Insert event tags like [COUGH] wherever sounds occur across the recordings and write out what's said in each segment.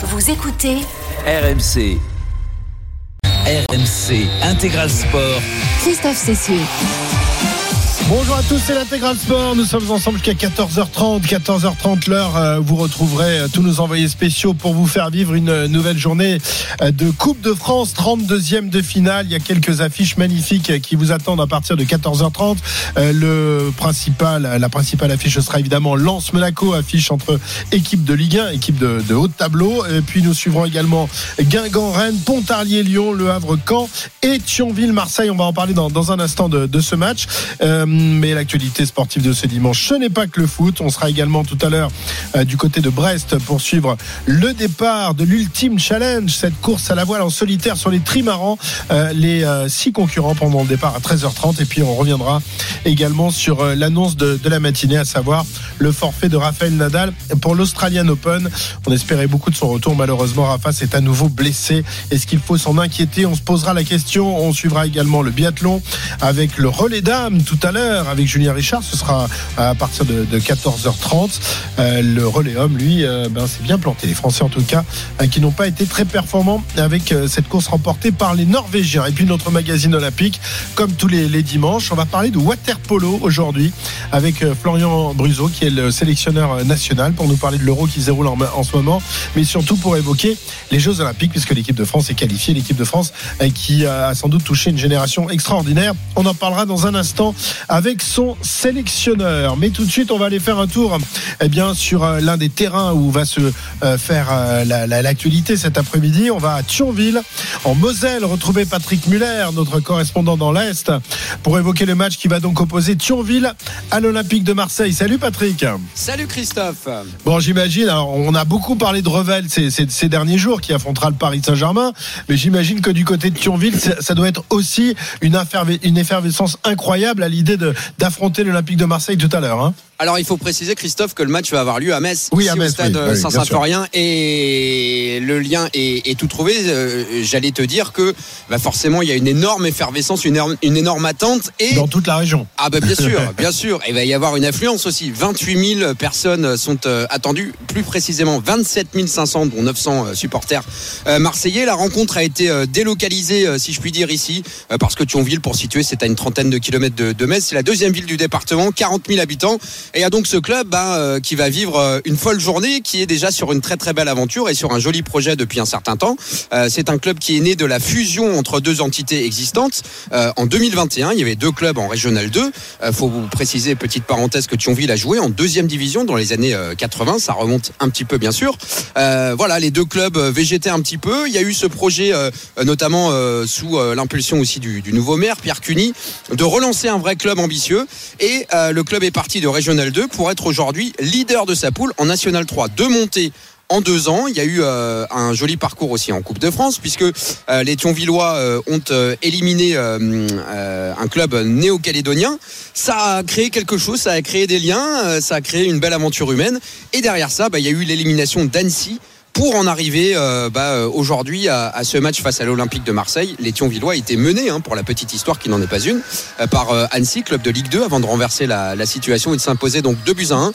Vous écoutez RMC. RMC Intégral Sport. Christophe Cessieux. Bonjour à tous, c'est l'intégral sport. Nous sommes ensemble jusqu'à 14h30. 14h30 l'heure, euh, vous retrouverez euh, tous nos envoyés spéciaux pour vous faire vivre une euh, nouvelle journée de Coupe de France, 32e de finale. Il y a quelques affiches magnifiques qui vous attendent à partir de 14h30. Le principal, la principale affiche sera évidemment Lens Monaco, affiche entre équipe de Ligue 1, équipe de, haut tableau. Puis nous suivrons également Guingamp, Rennes, Pontarlier, Lyon, Le Havre, Caen et Thionville, Marseille. On va en parler dans, un instant de ce match. Mais l'actualité sportive de ce dimanche, ce n'est pas que le foot. On sera également tout à l'heure euh, du côté de Brest pour suivre le départ de l'ultime challenge, cette course à la voile en solitaire sur les trimarans. Euh, les euh, six concurrents pendant le départ à 13h30. Et puis on reviendra également sur l'annonce de, de la matinée, à savoir le forfait de Raphaël Nadal pour l'Australian Open. On espérait beaucoup de son retour. Malheureusement, Rafa s'est à nouveau blessé. Est-ce qu'il faut s'en inquiéter? On se posera la question. On suivra également le biathlon avec le relais dames tout à l'heure avec Julien Richard. Ce sera à partir de, de 14h30. Euh, le relais homme, lui, euh, ben, c'est bien planté. Les Français, en tout cas, euh, qui n'ont pas été très performants avec euh, cette course remportée par les Norvégiens. Et puis notre magazine olympique, comme tous les, dimanches, on va parler de water polo aujourd'hui avec Florian Bruzo, qui est le sélectionneur national, pour nous parler de l'Euro qui se déroule en, en ce moment, mais surtout pour évoquer les Jeux Olympiques, puisque l'équipe de France est qualifiée, l'équipe de France qui a sans doute touché une génération extraordinaire. On en parlera dans un instant avec son sélectionneur. Mais tout de suite, on va aller faire un tour eh bien, sur euh, l'un des terrains où va se euh, faire euh, la- la- l'actualité cet après-midi. On va à Thionville, en Moselle, retrouver Patrick Muller, notre correspondant dans l'Est, pour évoquer le match qui va donc opposer Thionville à l'Olympique de Marseille. Salut Patrick. Salut Christophe. Bon, j'imagine, on a beaucoup parlé de Revel ces, ces- ces derniers jours qui affrontera le Paris Saint-Germain, mais j'imagine que du côté de Thionville, ça, ça doit être aussi une, une effervescence incroyable à l'idée de- d'affronter l'Olympique de Marseille tout à l'heure. Hein. Alors il faut préciser Christophe que le match va avoir lieu à Metz, Oui, ici à Metz, au stade oui, euh, oui, Saint-Symphorien et le lien est, est tout trouvé. Euh, J'allais te dire que bah, forcément il y a une énorme effervescence, une énorme, une énorme attente et Dans toute la région. ah bah bien sûr, [LAUGHS] bien sûr. Et il va y avoir une affluence aussi. 28 000 personnes sont euh, attendues, plus précisément 27 500 dont 900 euh, supporters euh, marseillais. La rencontre a été délocalisée, si je puis dire ici, parce que Thionville, pour situer, c'est à une trentaine de kilomètres de, de Metz. C'est la deuxième ville du département, 40 000 habitants. Et il y a donc ce club bah, euh, qui va vivre euh, une folle journée, qui est déjà sur une très très belle aventure et sur un joli projet depuis un certain temps. Euh, c'est un club qui est né de la fusion entre deux entités existantes. En 2021, il y avait deux clubs en Régional 2. Euh, faut vous préciser, petite parenthèse, que Thionville a joué en deuxième division dans les années euh, 80. Ça remonte un petit peu, bien sûr. Voilà, les deux clubs végétaient un petit peu. Il y a eu ce projet, notamment sous l'impulsion aussi du, du nouveau maire, Pierre Cuny, de relancer un vrai club ambitieux. Et le club est parti de Régional 2 pour être aujourd'hui leader de sa poule en National 3. Deux montées en deux ans. Il y a eu euh, un joli parcours aussi en Coupe de France, puisque euh, les Thionvillois euh, ont éliminé un club néo-calédonien. Ça a créé quelque chose, ça a créé des liens, ça a créé une belle aventure humaine. Et derrière ça, bah, il y a eu l'élimination d'Annecy. Pour en arriver euh, bah, euh, aujourd'hui à, ce match face à l'Olympique de Marseille, les Thionvillois étaient menés, hein, pour la petite histoire qui n'en est pas une, euh, par Annecy, club de Ligue 2, avant de renverser la, la situation et de s'imposer donc 2 buts à 1.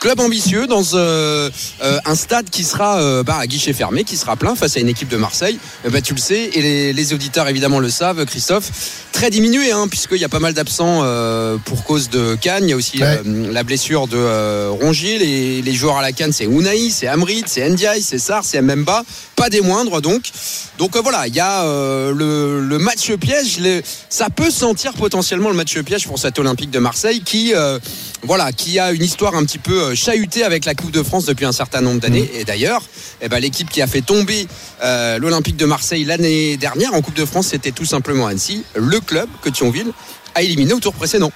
Club ambitieux dans euh, euh, un stade qui sera euh, bah, à guichet fermé, qui sera plein face à une équipe de Marseille. Bah, tu le sais, et les, les auditeurs évidemment le savent, Christophe. Très diminué, hein, puisqu'il y a pas mal d'absents euh, pour cause de Cannes. Il y a aussi Ouais. euh, la blessure de euh, Rongier. Les, les joueurs à la Cannes, c'est Unai, c'est Amrit, c'est Ndiaye, c'est Sar, c'est Mbemba. Pas des moindres donc. Donc voilà, il y a euh, le, le match piège. le- ça peut sentir potentiellement le match piège pour cet Olympique de Marseille qui, euh, voilà, qui a une histoire un petit peu euh, chahutée avec la Coupe de France depuis un certain nombre d'années. Et d'ailleurs, eh ben, l'équipe qui a fait tomber euh, l'Olympique de Marseille l'année dernière en Coupe de France, c'était tout simplement Annecy, le club que Thionville a éliminé au tour précédent.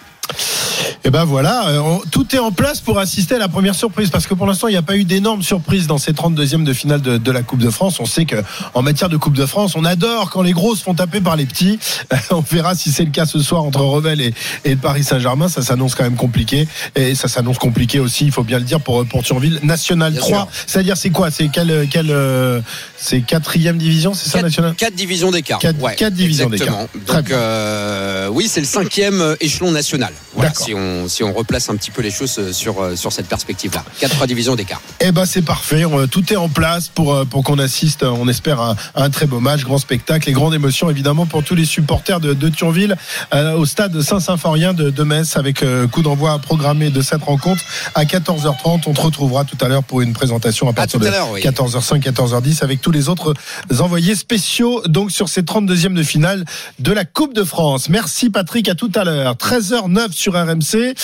Et ben voilà, euh, on- tout est en place pour assister à la première surprise parce que pour l'instant il n'y a pas eu d'énormes surprises dans ces 32e de finale de, de la Coupe de France. On sait que en matière de Coupe de France, on adore quand les gros se font taper par les petits. [LAUGHS] on verra si c'est le cas ce soir entre Revel et, et le Paris Saint-Germain. Ça s'annonce quand même compliqué et ça s'annonce compliqué aussi, il faut bien le dire pour pour Thionville National Bien 3. sûr. C'est-à-dire c'est quoi? C'est quelle quelle euh, c'est quatrième division, c'est ça National? Quatre divisions d'écart. Quatre- quatre divisions d'écart. Donc euh, oui, c'est le cinquième échelon national. Voilà, si on si on replace un petit peu les choses sur, sur cette perspective-là. Quatre divisions d'écart. Eh ben c'est parfait, tout est en place pour, pour qu'on assiste, on espère, à, un très beau match, grand spectacle et grande émotion évidemment pour tous les supporters de, de Thionville euh, au stade Saint-Symphorien de, de Metz avec euh, coup d'envoi programmé de cette rencontre à 14h30. On te retrouvera tout à l'heure pour une présentation à partir de à l'heure, oui. 14h05, 14h10 avec tous les autres envoyés spéciaux donc sur ces 32e de finale de la Coupe de France. Merci Patrick, à tout à l'heure. 13h09 sur RMC.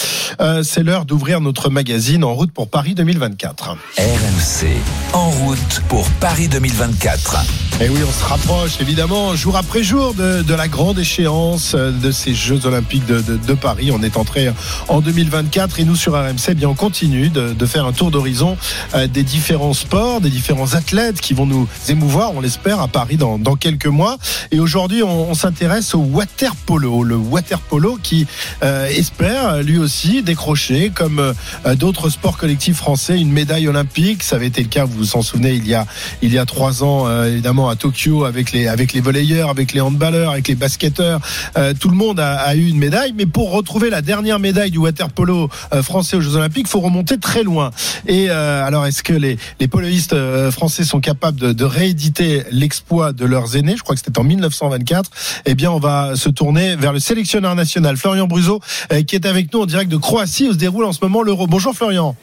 Euh, c'est l'heure d'ouvrir notre magazine en route pour Paris 2024. RMC, en route pour Paris 2024. Et oui, on se rapproche évidemment jour après jour de, de la grande échéance euh, de ces Jeux Olympiques de, de- de Paris. On est entré en 2024 et nous sur RMC, eh bien, on continue de, faire un tour d'horizon euh, des différents sports, des différents athlètes qui vont nous émouvoir, on l'espère, à Paris dans, dans quelques mois. Et aujourd'hui, on, on s'intéresse au water polo, le water polo qui euh, espère lui aussi décrocher, comme euh, d'autres sports collectifs français, une médaille olympique. Ça avait été le cas, vous vous en souvenez, il y a il y a trois ans, euh, évidemment à Tokyo avec les avec les volleyeurs, avec les handballeurs, avec les basketteurs. Euh, tout le monde a, a eu une médaille, mais pour retrouver la dernière médaille du water polo euh, français aux Jeux Olympiques, faut remonter très loin. Et euh, alors, est-ce que les les poloistes euh, français sont capables de, de rééditer l'exploit de leurs aînés? Je crois que c'était en 1924. Eh bien, on va se tourner vers le sélectionneur national Florian Bruzo, euh, qui est avec nous en direct de Croatie où se déroule en ce moment l'Euro. Bonjour Florian.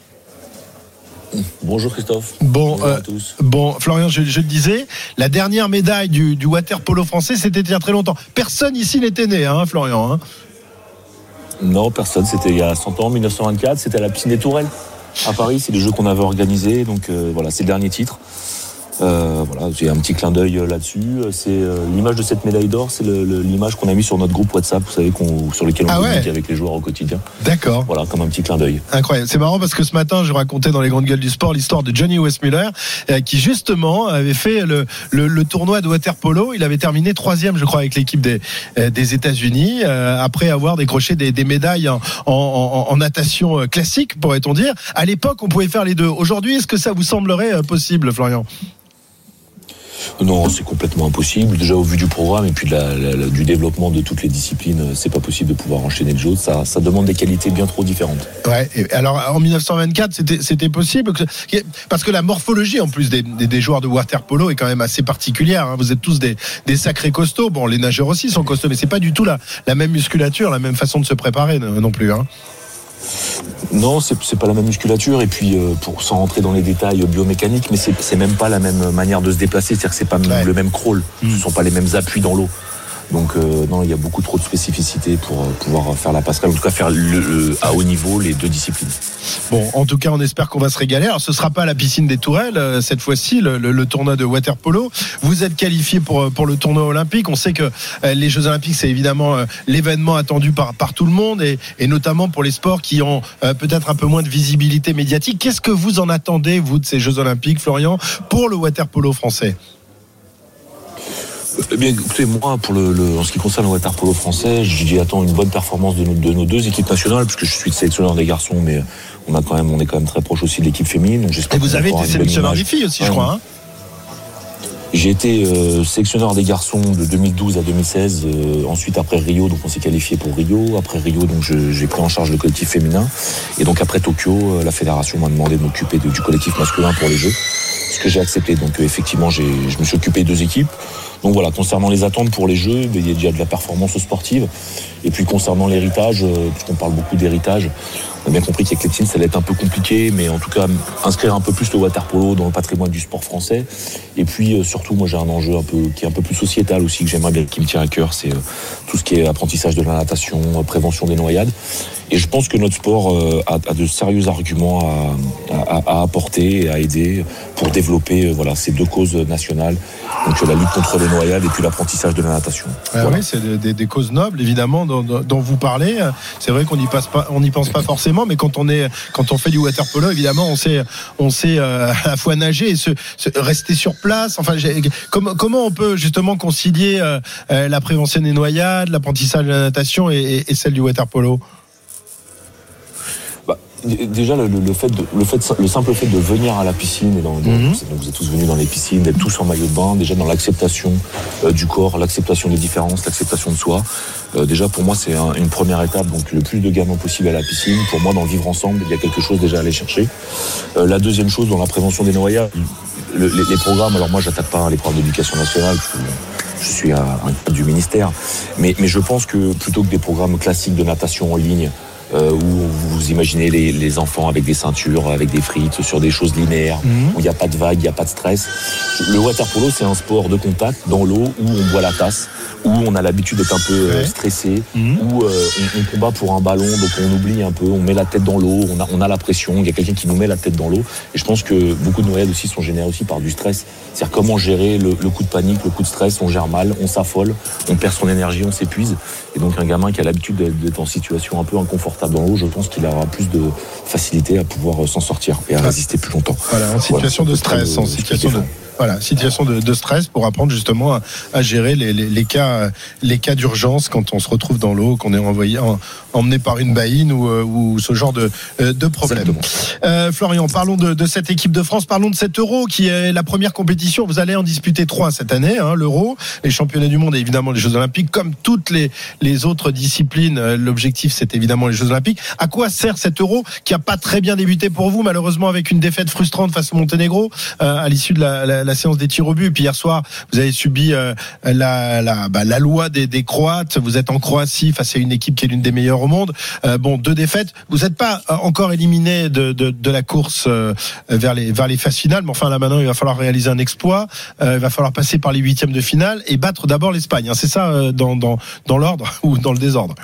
Bonjour Christophe. Bon, Bonjour euh, à tous. Bon, Florian, je, je le disais, la dernière médaille du, du water polo français, c'était il y a très longtemps. Personne ici n'était né, hein, Florian. hein. Non, personne. C'était il y a 100 ans, 1924. C'était à la piscine des Tourelles à Paris. C'est des jeux qu'on avait organisés. Donc euh, voilà, c'est le dernier titre. Euh, voilà, j'ai un petit clin d'œil euh, là-dessus. Euh, C'est euh, l'image de cette médaille d'or. C'est l'image qu'on a mis sur notre groupe WhatsApp, vous savez, sur lequel on Ah ouais. avec les joueurs au quotidien. D'accord. Voilà, comme un petit clin d'œil. Incroyable. C'est marrant parce que ce matin, je racontais dans les grandes gueules du sport l'histoire de Johnny Westmuller, euh, qui justement avait fait le, le, le tournoi de water polo. Il avait terminé troisième, je crois, avec l'équipe des, des États-Unis, après avoir décroché des, des médailles en, en, en- en natation classique, pourrait-on dire. À l'époque, on pouvait faire les deux. Aujourd'hui, est-ce que ça vous semblerait possible, Florian? Non, c'est complètement impossible. Déjà au vu du programme et puis du développement de toutes les disciplines, euh, c'est pas possible de pouvoir enchaîner le jeu. Ça, ça demande des qualités bien trop différentes. Ouais. alors en 1924, c'était possible parce que la morphologie en plus des, des, joueurs de water polo est quand même assez particulière. hein. Vous êtes tous des, des sacrés costauds. Bon, les nageurs aussi sont costauds, mais c'est pas du tout la, la même musculature, la même façon de se préparer non non plus. Hein. Non, c'est pas la même musculature et puis euh, pour sans rentrer dans les détails biomécaniques, mais c'est même pas la même manière de se déplacer, c'est-à-dire que c'est pas Ouais. le même crawl, Mm. ce sont pas les mêmes appuis dans l'eau. Donc euh, non, il y a beaucoup trop de spécificité pour euh, pouvoir faire la passerelle, en tout cas faire le- à haut niveau les deux disciplines. Bon, en tout cas, on espère qu'on va se régaler. Alors, ce sera pas la piscine des Tourelles euh, cette fois-ci, le, tournoi de water polo. Vous êtes qualifié pour pour le tournoi olympique. On sait que les Jeux olympiques, c'est évidemment l'événement attendu par par tout le monde et, et notamment pour les sports qui ont peut-être un peu moins de visibilité médiatique. Qu'est-ce que vous en attendez vous de ces Jeux olympiques, Florian, pour le water polo français? Eh bien, écoutez, moi, pour le, le- en ce qui concerne le water polo français, j'y attends une bonne performance de nos, de nos deux équipes nationales, puisque je suis le sélectionneur des garçons, mais on a quand même, on est quand même très proche aussi de l'équipe féminine. Donc Et vous avez été sélectionneur des filles aussi, je crois. hein J'ai été euh, sélectionneur des garçons de 2012 à 2016. euh, ensuite, après Rio, donc on s'est qualifié pour Rio. Après Rio, donc j'ai pris en charge le collectif féminin. Et donc après Tokyo, euh, la fédération m'a demandé de m'occuper de- du collectif masculin pour les Jeux, ce que j'ai accepté. Donc euh, effectivement, je me suis occupé de deux équipes. Donc voilà, concernant les attentes pour les Jeux, il y a déjà de la performance sportive. Et puis concernant l'héritage, euh, puisqu'on parle beaucoup d'héritage, on a bien compris qu'avec les teams, ça allait être un peu compliqué, mais en tout cas, inscrire un peu plus le water polo dans le patrimoine du sport français. Et puis euh, surtout, moi j'ai un enjeu un peu qui est un peu plus sociétal aussi que j'aimerais bien, qui me tient à cœur, c'est euh, tout ce qui est apprentissage de la natation, prévention des noyades. Et je pense que notre sport euh, a, a de sérieux arguments à, à- à apporter et à aider pour développer euh, voilà ces deux causes nationales, donc la lutte contre les noyades et puis l'apprentissage de la natation. Ah Voilà. Oui, c'est des, des- des causes nobles, évidemment, dont, dont- vous parlez. C'est vrai qu'on n'y pas, on n'y pense pas forcément, mais quand on est, quand on fait du water polo, évidemment, on sait, on sait euh, [LAUGHS] à la fois nager et se, se- rester sur place. Enfin, comment, comment on peut justement concilier euh, euh, la prévention des noyades, l'apprentissage de la natation et, et- et celle du water polo? Déjà, le, fait de, le, fait, le simple fait de venir à la piscine, et dans, Mhm. donc vous êtes tous venus dans les piscines, d'être tous en maillot de bain, déjà dans l'acceptation euh, du corps, l'acceptation des différences, l'acceptation de soi. Euh, déjà, pour moi, c'est un- une première étape. Donc, le plus de gamins possible à la piscine. Pour moi, dans le vivre ensemble, il y a quelque chose déjà à aller chercher. Euh, la deuxième chose, dans la prévention des noyades, le- les, les programmes. Alors moi, j'attaque pas les programmes d'éducation nationale. parce que, bon, je suis un, un cadre du ministère, mais, mais je pense que plutôt que des programmes classiques de natation en ligne, euh, où vous imaginez les, les enfants avec des ceintures, avec des frites, sur des choses linéaires, Mhm. où il n'y a pas de vague, il n'y a pas de stress. Le water polo, c'est un sport de contact dans l'eau où on boit la tasse, où on a l'habitude d'être un peu euh, Ouais. stressé, Mhm. où euh, on, on combat pour un ballon, donc on oublie un peu, on met la tête dans l'eau, on a, on a la pression, il y a quelqu'un qui nous met la tête dans l'eau. Et je pense que beaucoup de noyades aussi sont générées aussi par du stress. C'est-à-dire comment gérer le, le coup de panique, le coup de stress, on gère mal, on s'affole, on perd son énergie, on s'épuise. Et donc un gamin qui a l'habitude d'être en situation un peu inconfortable je pense qu'il aura plus de facilité à pouvoir euh, s'en sortir et à résister plus longtemps. Voilà, en situation Voilà, de stress, en situation de. Voilà, situation de, de stress pour apprendre justement à, à gérer les, les, les cas, les cas d'urgence quand on se retrouve dans l'eau, qu'on est envoyé, en- emmené par une baïne ou, euh, ou ce genre de, euh, de problème. Euh, Florian, parlons de, de cette équipe de France, parlons de cet Euro qui est la première compétition. Vous allez en disputer trois cette année, hein, l'Euro, les championnats du monde et évidemment les Jeux Olympiques. Comme toutes les, les autres disciplines, euh, l'objectif c'est évidemment les Jeux Olympiques. À quoi sert cet Euro qui a pas très bien débuté pour vous, malheureusement avec une défaite frustrante face au Monténégro euh, à l'issue de la, la, la séance des tirs au but. Puis hier soir, vous avez subi euh, bah, la loi des, Croates. Vous êtes en Croatie face à une équipe qui est l'une des meilleures au monde. Euh, bon, deux défaites. Vous n'êtes pas euh, encore éliminé de, la course vers les vers phases finales, mais enfin là maintenant il va falloir réaliser un exploit. Il va falloir passer par les huitièmes de finale et battre d'abord l'Espagne. hein. C'est ça dans l'ordre [LAUGHS] ou dans le désordre?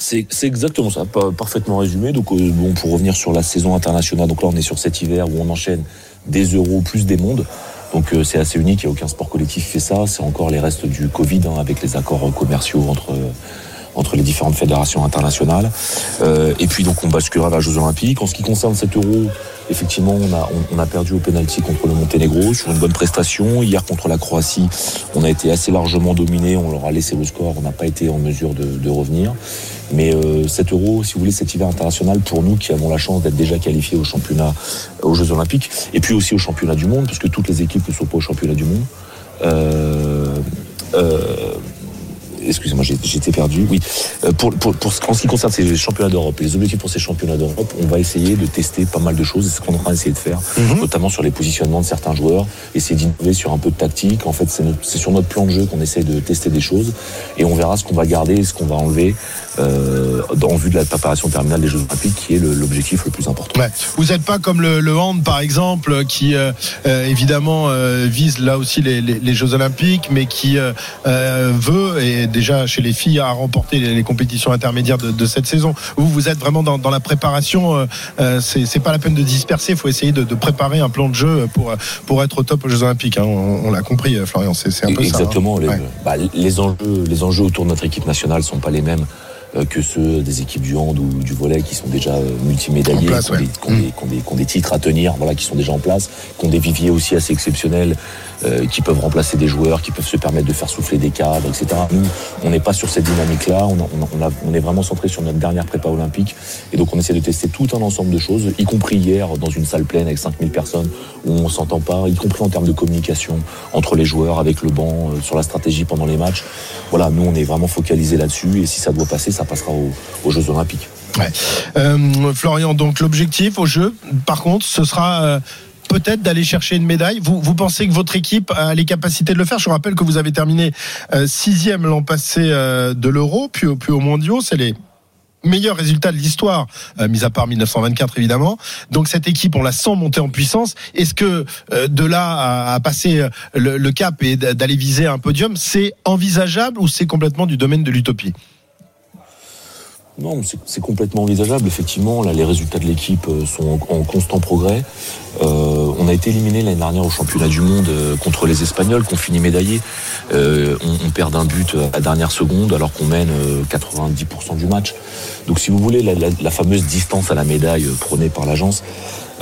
C'est exactement ça, parfaitement résumé. Donc, bon, pour revenir sur la saison internationale, donc là, on est sur cet hiver où on enchaîne des euros plus des mondes. Donc, euh, c'est assez unique, il n'y a aucun sport collectif qui fait ça. C'est encore les restes du Covid hein, avec les accords commerciaux entre, euh, entre les différentes fédérations internationales. Euh, et puis, donc, on basculera vers les Jeux Olympiques. En ce qui concerne cet euro, effectivement, on a, on, a perdu au penalty contre le Monténégro sur une bonne prestation. Hier, contre la Croatie, on a été assez largement dominé. On leur a laissé le score. On n'a pas été en mesure de revenir. Mais euh, cet euro, si vous voulez, cet hiver international, pour nous qui avons la chance d'être déjà qualifiés au championnat, aux Jeux Olympiques, et puis aussi au championnat du monde, parce que toutes les équipes ne sont pas au championnat du monde. Euh, euh, Excusez-moi, j'étais perdu. Oui, Euh, pour, pour, pour ce- en ce qui concerne ces championnats d'Europe, et les objectifs pour ces championnats d'Europe, on va essayer de tester pas mal de choses, et c'est ce qu'on est en train d'essayer de faire, Mhm. notamment sur les positionnements de certains joueurs, essayer d'innover sur un peu de tactique. En fait, c'est sur notre plan de jeu qu'on essaie de tester des choses, et on verra ce qu'on va garder et ce qu'on va enlever euh, en vue de la préparation terminale des Jeux Olympiques, qui est l'objectif le plus important. Ouais. Vous n'êtes pas comme le, le hand, par exemple, qui euh, euh, évidemment euh, vise là aussi les, les- les Jeux Olympiques, mais qui euh, euh, veut, et déjà chez les filles, à remporter les, les compétitions intermédiaires de, de cette saison. Vous, vous êtes vraiment dans, dans la préparation. Euh, euh, c'est pas la peine de disperser. Il faut essayer de, de préparer un plan de jeu pour pour être au top aux Jeux Olympiques. hein. On, on l'a compris, euh, Florian. C'est un peu Exactement. ça. hein. Les, Ouais. bah, les enjeux, les enjeux autour de notre équipe nationale sont pas les mêmes euh, que ceux des équipes du hand ou du volet qui sont déjà euh, multimédaillés, place, qui, ont ouais. des, qui ont des- qui ont des- qui ont des titres à tenir, voilà, qui sont déjà en place, qui ont des viviers aussi assez exceptionnels, euh, qui peuvent remplacer des joueurs, qui peuvent se permettre de faire souffler des cadres, etc. Nous, on n'est pas sur cette dynamique-là. On est vraiment centré sur notre dernière prépa olympique, et donc on essaie de tester tout un ensemble de choses, y compris hier dans une salle pleine avec 5000 personnes où on s'entend pas, y compris en termes de communication entre les joueurs, avec le banc, euh, sur la stratégie pendant les matchs. Voilà, nous on est vraiment focalisé là-dessus et si ça doit passer, ça passera aux, aux Jeux Olympiques. Euh, Florian, donc l'objectif au jeu, par contre, ce sera euh, peut-être d'aller chercher une médaille. Vous, vous pensez que votre équipe a les capacités de le faire? Je vous rappelle que vous avez terminé euh, sixième l'an passé de l'Euro, puis, puis au Mondiaux. C'est les meilleurs résultats de l'histoire, mis à part 1924 évidemment. Donc cette équipe, on la sent monter en puissance. Est-ce que de là à, passer le, cap et d'aller viser un podium, c'est envisageable ou c'est complètement du domaine de l'utopie? Non, c'est- complètement envisageable. Effectivement, là, les résultats de l'équipe euh, sont en, constant progrès. Euh, on a été éliminé l'année dernière au championnat du monde euh, contre les Espagnols, qu'on finit médaillés. Euh, on, perd d'un but à la dernière seconde, alors qu'on mène euh, 90% du match. Donc, si vous voulez, la, fameuse distance à la médaille prônée par l'agence,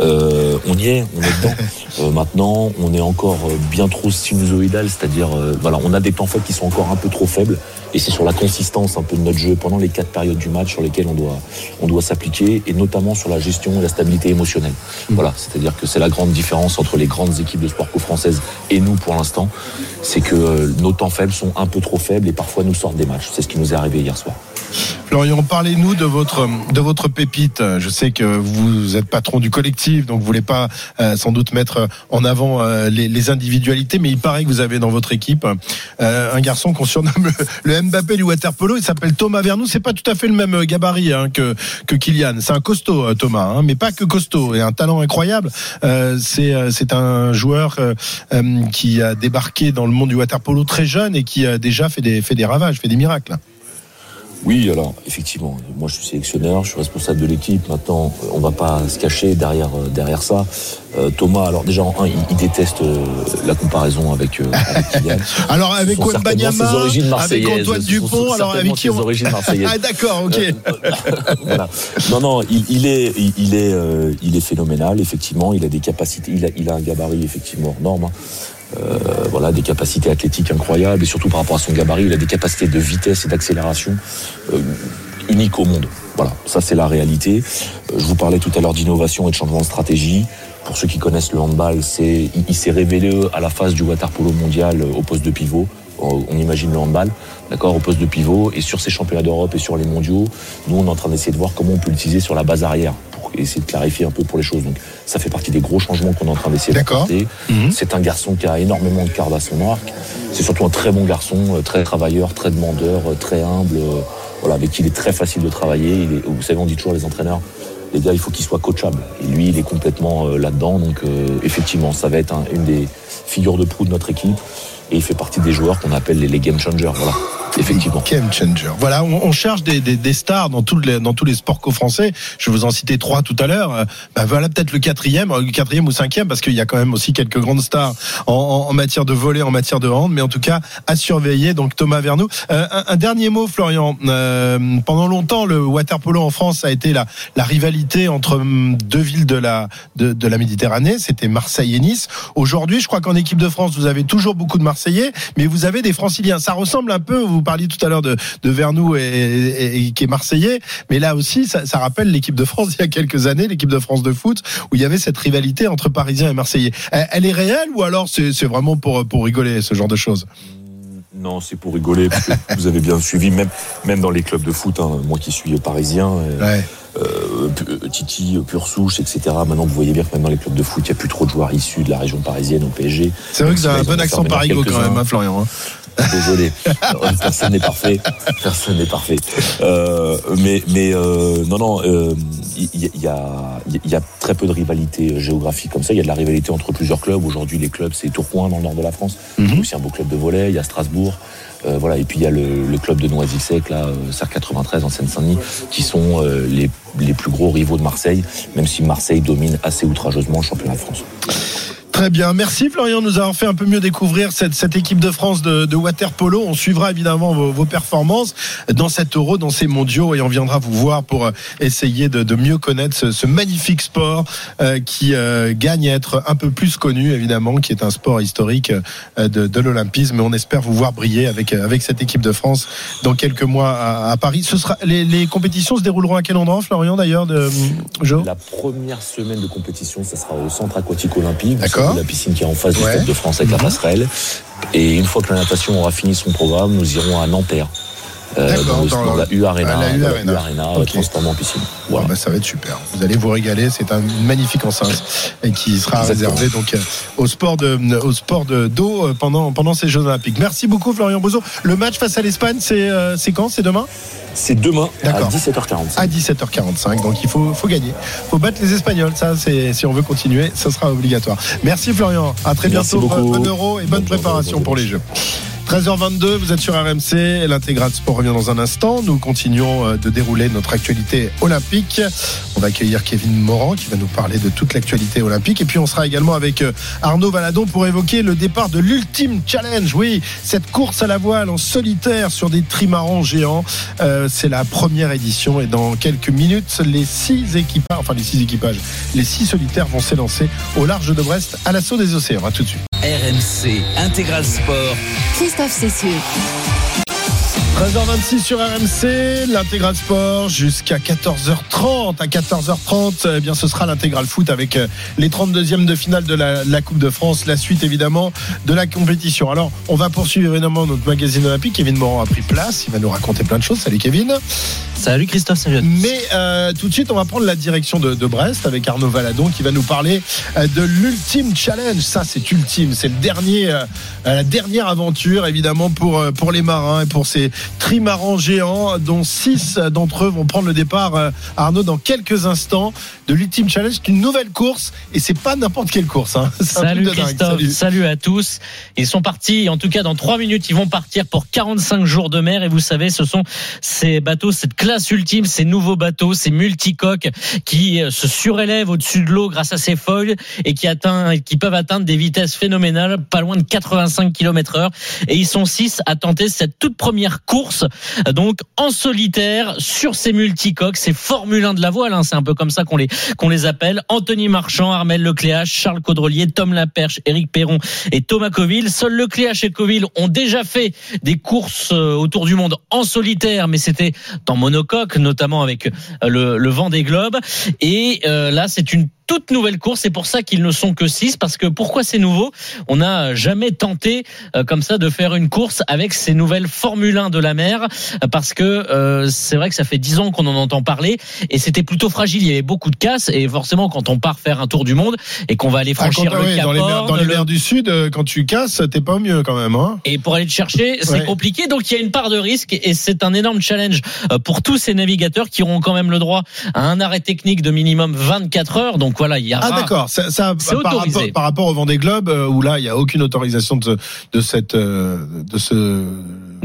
Euh, on y est, on est dedans. [LAUGHS] Euh, maintenant, on est encore euh, bien trop sinusoïdal, c'est-à-dire, euh, voilà, on a des temps faibles qui sont encore un peu trop faibles, et c'est sur la consistance un peu de notre jeu pendant les quatre périodes du match sur lesquelles on doit, on doit s'appliquer, et notamment sur la gestion et la stabilité émotionnelle. Voilà, c'est-à-dire que c'est la grande différence entre les grandes équipes de sport co-françaises et nous pour l'instant, c'est que nos temps faibles sont un peu trop faibles et parfois nous sortent des matchs. C'est ce qui nous est arrivé hier soir. Florian, parlez-nous de votre de votre pépite. Je sais que vous êtes patron du collectif, donc vous voulez pas euh, sans doute mettre en avant euh, les, individualités, mais il paraît que vous avez dans votre équipe euh, un garçon qu'on surnomme le, le Mbappé du waterpolo. Il s'appelle Thomas Vernou. C'est pas tout à fait le même gabarit hein, que que Kylian. C'est un costaud Thomas, hein, mais pas que costaud et un talent incroyable. C'est c'est un joueur qui a débarqué dans le monde du waterpolo très jeune et qui a déjà fait des fait des ravages, fait des miracles. Oui, alors effectivement, moi je suis sélectionneur, je suis responsable de l'équipe. Maintenant, euh, on va pas se cacher derrière euh, derrière ça. Euh, Thomas, alors déjà en un, il, il déteste euh, la comparaison avec, euh, avec Kylian. [LAUGHS] Alors avec ses origines avec. Antoine Dupont, alors avec qui on origines marseillaises. [LAUGHS] Ah d'accord, ok. [LAUGHS] voilà. Non, non, il, il est, il, il est, euh, il est phénoménal. Effectivement, il a des capacités, il a, il a un gabarit effectivement hors norme. hein. Euh, voilà, des capacités athlétiques incroyables et surtout par rapport à son gabarit, il a des capacités de vitesse et d'accélération euh, uniques au monde. Voilà, ça c'est la réalité. Euh, je vous parlais tout à l'heure d'innovation et de changement de stratégie. Pour ceux qui connaissent le handball, il, s'est révélé à la phase du water polo mondial au poste de pivot. On imagine le handball, d'accord, au poste de pivot. Et sur ces championnats d'Europe et sur les mondiaux, nous, on est en train d'essayer de voir comment on peut l'utiliser sur la base arrière essayer de clarifier un peu pour les choses. Donc, ça fait partie des gros changements qu'on est en train d'essayer d'apporter. Mhm. C'est un garçon qui a énormément de cartes à son arc. C'est surtout un très bon garçon, euh, très travailleur, très demandeur, euh, très humble. euh, Voilà, avec qui il est très facile de travailler. Il est, vous savez, on dit toujours les entraîneurs, les gars, il faut qu'ils soient coachables. Et lui, il est complètement là-dedans. Donc, euh, effectivement, ça va être un- une des figures de proue de notre équipe. Et il fait partie des joueurs qu'on appelle les, game changers. Voilà, effectivement. Game changer. Voilà, on, cherche des, stars dans, tous les, dans tous les sports co-français. Je vous en citer trois tout à l'heure. Bah voilà peut-être le quatrième, euh, le quatrième ou cinquième, parce qu'il y a quand même aussi quelques grandes stars en, matière de volet, en matière de hand, mais en tout cas à surveiller. Donc Thomas Vernou. Euh, un, dernier mot, Florian. Euh, pendant longtemps, le waterpolo en France a été la, la rivalité entre hum, deux villes de la de, de la Méditerranée. C'était Marseille et Nice. Aujourd'hui, je crois qu'en équipe de France, vous avez toujours beaucoup de Mais vous avez des Franciliens. Ça ressemble un peu. Vous parliez tout à l'heure de, de Vernou et, qui est Marseillais, mais là aussi, ça, rappelle l'équipe de France il y a quelques années, l'équipe de France de foot, où il y avait cette rivalité entre Parisiens et Marseillais. Elle, elle est réelle ou alors c'est c'est vraiment pour pour rigoler ce genre de choses? Non, c'est pour rigoler, parce que [LAUGHS] vous avez bien suivi, même, même dans les clubs de foot, hein, moi qui suis parisien, euh, Ouais. euh, euh, Titi, Pure Souche, etc. Maintenant, vous voyez bien que même dans les clubs de foot, il n'y a plus trop de joueurs issus de la région parisienne au PSG. C'est vrai que vous avez un bon accent parigo quand même, hein, Florian. hein. [LAUGHS] Désolé, [LAUGHS] personne n'est parfait. Personne n'est parfait. Euh, mais mais euh, non non, il y, il y a il y a très peu de rivalité géographique comme ça. Il y a de la rivalité entre plusieurs clubs. Aujourd'hui, les clubs c'est Tourcoing dans le nord de la France. Mhm. C'est aussi un beau club de volley. Il y a Strasbourg. Euh, voilà et puis il y a le, le club de Noisy-le-Sec là, euh, SAR 93 en Seine-Saint-Denis, qui sont euh, les les plus gros rivaux de Marseille. Même si Marseille domine assez outrageusement le championnat de France. Très bien, merci Florian de nous avoir fait un peu mieux découvrir cette, cette équipe de France de, de water polo. On suivra évidemment vos, vos performances dans cet Euro, dans ces mondiaux, et on viendra vous voir pour euh, essayer de, de mieux connaître ce, ce magnifique sport euh, qui euh, gagne à être un peu plus connu, évidemment, qui est un sport historique de, de l'olympisme. Mais on espère vous voir briller avec avec cette équipe de France dans quelques mois à, à Paris. Ce sera les, les compétitions se dérouleront à quel endroit, Florian d'ailleurs, de Jo La première semaine de compétition, ça sera au centre aquatique olympique. D'accord. La piscine qui est en face du. Stade de France avec la Mhm. passerelle. Et une fois que la natation aura fini son programme, nous irons à Nanterre. Euh, D'accord, dans, dans la U Arena, à la U dans Arena. Arena, Ok. transformée en piscine. Voilà. Voilà. bah, ça va être super. Vous allez vous régaler. C'est un magnifique enceinte qui sera Exactement. réservé donc euh, au sport de au sport de d'eau euh, pendant pendant ces Jeux Olympiques. Merci beaucoup Florian Bozo. Le match face à l'Espagne, c'est euh, c'est quand? C'est demain? C'est demain à D'accord. 17h45. à 17h45. Donc il faut faut gagner. Faut battre les Espagnols. Ça c'est si on veut continuer, ça sera obligatoire. Merci Florian. À très Merci bientôt. beaucoup. Bon euro et bonne Bonne préparation bonne pour les. Jeux. 13h22, vous êtes sur RMC, l'intégral sport revient dans un instant. Nous continuons euh, de dérouler notre actualité olympique. On va accueillir Kevin Morand qui va nous parler de toute l'actualité olympique. Et puis on sera également avec euh, Arnaud Valadon pour évoquer le départ de l'Ultime Challenge. Oui, cette course à la voile en solitaire sur des trimarans géants. Euh, c'est la première édition et dans quelques minutes, les six équipages, enfin les six équipages, les six solitaires vont s'élancer au large de Brest à l'assaut des océans. À tout de suite. RMC Intégral Sport. Christophe Cessieux. 13h26 sur RMC, l'intégral sport jusqu'à 14h30. À 14h30, eh bien, ce sera l'intégral foot avec euh, les 32e de finale de la, la, Coupe de France, la suite évidemment de la compétition. Alors, on va poursuivre évidemment notre magazine olympique. Kevin Morand a pris place, il va nous raconter plein de choses. Salut Kevin. Salut Christophe, salut. Mais euh, tout de suite, on va prendre la direction de, de, Brest avec Arnaud Valadon qui va nous parler euh, de l'ultime challenge. Ça, c'est ultime, c'est le dernier, euh, la dernière aventure évidemment pour pour les marins et pour ces trimarans géants, dont six d'entre eux vont prendre le départ, euh, Arnaud, dans quelques instants, de l'Ultime Challenge. C'est une nouvelle course et c'est pas n'importe quelle course. Hein. [LAUGHS] Salut Christophe, salut. salut. à tous. Ils sont partis, en tout cas dans trois minutes, ils vont partir pour 45 jours de mer et vous savez, ce sont ces bateaux, cette classe ultime, ces nouveaux bateaux, ces multicoques qui euh, se surélèvent au-dessus de l'eau grâce à ces feuilles et qui, atteint, qui peuvent atteindre des vitesses phénoménales, pas loin de 85 km heure. Et ils sont six à tenter cette toute première course donc en solitaire sur ces multicoques, ces Formule 1 de la voile, hein, c'est un peu comme ça qu'on les appelle. Anthony Marchand, Armel Lecléache, Charles Caudrelier, Tom Laperche, Éric Perron et Thomas Coville. Seuls Lecléache et Coville ont déjà fait des courses euh, autour du monde en solitaire, mais c'était en monocoque, notamment avec euh, le, le vent des globes. Et euh, là, c'est une toute nouvelle course. C'est pour ça qu'ils ne sont que 6 parce que pourquoi c'est nouveau? On n'a jamais tenté euh, comme ça de faire une course avec ces nouvelles Formule 1 de la mer parce que euh, c'est vrai que ça fait 10 ans qu'on en entend parler et c'était plutôt fragile. Il y avait beaucoup de casse et forcément quand on part faire un tour du monde et qu'on va aller franchir ah, le oui, Cap dans les mers, dans les mers du Sud, euh, quand tu casses, t'es pas au mieux quand même. Hein et pour aller te chercher, c'est ouais. compliqué. Donc il y a une part de risque et c'est un énorme challenge pour tous ces navigateurs qui auront quand même le droit à un arrêt technique de minimum 24 heures. Donc voilà, il y a ah d'accord, ça, ça par, rapport, par rapport au Vendée Globe euh, où là il y a aucune autorisation de, de cette euh, de ce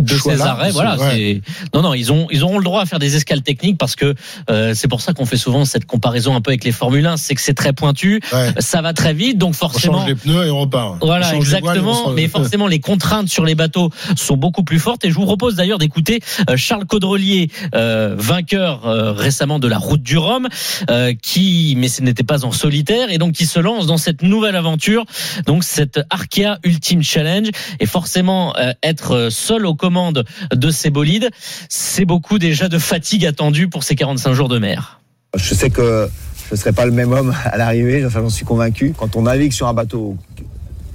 de ces arrêts. Voilà, ouais. non, non, ils ont, ils auront le droit à faire des escales techniques parce que euh, c'est pour ça qu'on fait souvent cette comparaison un peu avec les Formule 1, c'est que c'est très pointu, ouais. ça va très vite, donc forcément. On change les pneus et on repart. Voilà, exactement. Mais forcément, les contraintes sur les bateaux sont beaucoup plus fortes. Et je vous propose d'ailleurs d'écouter euh, Charles Caudrelier, euh, vainqueur euh, récemment de la Route du Rhum, euh, qui, mais ce n'était pas en solitaire, et donc qui se lance dans cette nouvelle aventure, donc cette Arkea Ultimate Challenge, et forcément euh, être seul au commande de ces bolides, c'est beaucoup déjà de fatigue attendue pour ces 45 jours de mer. Je sais que je ne serai pas le même homme à l'arrivée, enfin, j'en suis convaincu. Quand on navigue sur un bateau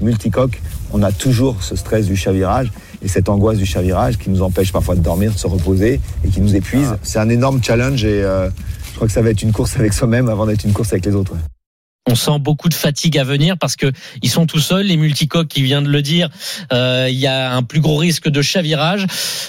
multicoque, on a toujours ce stress du chavirage et cette angoisse du chavirage qui nous empêche parfois de dormir, de se reposer et qui nous épuise. Ah. C'est un énorme challenge et euh, je crois que ça va être une course avec soi-même avant d'être une course avec les autres. Ouais on sent beaucoup de fatigue à venir parce que ils sont tout seuls, les multicoques qui vient de le dire. Euh, il y a un plus gros risque de chavirage,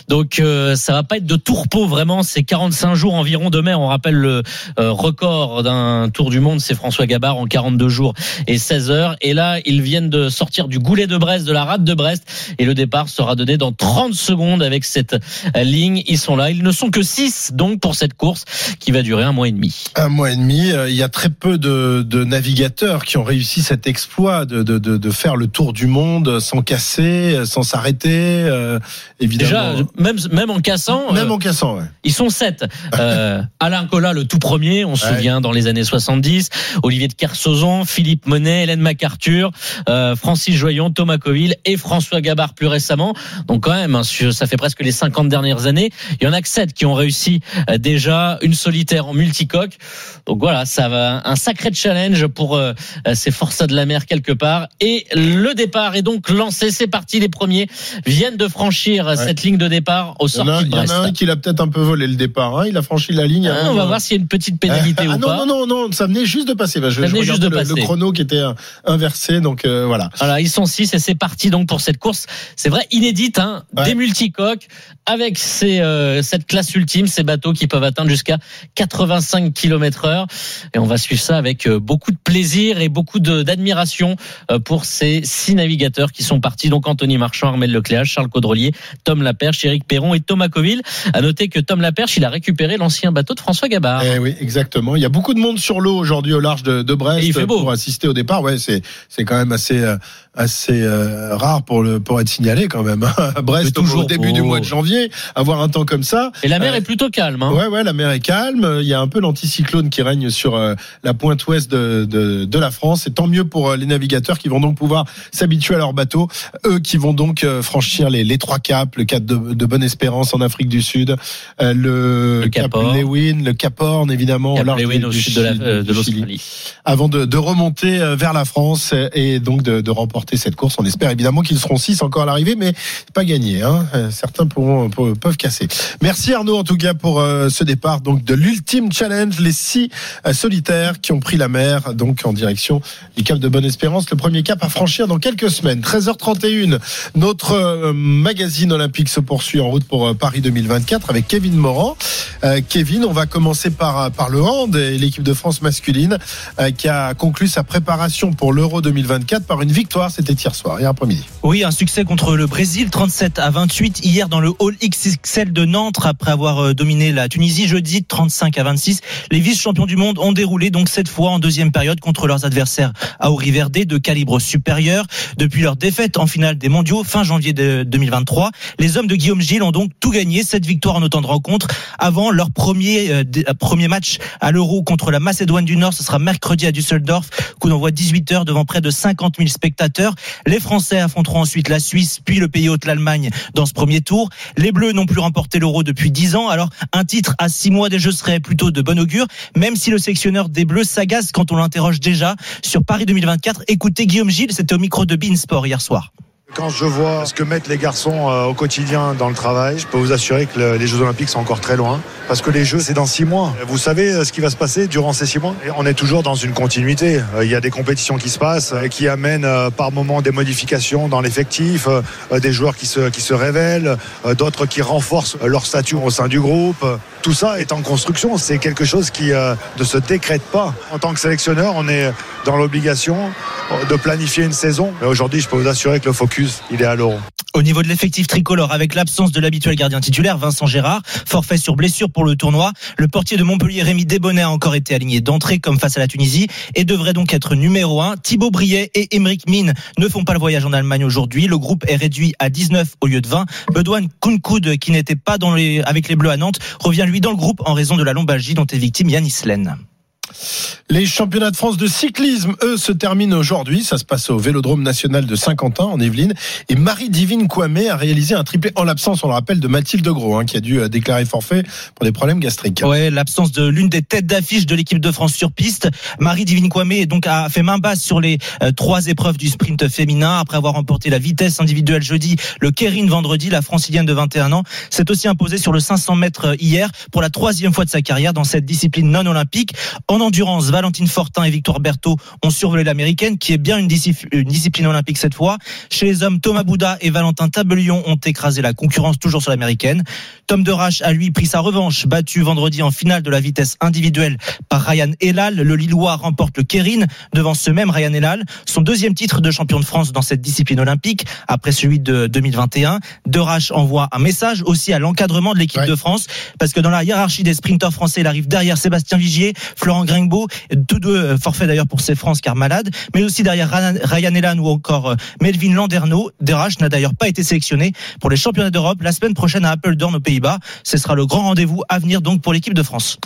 donc euh, ça va pas être de tourpeau vraiment. C'est 45 jours environ de mer. On rappelle le euh, record d'un tour du monde, c'est François Gabard en 42 jours et 16 heures. Et là, ils viennent de sortir du goulet de Brest, de la rade de Brest, et le départ sera donné dans 30 secondes avec cette ligne. Ils sont là. Ils ne sont que 6 donc pour cette course qui va durer un mois et demi. Un mois et demi. Il y a très peu de, de navires navigateurs qui ont réussi cet exploit de, de, de, de, faire le tour du monde sans casser, sans s'arrêter. Euh, évidemment. Déjà, même, même en cassant. Même euh, en cassant, ouais. Ils sont sept. Euh, [LAUGHS] Alain Collat, le tout premier, on se ouais. souvient dans les années 70. Olivier de Kersauzon, Philippe Monet, Hélène MacArthur, euh, Francis Joyon, Thomas Coville et François Gabard plus récemment. Donc quand même, hein, ça fait presque les 50 dernières années. Il y en a que sept qui ont réussi déjà une solitaire en multicoque. Donc voilà, ça va un sacré challenge pour euh, ces forçats de la mer quelque part. Et le départ est donc lancé. C'est parti. Les premiers viennent de franchir ouais. cette ligne de départ au Brest. Il y en a un qui l'a peut-être un peu volé le départ. Hein. Il a franchi la ligne. Ah, on va voir s'il y a une petite pénalité ah, ou non, pas. Non, non, non, ça venait juste de passer. Bah, je, ça venait je juste de le, passer. le chrono qui était inversé. Donc euh, voilà. Voilà, ils sont six et c'est parti donc pour cette course. C'est vrai inédite, hein, ouais. des multicoques avec ces, euh, cette classe ultime, ces bateaux qui peuvent atteindre jusqu'à 85 km/h. Et on va suivre ça avec euh, beaucoup de plaisir et beaucoup d'admiration euh, pour ces six navigateurs qui sont partis. Donc Anthony Marchand, Armel Lecléache, Charles Caudrelier, Tom Laperche, Éric Perron et Thomas Coville. À noter que Tom Laperche, il a récupéré l'ancien bateau de François Gabard. Eh oui, exactement. Il y a beaucoup de monde sur l'eau aujourd'hui au large de, de Brest il fait beau. pour assister au départ. Ouais, c'est c'est quand même assez euh, assez euh, rare pour le pour être signalé quand même. hein. À Brest toujours au début du mois de janvier, avoir un temps comme ça. Et la mer Euh, est plutôt calme. Hein. Ouais, ouais, la mer est calme. Il y a un peu l'anticyclone qui règne sur euh, la pointe ouest de, de, de la France. Et tant mieux pour euh, les navigateurs qui vont donc pouvoir s'habituer à leur bateau. Eux qui vont donc euh, franchir les, les trois caps, le cap de, de Bonne-Espérance en Afrique du Sud, euh, le, Le cap. Lewin, le Cap Horn évidemment, Cap large Lewin du- au sud de la- euh, l'Australie. avant de, de remonter vers la France et donc de, remporter cette course. On espère évidemment qu'ils seront six encore à l'arrivée, mais pas gagné. Hein. Certains pourront, pour- peuvent casser. Merci Arnaud en tout cas pour euh, ce départ donc de l'ultime challenge, les six solitaires qui ont pris la mer donc en direction du Cap de Bonne-Espérance. Le premier cap à franchir dans quelques semaines. 13h31. Notre euh, magazine olympique se poursuit en route pour euh, Paris 2024 avec Kevin Morand. Euh, Kevin, on va commencer par par le hand et l'équipe de France masculine euh, qui a conclu sa préparation pour l'Euro 2024 par une victoire. C'était hier soir, hier après-midi. Oui, un succès contre le Brésil, 37 à 28 hier dans le hall XXL de Nantes après avoir dominé la Tunisie jeudi 35 à 26. Les vice-champions du monde ont déroulé donc cette fois en deuxième période contre leurs adversaires à Verde de calibre supérieur. Depuis leur défaite en finale des mondiaux fin janvier de 2023, les hommes de Guillaume Gilles ont donc tout gagné, cette victoire en autant de rencontres avant leur premier euh, euh, premier match à l'Euro contre la Macédoine du Nord. Ce sera mercredi à Düsseldorf, coup d'envoi 18h devant près de 50 000 spectateurs. Les Français affronteront ensuite la Suisse, puis le pays hôte l'Allemagne dans ce premier tour. Les Bleus n'ont plus remporté l'Euro depuis 10 ans, alors un titre à 6 mois des Jeux serait plutôt de bon augure, même si le sélectionneur des Bleus s'agace quand on déjà sur Paris 2024. Écoutez Guillaume Gilles, c'était au micro de Beansport hier soir. Quand je vois ce que mettent les garçons euh, au quotidien dans le travail, je peux vous assurer que le- les Jeux Olympiques sont encore très loin. Parce que les Jeux, c'est dans six mois. Vous savez euh, ce qui va se passer durant ces six mois? Et On est toujours dans une continuité. Euh, Il y a des compétitions qui se passent, euh, qui amènent par moments des modifications dans l'effectif, des joueurs qui se, qui se révèlent, d'autres qui renforcent leur statut au sein du groupe. Tout ça est en construction. C'est quelque chose qui ne se décrète pas. En tant que sélectionneur, on est dans l'obligation de planifier une saison. Mais aujourd'hui, je peux vous assurer que le focus, il est à l'euro. Au niveau de l'effectif tricolore, avec l'absence de l'habituel gardien titulaire, Vincent Gérard, forfait sur blessure pour le tournoi, le portier de Montpellier, Rémi Desbonnets, a encore été aligné d'entrée comme face à la Tunisie et devrait donc être numéro 1. Thibaut Briet et Émeric Mine ne font pas le voyage en Allemagne aujourd'hui. Le groupe est réduit à 19 au lieu de 20. Bedouane Kounkoud, qui n'était pas dans les, avec les Bleus à Nantes, revient lui dans le groupe en raison de la lombalgie dont est victime Yannis Len. Les championnats de France de cyclisme, eux, se terminent aujourd'hui. Ça se passe au Vélodrome national de Saint-Quentin, en Yvelines. Et Marie-Divine Kouamé a réalisé un triplé en l'absence, on le rappelle, de Mathilde Gros, hein, qui a dû euh, déclarer forfait pour des problèmes gastriques. Ouais, l'absence de l'une des têtes d'affiche de l'équipe de France sur piste. Marie Divine Kwame donc a fait main basse sur les euh, trois épreuves du sprint féminin après avoir remporté la vitesse individuelle jeudi, le Kérine vendredi. La francilienne de 21 ans s'est aussi imposée sur le 500 mètres hier pour la troisième fois de sa carrière dans cette discipline non olympique. Endurance, Valentine Fortin et Victoire Berthaud ont survolé l'américaine, qui est bien une, discipline, olympique cette fois. Chez les hommes, Thomas Bouda et Valentin Tabelion ont écrasé la concurrence toujours sur l'américaine. Tom Derache a lui pris sa revanche, battu vendredi en finale de la vitesse individuelle par Ryan Elal. Le Lillois remporte le Kérine devant ce même Ryan Elal, son deuxième titre de champion de France dans cette discipline olympique après celui de 2021. Derache envoie un message aussi à l'encadrement de l'équipe Ouais. de France parce que dans la hiérarchie des sprinteurs français, il arrive derrière Sébastien Vigier, Florent Gringbeau, tous deux euh, forfaits d'ailleurs pour ces France car malade, mais aussi derrière Ryan Elal ou encore euh, Melvin Landerneau. Derache n'a d'ailleurs pas été sélectionné pour les championnats d'Europe la semaine prochaine à Apeldoorn aux Pays-Bas. Ce sera le grand rendez-vous à venir donc pour l'équipe de France.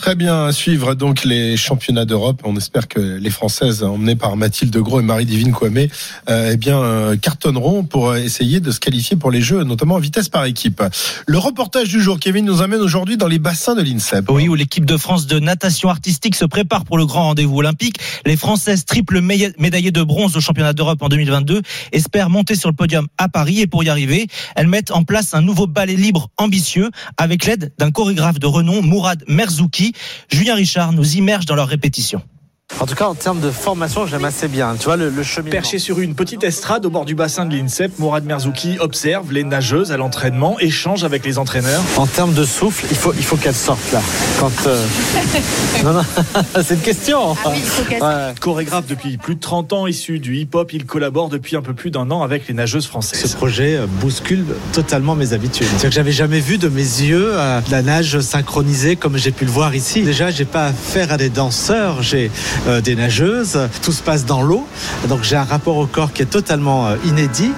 Très bien à suivre donc les championnats d'Europe. On espère que les Françaises emmenées par Mathilde Gros et Marie-Divine Kouamé euh, eh bien euh, cartonneront pour essayer de se qualifier pour les Jeux, notamment en vitesse par équipe. Le reportage du jour, Kevin, nous amène aujourd'hui dans les bassins de l'INSEP. Oui, où l'équipe de France de natation artistique se prépare pour le grand rendez-vous olympique. Les Françaises triple méda- médaillées de bronze au championnat d'Europe en 2022 espèrent monter sur le podium à Paris et pour y arriver, elles mettent en place un nouveau ballet libre ambitieux avec l'aide d'un chorégraphe de renom, Mourad Merzouki. Julien Richard nous immerge dans leur répétition. En tout cas, en termes de formation, j'aime assez bien. Tu vois, le, le cheminement. Perché sur une petite estrade au bord du bassin de l'INSEP, Mourad Merzouki observe les nageuses à l'entraînement, échange avec les entraîneurs. En termes de souffle, il faut, il faut qu'elles sortent là. Quand, euh, [LAUGHS] non, non, [LAUGHS] c'est une question. Ah oui, il faut Ouais. Chorégraphe depuis plus de 30 ans, issu du hip-hop, il collabore depuis un peu plus d'un an avec les nageuses Ce françaises. projet euh, bouscule totalement mes habitudes. C'est que j'avais jamais vu de mes yeux euh, la nage synchronisée comme j'ai pu le voir ici. Déjà, j'ai pas affaire à des danseurs, j'ai des nageuses. Tout se passe dans l'eau, donc j'ai un rapport au corps qui est totalement euh, inédit.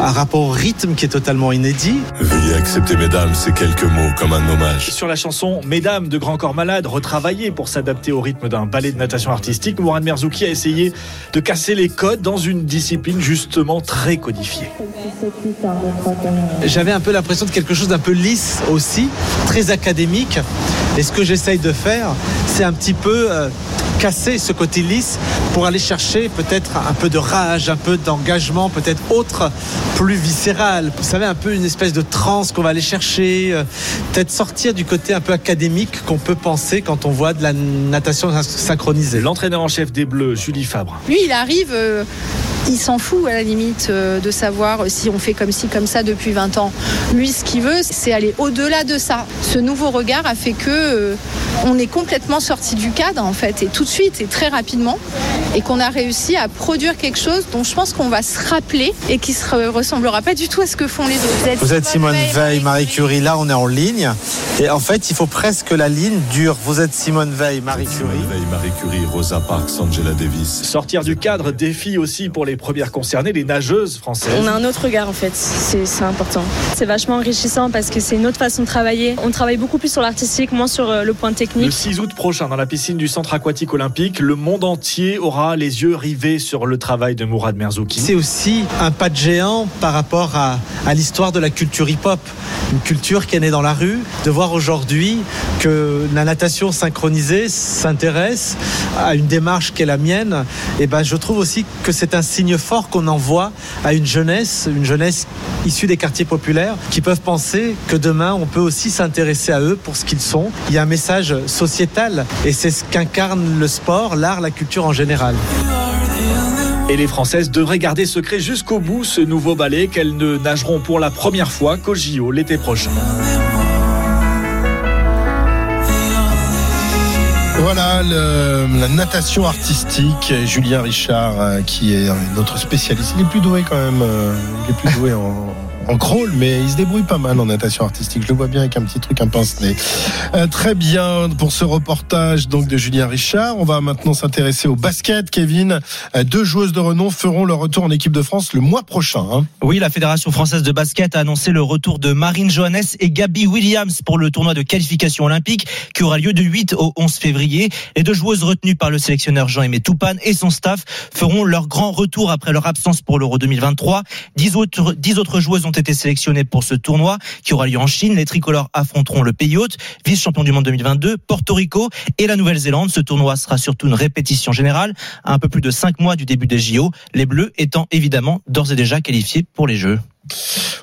Un rapport au rythme qui est totalement inédit. Veuillez accepter, mesdames, ces quelques mots comme un hommage. Sur la chanson Mesdames de Grand Corps Malade, retravaillée pour s'adapter au rythme d'un ballet de natation artistique, Mourad Merzouki a essayé de casser les codes dans une discipline justement très codifiée. J'avais un peu l'impression de quelque chose d'un peu lisse aussi, très académique. Et ce que j'essaye de faire, c'est un petit peu euh, casser ce côté lisse pour aller chercher peut-être un peu de rage, un peu d'engagement, peut-être autre, plus viscéral. Vous savez, un peu une espèce de transe qu'on va aller chercher, euh, peut-être sortir du côté un peu académique qu'on peut penser quand on voit de la natation synchronisée. L'entraîneur en chef des Bleus, Julie Fabre. Lui, il arrive, euh, il s'en fout à la limite euh, de savoir si on fait comme ci, comme ça depuis 20 ans. Lui, ce qu'il veut, c'est aller au-delà de ça. Ce nouveau regard a fait que euh, on est complètement sorti du cadre, en fait, et tout de suite et très rapidement, et qu'on a réussi à produire quelque chose dont je pense qu'on va se rappeler et qui ne ressemblera pas du tout à ce que font les autres. Vous êtes Simone Veil, Marie Curie, là on est en ligne. Et en fait, il faut presque que la ligne dure. Vous êtes Simone Veil, Marie Simone Curie. Veil, Marie Curie, Rosa Parks, Angela Davis. Sortir du cadre défi aussi pour les premières concernées, les nageuses françaises. On a un autre regard en fait, c'est important. C'est vachement enrichissant parce que c'est une autre façon de travailler. On travaille beaucoup plus sur l'artistique, moins sur euh, le point Le technique. 6 août prochain, dans la piscine du Centre aquatique olympique, le monde entier aura les yeux rivés sur le travail de Mourad Merzouki. C'est aussi un pas de géant par rapport à, à l'histoire de la culture hip-hop. Une culture qui est née dans la rue. De voir aujourd'hui que la natation synchronisée s'intéresse à une démarche qui est la mienne, et ben je trouve aussi que c'est un signe fort qu'on envoie à une jeunesse, une jeunesse issue des quartiers populaires, qui peuvent penser que demain on peut aussi s'intéresser à eux pour ce qu'ils sont. Il y a un message sociétal et c'est ce qu'incarne le sport, l'art, la culture en général. Et les Françaises devraient garder secret jusqu'au bout ce nouveau ballet qu'elles ne nageront pour la première fois qu'au JO l'été prochain. Voilà la natation artistique. Julien Richard, euh, qui est notre spécialiste. Il est plus doué quand même. euh, il est plus doué en crawl, mais il se débrouille pas mal en natation artistique. Je le vois bien avec un petit truc, un pince-nez. Euh, très bien pour ce reportage donc de Julien Richard. On va maintenant s'intéresser au basket. Kevin, Euh, deux joueuses de renom feront leur retour en équipe de France le mois prochain. hein. Oui, la Fédération française de basket a annoncé le retour de Marine Johannes et Gabi Williams pour le tournoi de qualification olympique qui aura lieu du 8 au 11 février. Les deux joueuses retenues par le sélectionneur Jean-Aimé Toupane et son staff feront leur grand retour après leur absence pour l'Euro 2023. Dix autres, dix autres joueuses ont été sélectionnées pour ce tournoi qui aura lieu en Chine. Les tricolores affronteront le pays hôte, vice-champion du monde 2022, Porto Rico et la Nouvelle-Zélande. Ce tournoi sera surtout une répétition générale à un peu plus de cinq mois du début des JO. Les Bleus étant évidemment d'ores et déjà qualifiés pour les Jeux.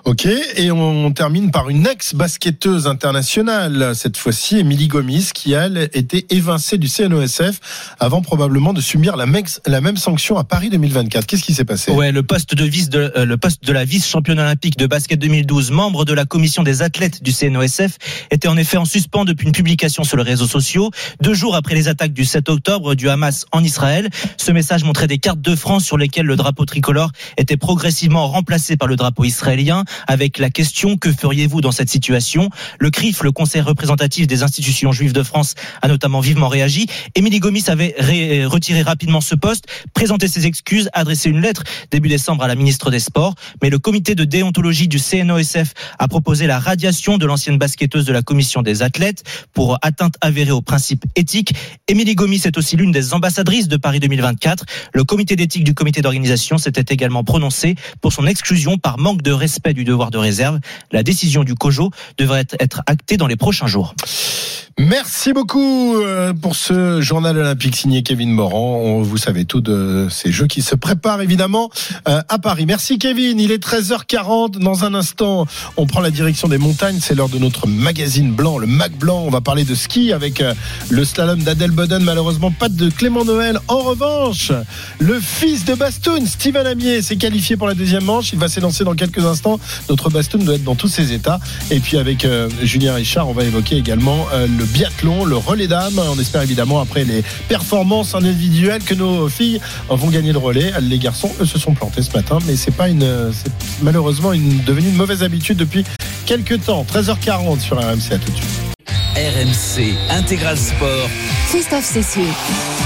Ok, et on termine par une ex-basketteuse internationale, cette fois-ci, Émilie Gomis, qui, elle, était évincée du CNOSF avant probablement de subir la, la même sanction à Paris 2024. Qu'est-ce qui s'est passé? Ouais, le poste de vice de euh, le poste de la vice championne olympique de basket 2012, membre de la commission des athlètes du CNOSF, était en effet en suspens depuis une publication sur les réseaux sociaux, deux jours après les attaques du 7 octobre du Hamas en Israël. Ce message montrait des cartes de France sur lesquelles le drapeau tricolore était progressivement remplacé par le drapeau israélien, avec la question que feriez-vous dans cette situation? Le CRIF, le Conseil représentatif des institutions juives de France, a notamment vivement réagi. Émilie Gomis avait ré- retiré rapidement ce poste, présenté ses excuses, adressé une lettre début décembre à la ministre des Sports, mais le comité de déontologie du CNOSF a proposé la radiation de l'ancienne basketteuse de la commission des athlètes pour atteinte avérée aux principes éthiques. Émilie Gomis est aussi l'une des ambassadrices de Paris 2024. Le comité d'éthique du comité d'organisation s'était également prononcé pour son exclusion par manque de respect du devoir de réserve. La décision du COJO devrait être actée dans les prochains jours. Merci beaucoup euh, pour ce journal olympique signé Kevin Morand. Vous savez tout de ces jeux qui se préparent évidemment euh, à Paris. Merci Kevin. Il est 13h40. Dans un instant, on prend la direction des montagnes. C'est l'heure de notre magazine blanc, le Mac Blanc. On va parler de ski avec euh, le slalom d'Adèle Boden. Malheureusement, pas de Clément Noël. En revanche, le fils de Bastoun, Steven Amier, s'est qualifié pour la deuxième manche. Il va s'élancer dans quelques instants. Notre Bastoun doit être dans tous ses états. Et puis avec Julien Richard, on va évoquer également euh, le biathlon, le relais dames. On espère évidemment après les performances en individuel que nos filles vont gagner le relais. Les garçons, eux, se sont plantés ce matin, mais c'est pas une, c'est malheureusement une, devenu une mauvaise habitude depuis quelques temps. 13h40 sur RMC. À tout de suite. RMC Intégral Sport. Christophe Cessieux.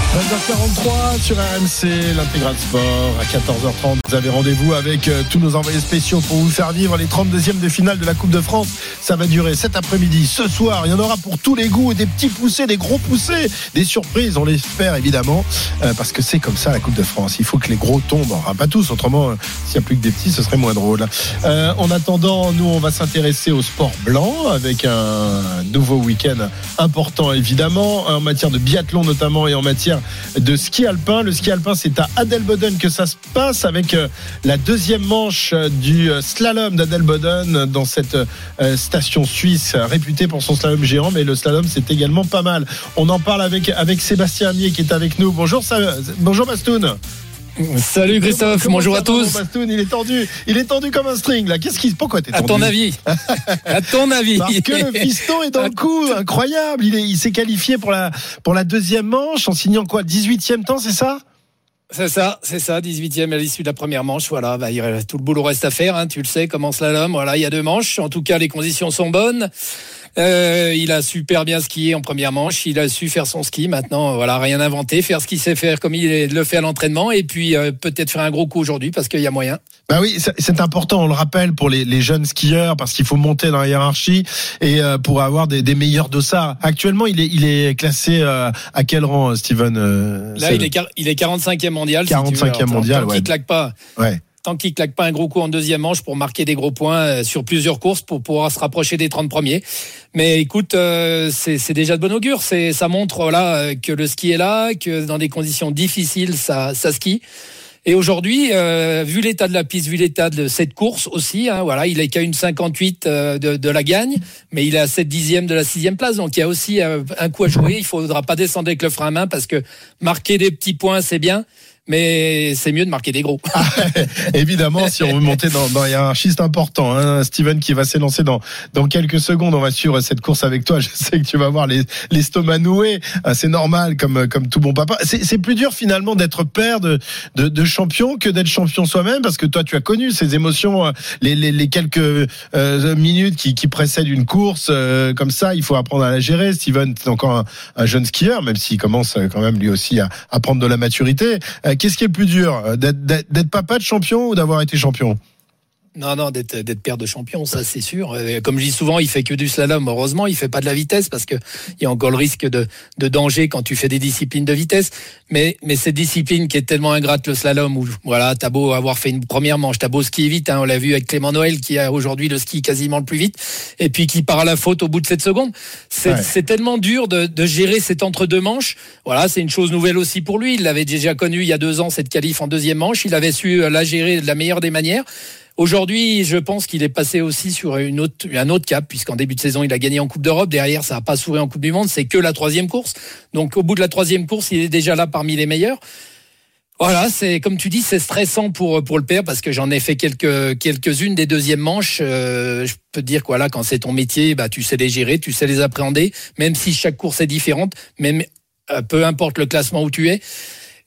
13h43 sur RMC, l'intégral sport. À 14h30, vous avez rendez-vous avec euh, tous nos envoyés spéciaux pour vous faire vivre les 32e de finale de la Coupe de France. Ça va durer cet après-midi, ce soir. Il y en aura pour tous les goûts, des petits poussés, des gros poussés, des surprises, on l'espère évidemment, euh, parce que c'est comme ça la Coupe de France. Il faut que les gros tombent. Enfin, pas tous, autrement, euh, s'il n'y a plus que des petits, ce serait moins drôle. En attendant, nous, on va s'intéresser au sport blanc avec un nouveau week-end important évidemment, en matière de biathlon notamment et en matière de ski alpin. Le ski alpin, c'est à Adelboden que ça se passe avec euh, la deuxième manche euh, du euh, slalom d'Adelboden dans cette station suisse réputée pour son slalom géant. Mais le slalom, c'est également pas mal. On en parle avec, Sébastien Amier qui est avec nous. Bonjour, Sa- bonjour Bastoun. Salut Christophe, bonjour à tous. Bastoun, il est tendu, il est tendu comme un string là. Qu'est-ce qui, pourquoi t'es À tendu ton avis [LAUGHS] À ton avis Parce que le piston est dans le coup, incroyable. Il est- il s'est qualifié pour la pour la deuxième manche en signant quoi, 18e temps, c'est ça? C'est ça, c'est ça, 18e à l'issue de la première manche. Voilà, bah, il tout le boulot reste à faire, hein, tu le sais, comment slalom. Voilà, il y a deux manches. En tout cas, les conditions sont bonnes. Euh, il a super bien skié en première manche. Il a su faire son ski. Maintenant, voilà, rien inventé, faire ce qu'il sait faire comme il le fait à l'entraînement, et puis euh, peut-être faire un gros coup aujourd'hui parce qu'il y a moyen. Bah oui, c'est- important, on le rappelle pour les, les jeunes skieurs parce qu'il faut monter dans la hiérarchie et euh, pour avoir des, des meilleurs dossards. Actuellement, il est il est classé euh, à quel rang, Steven euh, Là, c'est il est, il est 45e mondial. si tu veux. 45e Alors, mondial, tant ouais. qu'il claque pas. Ouais. Tant qu'il claque pas un gros coup en deuxième manche pour marquer des gros points euh, sur plusieurs courses pour pouvoir se rapprocher des 30 premiers. Mais écoute, euh, c'est déjà de bon augure. C'est ça montre voilà euh, que le ski est là, que dans des conditions difficiles ça ça skie. Et aujourd'hui, euh, vu l'état de la piste, vu l'état de cette course aussi, hein, voilà, il est qu'à une 58 euh, de, de la gagne, mais il est à 7 dixièmes de la sixième place, donc il y a aussi un coup à jouer. Il faudra pas descendre avec le frein à main parce que marquer des petits points c'est bien, mais c'est mieux de marquer des gros. [LAUGHS] Évidemment, si on veut monter dans, dans hiérarchie, c'est important. Hein. Steven qui va s'élancer dans, dans quelques secondes. On va suivre cette course avec toi. [LAUGHS] Je sais que tu vas voir les, l'estomac noué. Ah, C'est normal, comme, comme tout bon papa. C'est, c'est plus dur finalement d'être père de, de, de champion que d'être champion soi-même, parce que toi, tu as connu ces émotions, euh, les, les, les quelques euh, minutes qui, qui précèdent une course euh, comme ça. Il faut apprendre à la gérer. Steven, c'est encore un, un jeune skieur, même s'il commence euh, quand même lui aussi à, à prendre de la maturité. Euh, Qu'est-ce qui est le plus dur, euh, d'être, papa de champion ou d'avoir été champion? Non, non, d'être d'être père de champion, ça c'est sûr. Euh, Comme je dis souvent, il fait que du slalom. Heureusement, il fait pas de la vitesse parce que il y a encore le risque de, de danger quand tu fais des disciplines de vitesse. Mais mais cette discipline qui est tellement ingrate le slalom où voilà, t'as beau avoir fait une première manche, t'as beau skier vite. Hein, on l'a vu avec Clément Noël qui a aujourd'hui le ski quasiment le plus vite et puis qui part à la faute au bout de 7 secondes. C'est Ouais. c'est tellement dur de, de gérer cet entre-deux manches. Voilà, c'est une chose nouvelle aussi pour lui. Il l'avait déjà connu il y a deux ans cette qualif en deuxième manche. Il avait su euh, la gérer de la meilleure des manières. Aujourd'hui, je pense qu'il est passé aussi sur une autre, un autre cap, puisqu'en début de saison, il a gagné en Coupe d'Europe. Derrière, ça n'a pas souri en Coupe du Monde. C'est que la troisième course. Donc, au bout de la troisième course, il est déjà là parmi les meilleurs. Voilà, c'est comme tu dis, c'est stressant pour pour le père parce que j'en ai fait quelques quelques-unes des deuxièmes manches. Euh, je peux te dire quoi là, quand c'est ton métier, bah tu sais les gérer, tu sais les appréhender, même si chaque course est différente, même euh, peu importe le classement où tu es.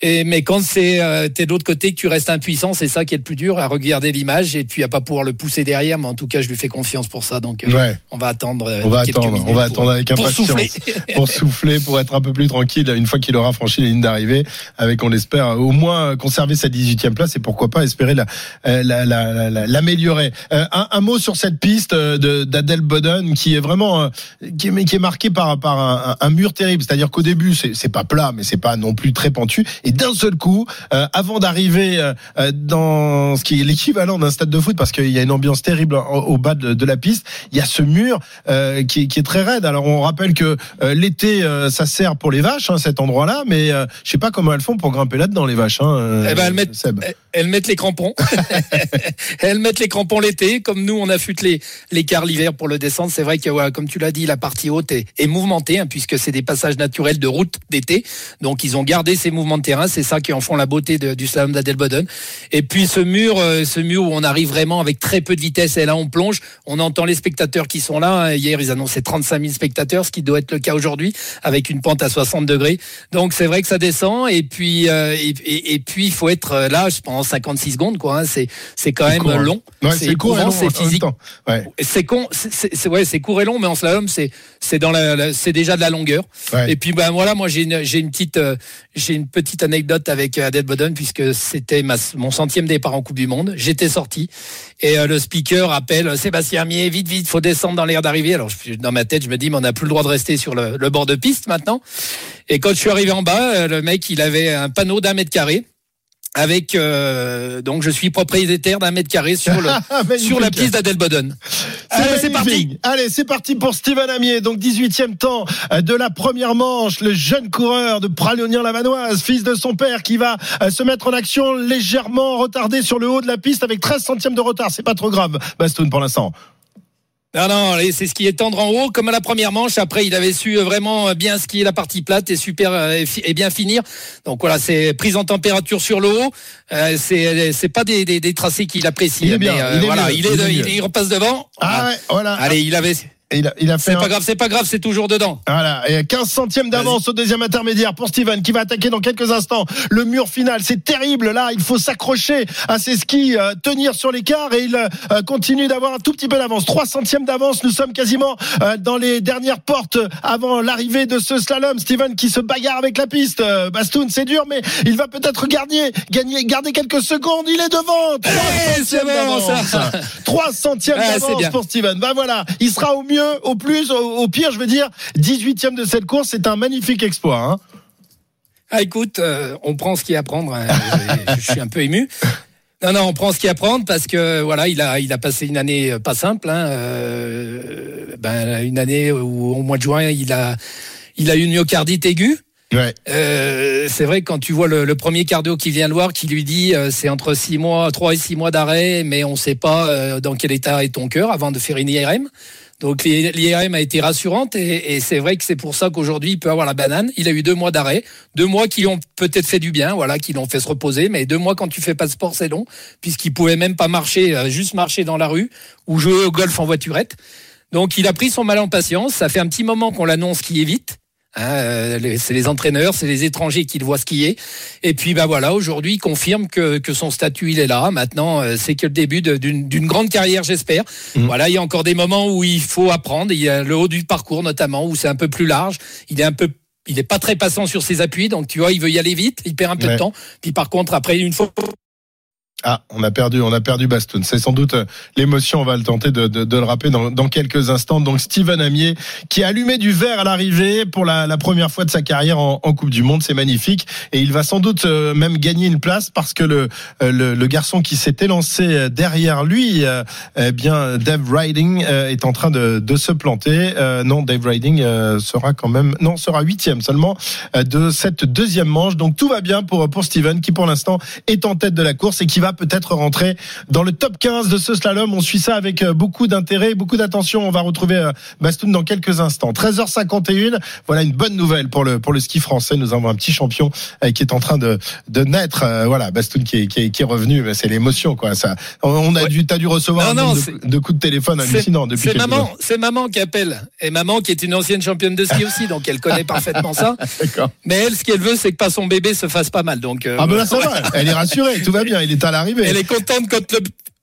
Et, mais quand c'est euh, t'es de l'autre côté que tu restes impuissant, c'est ça qui est le plus dur à regarder l'image et puis à pas pouvoir le pousser derrière. Mais en tout cas, je lui fais confiance pour ça. Donc, euh, Ouais. on va attendre. euh, On va attendre, on va pour- attendre avec pour impatience, souffler. [LAUGHS] pour souffler, pour être un peu plus tranquille une fois qu'il aura franchi les lignes d'arrivée, avec on l'espère au moins conserver sa 18e place et pourquoi pas espérer la- euh, la- la- la- la- l'améliorer. Un, un mot sur cette piste d'Adèle Boden qui est vraiment qui est, qui est marquée par par un, mur terrible, c'est-à-dire qu'au début c'est c'est pas plat mais c'est pas non plus très pentu et Et d'un seul coup, euh, avant d'arriver euh, euh, dans ce qui est l'équivalent d'un stade de foot, parce qu'il y a une ambiance terrible au, au bas de, de la piste, il y a ce mur euh, qui, est- qui est très raide. Alors on rappelle que euh, l'été, euh, ça sert pour les vaches, hein, cet endroit-là, mais euh, je sais pas comment elles font pour grimper là-dedans les vaches. Hein, Eh ben, elles mettent, Seb. Elles mettent les crampons. [LAUGHS] elles mettent les crampons l'été, comme nous, on affûte les, les cars l'hiver pour le descendre. C'est vrai que, voilà, comme tu l'as dit, la partie haute est, est mouvementée, hein, puisque c'est des passages naturels de route d'été. Donc, ils ont gardé ces mouvements de terrain. C'est ça qui en font la beauté de- du slalom d'Adelboden. Et puis, ce mur, euh, ce mur où on arrive vraiment avec très peu de vitesse, et là, on plonge. On entend les spectateurs qui sont là. hein. Hier, ils annonçaient 35 000 spectateurs, ce qui doit être le cas aujourd'hui, avec une pente à 60 degrés. Donc, c'est vrai que ça descend. Et puis, euh, et, puis, il faut être euh, là pendant 56 secondes, quoi. hein. C'est, c'est quand même court, hein. long. Ouais, c'est court et long c'est physique. Ouais. C'est con, c'est- ouais, c'est court et long, mais en slalom, c'est c'est dans la, la- c'est déjà de la longueur. Ouais. Et puis ben voilà, moi j'ai une j'ai une petite euh, j'ai une petite anecdote avec euh, Adèle Boden puisque c'était ma- mon centième départ en Coupe du Monde. J'étais sorti et euh, le speaker appelle Sébastien Mier, vite vite, faut descendre dans l'air d'arrivée. Alors je- dans ma tête, je me dis mais on n'a plus le droit de rester sur le, le bord de piste maintenant. Et quand je suis arrivé en bas, le mec il avait un panneau d'un mètre carré. Avec euh, donc je suis propriétaire d'un mètre carré sur le [LAUGHS] sur la piste d'Adelboden. Allez, c'est parti. Allez, c'est parti pour Steven Amier. Donc 18e temps de la première manche. Le jeune coureur de Pralonien-Lavanoise, fils de son père, qui va euh, se mettre en action légèrement retardé sur le haut de la piste avec 13 centièmes de retard. C'est pas trop grave, Bastoun, pour l'instant. Non, non, c'est ce qui est tendre en haut, comme à la première manche. Après, il avait su euh, vraiment euh, bien skier la partie plate et super euh, et bien finir. Donc voilà, c'est prise en température sur le haut. Euh, c'est c'est pas des, des, des tracés qu'il apprécie. Il est bien, mais, euh, il est voilà, mieux, il est, il est de- mieux. il, il repasse devant. Ah ouais, voilà. Allez, il avait. Il a, il a fait C'est un- pas grave, c'est pas grave, c'est toujours dedans. Voilà, et 15 centièmes d'avance au deuxième intermédiaire pour Steven qui va attaquer dans quelques instants le mur final. C'est terrible là, il faut s'accrocher à ses skis, euh, tenir sur l'écart et il euh, continue d'avoir un tout petit peu d'avance. 3 centièmes d'avance, nous sommes quasiment euh, dans les dernières portes avant l'arrivée de ce slalom. Steven qui se bagarre avec la piste. Bastoun, c'est dur mais il va peut-être gagner, gagner, garder quelques secondes. Il est devant. 3 Eh, c'est centièmes d'avance. ça. 3 centièmes d'avance pour Steven. Ben voilà, il sera au mieux, au plus, au, pire, je veux dire, 18e de cette course, c'est un magnifique exploit. Hein. Ah, écoute, euh, on prend ce qu'il y a à prendre. hein. je, je suis un peu ému. Non, non, on prend ce qu'il y a à prendre parce que voilà, il a, il a passé une année euh, pas simple. Hein, euh, ben, une année où au mois de juin, il a, il a eu une myocardite aiguë. Ouais. Euh, c'est vrai que quand tu vois le, le premier cardio qui vient le voir, qui lui dit euh, c'est entre six mois, trois et six mois d'arrêt, mais on ne sait pas dans quel état est ton cœur avant de faire une IRM. Donc l'IRM a été rassurante et, c'est vrai que c'est pour ça qu'aujourd'hui il peut avoir la banane. Il a eu deux mois d'arrêt, deux mois qui ont peut-être fait du bien, voilà, qui l'ont fait se reposer. Mais deux mois quand tu fais pas de sport c'est long, puisqu'il pouvait même pas marcher, euh, juste marcher dans la rue ou jouer au golf en voiturette. Donc il a pris son mal en patience. Ça fait un petit moment qu'on l'annonce qu'il est vite. Hein, euh, c'est les entraîneurs, c'est les étrangers qui le voient skier. Et puis bah voilà, aujourd'hui, il confirme que, que son statut il est là. Maintenant, euh, c'est que le début d'une d'une grande carrière, j'espère. Voilà, il y a encore des moments où il faut apprendre. Il y a le haut du parcours notamment où c'est un peu plus large. Il est un peu il est pas très passant sur ses appuis, donc tu vois, il veut y aller vite, il perd un peu Ouais. de temps. Puis par contre, après une fois Ah, on a perdu, on a perdu Bastoun. C'est sans doute euh, l'émotion. On va le tenter de, de, de le rappeler dans, dans quelques instants. Donc Steven Amier qui a allumé du verre à l'arrivée pour la, première fois de sa carrière en, en Coupe du Monde. C'est magnifique et il va sans doute euh, même gagner une place parce que le euh, le, le garçon qui s'est élancé derrière lui, eh bien Dave Riding est en train de, de se planter. Euh, non, Dave Riding sera quand même non sera huitième seulement de cette deuxième manche. Donc tout va bien pour pour Steven qui pour l'instant est en tête de la course et qui va peut-être rentrer dans le top 15 de ce slalom. On suit ça avec euh, beaucoup d'intérêt, beaucoup d'attention. On va retrouver euh, Bastoun dans quelques instants. 13h51. Voilà une bonne nouvelle pour le pour le ski français. Nous avons un petit champion euh, qui est en train de de naître. Voilà, Bastoun qui est qui est, qui est revenu. C'est l'émotion quoi. Ça. On- a dû t'as dû recevoir Non, un non, de, de coups de téléphone hallucinants depuis C'est maman, c'est maman qui appelle. Et maman qui est une ancienne championne de ski [LAUGHS] aussi, donc elle connaît parfaitement ça. [LAUGHS] Mais elle, ce qu'elle veut, c'est que pas son bébé se fasse pas mal. Donc, euh, Ah ben là [LAUGHS] ça va. Elle est rassurée. Tout va bien. Il est à Elle est contente quand le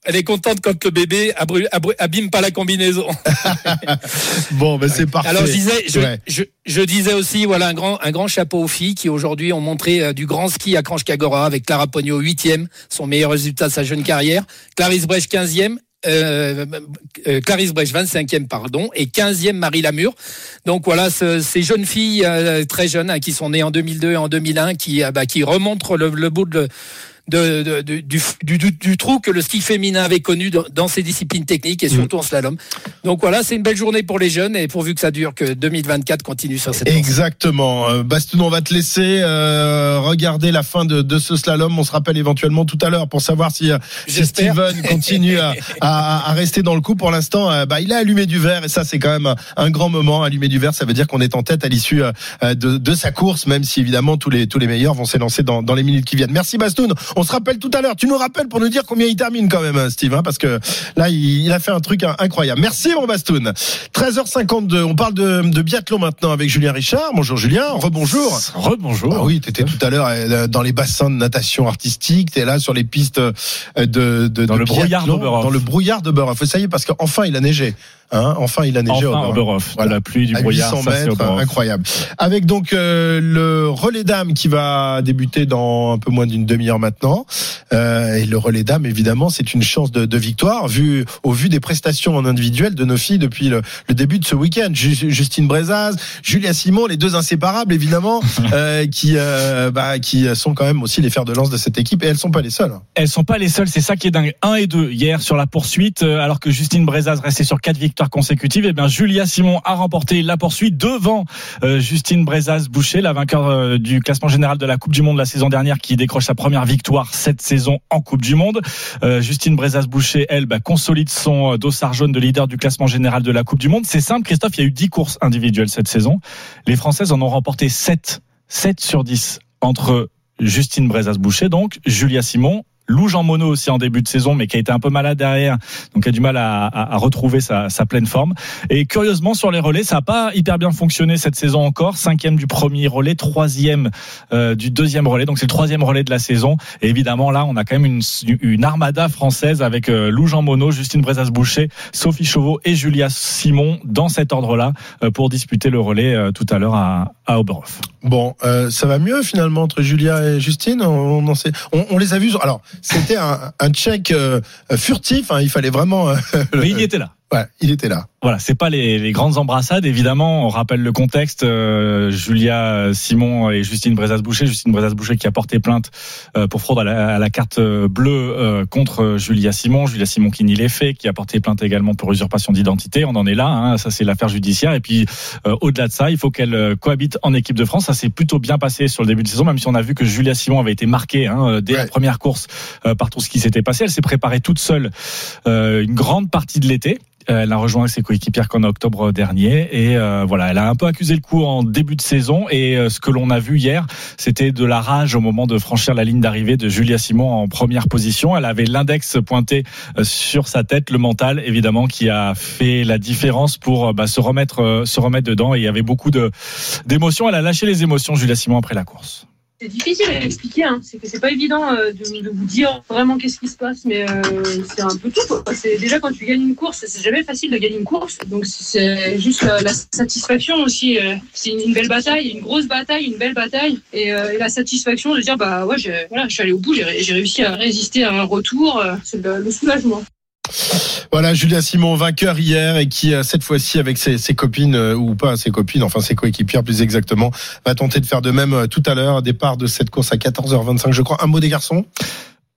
elle est contente quand le bébé abru- abru- abîme pas la combinaison. [LAUGHS] Bon, ben c'est parfait. Alors je disais, je, Ouais. je, je disais aussi, voilà un grand, un grand chapeau aux filles qui aujourd'hui ont montré euh, du grand ski à Kranjkagora avec Clara Pogno 8e, son meilleur résultat de sa jeune carrière, Clarisse Brech 15e euh, euh, Clarisse Brèche 25e pardon et 15e Marie Lamure. Donc voilà ce- ces jeunes filles très jeunes hein, qui sont nées en 2002 et en 2001 qui bah, qui remontrent le, le bout de, de, de- de- du, du, du- du trou que le ski féminin avait connu dans, dans ces disciplines techniques et surtout en slalom. Donc voilà, c'est une belle journée pour les jeunes et pourvu que ça dure, que 2024 continue sur cette. Exactement. Euh, Bastoun, on va te laisser euh, regarder la fin de, de ce slalom. On se rappelle éventuellement tout à l'heure pour savoir si, euh, si. Steven [LAUGHS] continue à, à- à rester dans le coup. Pour l'instant, bah, il a allumé du verre et ça, c'est quand même un, grand moment. Allumer du verre, ça veut dire qu'on est en tête à l'issue de, de sa course, même si évidemment tous les tous les meilleurs vont s'élancer dans, dans les minutes qui viennent. Merci Bastoun. On se rappelle tout à l'heure. Tu nous rappelles pour nous dire combien il termine quand même, hein, Steve, hein, parce que là, il, il a fait un truc hein, incroyable. Merci mon Bastoun. 13h52. On parle de, de biathlon maintenant avec Julien Richard. Bonjour Julien. Rebonjour. Rebonjour. Ah oui, t'étais tout à l'heure euh, dans les bassins de natation artistique. T'es là sur les pistes euh, de, de Dans de le brouillard biathlon, d'Oberhof. Dans le brouillard d'Oberhof. Ça y est, parce qu'enfin il a neigé. Hein, enfin, il a neigé Enfin, à Oberhof. De la pluie, du à brouillard, 800 ça, c'est mètres, incroyable. Avec donc euh, le relais dames qui va débuter dans un peu moins d'une demi-heure maintenant. Euh, et le relais dames, évidemment, c'est une chance de, de victoire vu au vu des prestations en individuel de nos filles depuis le, le début de ce week-end. Ju- Justine Brezaz, Julia Simon, les deux inséparables, évidemment, [LAUGHS] euh, qui euh, bah, qui sont quand même aussi les fers de lance de cette équipe. Et elles sont pas les seules. hein. Elles sont pas les seules, c'est ça qui est dingue. 1 et 2 hier sur la poursuite, euh, alors que Justine Brezaz restait sur quatre victoires consécutives. Et bien Julia Simon a remporté la poursuite devant euh, Justine Brezaz Boucher, la vainqueur euh, du classement général de la Coupe du Monde la saison dernière, qui décroche sa première victoire cette saison en Coupe du Monde. Euh, Justine Brezaz Boucher, elle, bah, consolide son dossard jaune de leader du classement général de la Coupe du Monde. C'est simple, Christophe, il y a eu 10 courses individuelles cette saison. Les Françaises en ont remporté 7, 7 sur 10 entre Justine Brezas-Boucher, donc Julia Simon. Lou Jean Monod aussi en début de saison, mais qui a été un peu malade derrière, donc a du mal à, retrouver sa, pleine forme. Et curieusement sur les relais, ça n'a pas hyper bien fonctionné cette saison encore. Cinquième du premier relais, troisième euh, du deuxième relais, donc c'est le troisième relais de la saison. Et évidemment là, on a quand même une, armada française avec euh, Lou Jean Monod, Justine Brezas-Boucher, Sophie Chauveau et Julia Simon dans cet ordre-là euh, pour disputer le relais tout à l'heure à, à Oberhof. Bon, ça va mieux finalement entre Julia et Justine? En on, on les a vus. Alors, c'était un, un check euh, furtif. hein, il fallait vraiment. euh, Mais il y était là. Ouais, il était là. Voilà, c'est pas les, les grandes embrassades, évidemment. On rappelle le contexte. euh, Julia Simon et Justine Brezas-Boucher. Justine Brezas-Boucher qui a porté plainte euh, pour fraude à la, à la carte bleue euh, contre Julia Simon. Julia Simon qui nie les faits, qui a porté plainte également pour usurpation d'identité. On en est là. Hein, ça, c'est l'affaire judiciaire. Et puis, euh, au-delà de ça, il faut qu'elle euh, cohabite en équipe de France. Ça s'est plutôt bien passé sur le début de saison, même si on a vu que Julia Simon avait été marquée hein, dès la première course euh, par tout ce qui s'était passé. Elle s'est préparée toute seule euh, une grande partie de l'été. Euh, Elle a rejoint ses coéquipières qu'en octobre dernier et euh, voilà, elle a un peu accusé le coup en début de saison et euh, ce que l'on a vu hier, c'était de la rage au moment de franchir la ligne d'arrivée de Julia Simon en première position. Elle avait l'index pointé euh, sur sa tête, le mental évidemment qui a fait la différence pour euh, bah, se remettre se remettre dedans et il y avait beaucoup de d'émotions. Elle a lâché les émotions Julia Simon après la course. C'est difficile à expliquer, hein. c'est que c'est pas évident euh, de, de vous dire vraiment qu'est-ce qui se passe, mais euh, c'est un peu tout. Quoi. C'est déjà quand tu gagnes une course, c'est jamais facile de gagner une course, donc c'est juste la, la satisfaction aussi. euh, c'est une, une belle bataille, une grosse bataille, une belle bataille, et, euh, et la satisfaction de dire bah ouais, j'ai- voilà, je suis allé au bout, j'ai ré- j'ai réussi à résister à un retour, euh, c'est le, le soulagement. Voilà, Julia Simon, vainqueur hier et qui, euh, cette fois-ci, avec ses, ses copines, euh, ou pas ses copines, enfin ses coéquipières plus exactement, va tenter de faire de même euh, tout à l'heure. Départ de cette course à 14h25, je crois. Un mot des garçons?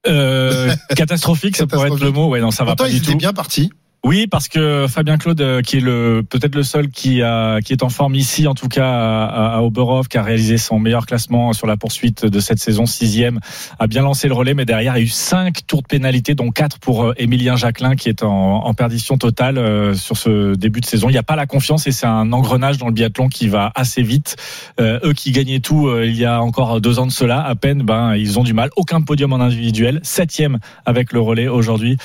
Euh, [LAUGHS] catastrophique, ça pourrait être le mot. Ouais, non, ça va pas ils du tout. bien partis. Oui, parce que Fabien Claude, euh, qui est le peut-être le seul qui a qui est en forme ici, en tout cas à, à Oberhof, qui a réalisé son meilleur classement sur la poursuite de cette saison sixième, a bien lancé le relais, mais derrière il y a eu cinq tours de pénalité, dont quatre pour euh, Émilien Jacquelin, qui est en, en perdition totale euh, sur ce début de saison. Il n'y a pas la confiance et c'est un engrenage dans le biathlon qui va assez vite. Euh, eux qui gagnaient tout euh, il y a encore deux ans de cela, à peine, ben ils ont du mal. Aucun podium en individuel, septième avec le relais aujourd'hui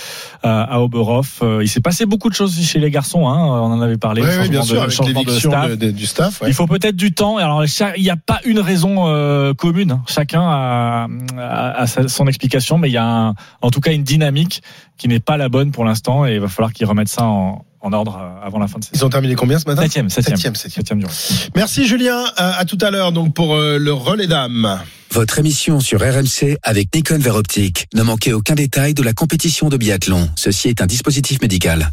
euh, à Oberhof. Passé beaucoup de choses chez les garçons, hein, on en avait parlé. Oui, bien sûr, de- avec changement de l'éviction du staff. ouais. Il faut peut-être du temps. Alors, il n'y a pas une raison euh, commune. hein. Chacun a, a- a sa- son explication, mais il y a un- en tout cas une dynamique qui n'est pas la bonne pour l'instant et il va falloir qu'ils remettent ça en, en ordre euh, avant la fin de saison. Ils ont terminé combien ce matin? Septième, septième, septième, septième du relais. Merci Julien. À, à tout à l'heure donc pour euh, le relais dames. Votre émission sur RMC avec Nikon Veroptique. Ne manquez aucun détail de la compétition de biathlon. Ceci est un dispositif médical.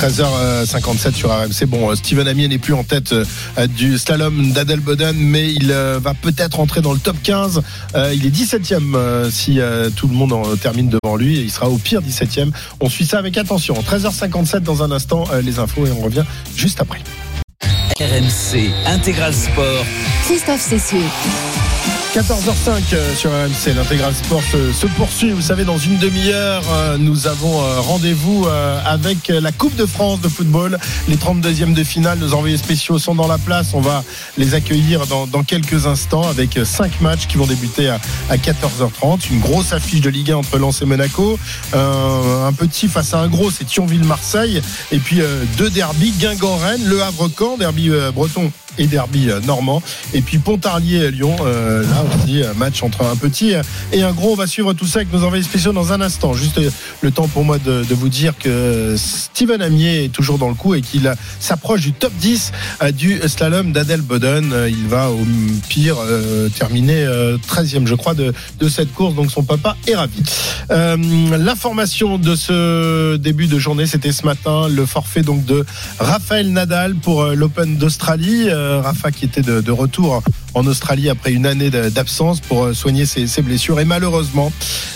13h57 sur RMC. Bon, euh, Steven Amier n'est plus en tête euh, du slalom d'Adelboden, mais il euh, va peut-être entrer dans le top 15. Euh, il est 17e euh, si tout le monde termine devant lui il sera au pire 17e. On suit ça avec attention. 13h57 dans un instant, les infos et on revient juste après. RMC Intégral Sport. Christophe Cessieux. 14h05 euh, sur RMC, l'intégral sport se, poursuit. Vous savez, dans une demi-heure, euh, nous avons euh, rendez-vous avec la Coupe de France de football. Les 32e de finale, nos envoyés spéciaux sont dans la place. On va les accueillir dans, dans quelques instants avec euh, cinq matchs qui vont débuter à, à 14h30. Une grosse affiche de Ligue 1 entre Lens et Monaco. Euh, un petit face à un gros, c'est Thionville-Marseille. Et puis euh, deux derbys, Guingamp-Rennes, Le Havre-Caen, derby breton et derby normand. Et puis Pontarlier-Lyon, là aussi, un match entre un petit et un gros. On va suivre tout ça avec nos envoyés spéciaux dans un instant. Juste euh, le temps pour moi de, vous dire que Steven Amier est toujours dans le coup et qu'il euh, s'approche du top 10 euh, du slalom d'Adel Boden. Euh, Il va au pire euh, terminer euh, 13e, je crois, de, de cette course. Donc son papa est ravi. Euh, L'information de ce début de journée, c'était ce matin, le forfait donc de Raphaël Nadal pour euh, l'Open d'Australie. Euh, Rafa qui était de, de retour en Australie après une année d'absence pour euh, soigner ses, ses blessures. Et malheureusement,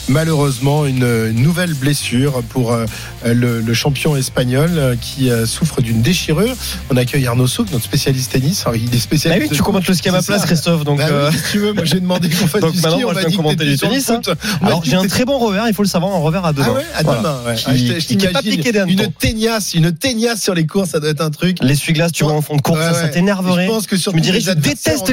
malheureusement, une, nouvelle blessure pour euh, le, le champion espagnol euh, qui souffre d'une déchirure. On accueille Arnaud Souk, notre spécialiste tennis. Alors, il est spécialiste. Ah oui, tu commentes le ski à ma place. Christophe. Donc, Bah oui, si tu veux, moi j'ai demandé qu'on [LAUGHS] fasse donc du ski. on m'a dit commenter du sur tennis. hein. Alors, j'ai un très bon revers, il faut le savoir, un revers à deux Ah mains. ouais, à Voilà. demain, ouais. Qui, Ah, je t'ai- je qui est pas t'imagine piqué d'un Une teignasse, une teignasse sur les courses, ça doit être un truc. L'essuie-glace, tu vois, en fond de course, Ouais, ça, ça t'énerverait. Je pense que Je surtout me dirais, les je déteste ont dû-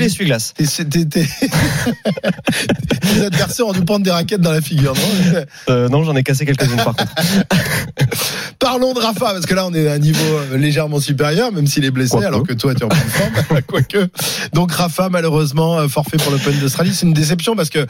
Les adversaires ont dû prendre des raquettes dans la figure, non Euh, non, j'en ai cassé quelques-unes par contre. [LAUGHS] Parlons de Rafa, parce que là, on est à un niveau euh, légèrement supérieur, même s'il est blessé, Quoique. alors que toi, tu es en pleine forme. [LAUGHS] Quoique. Donc, Rafa, malheureusement, euh, forfait pour l'Open d'Australie. C'est une déception parce que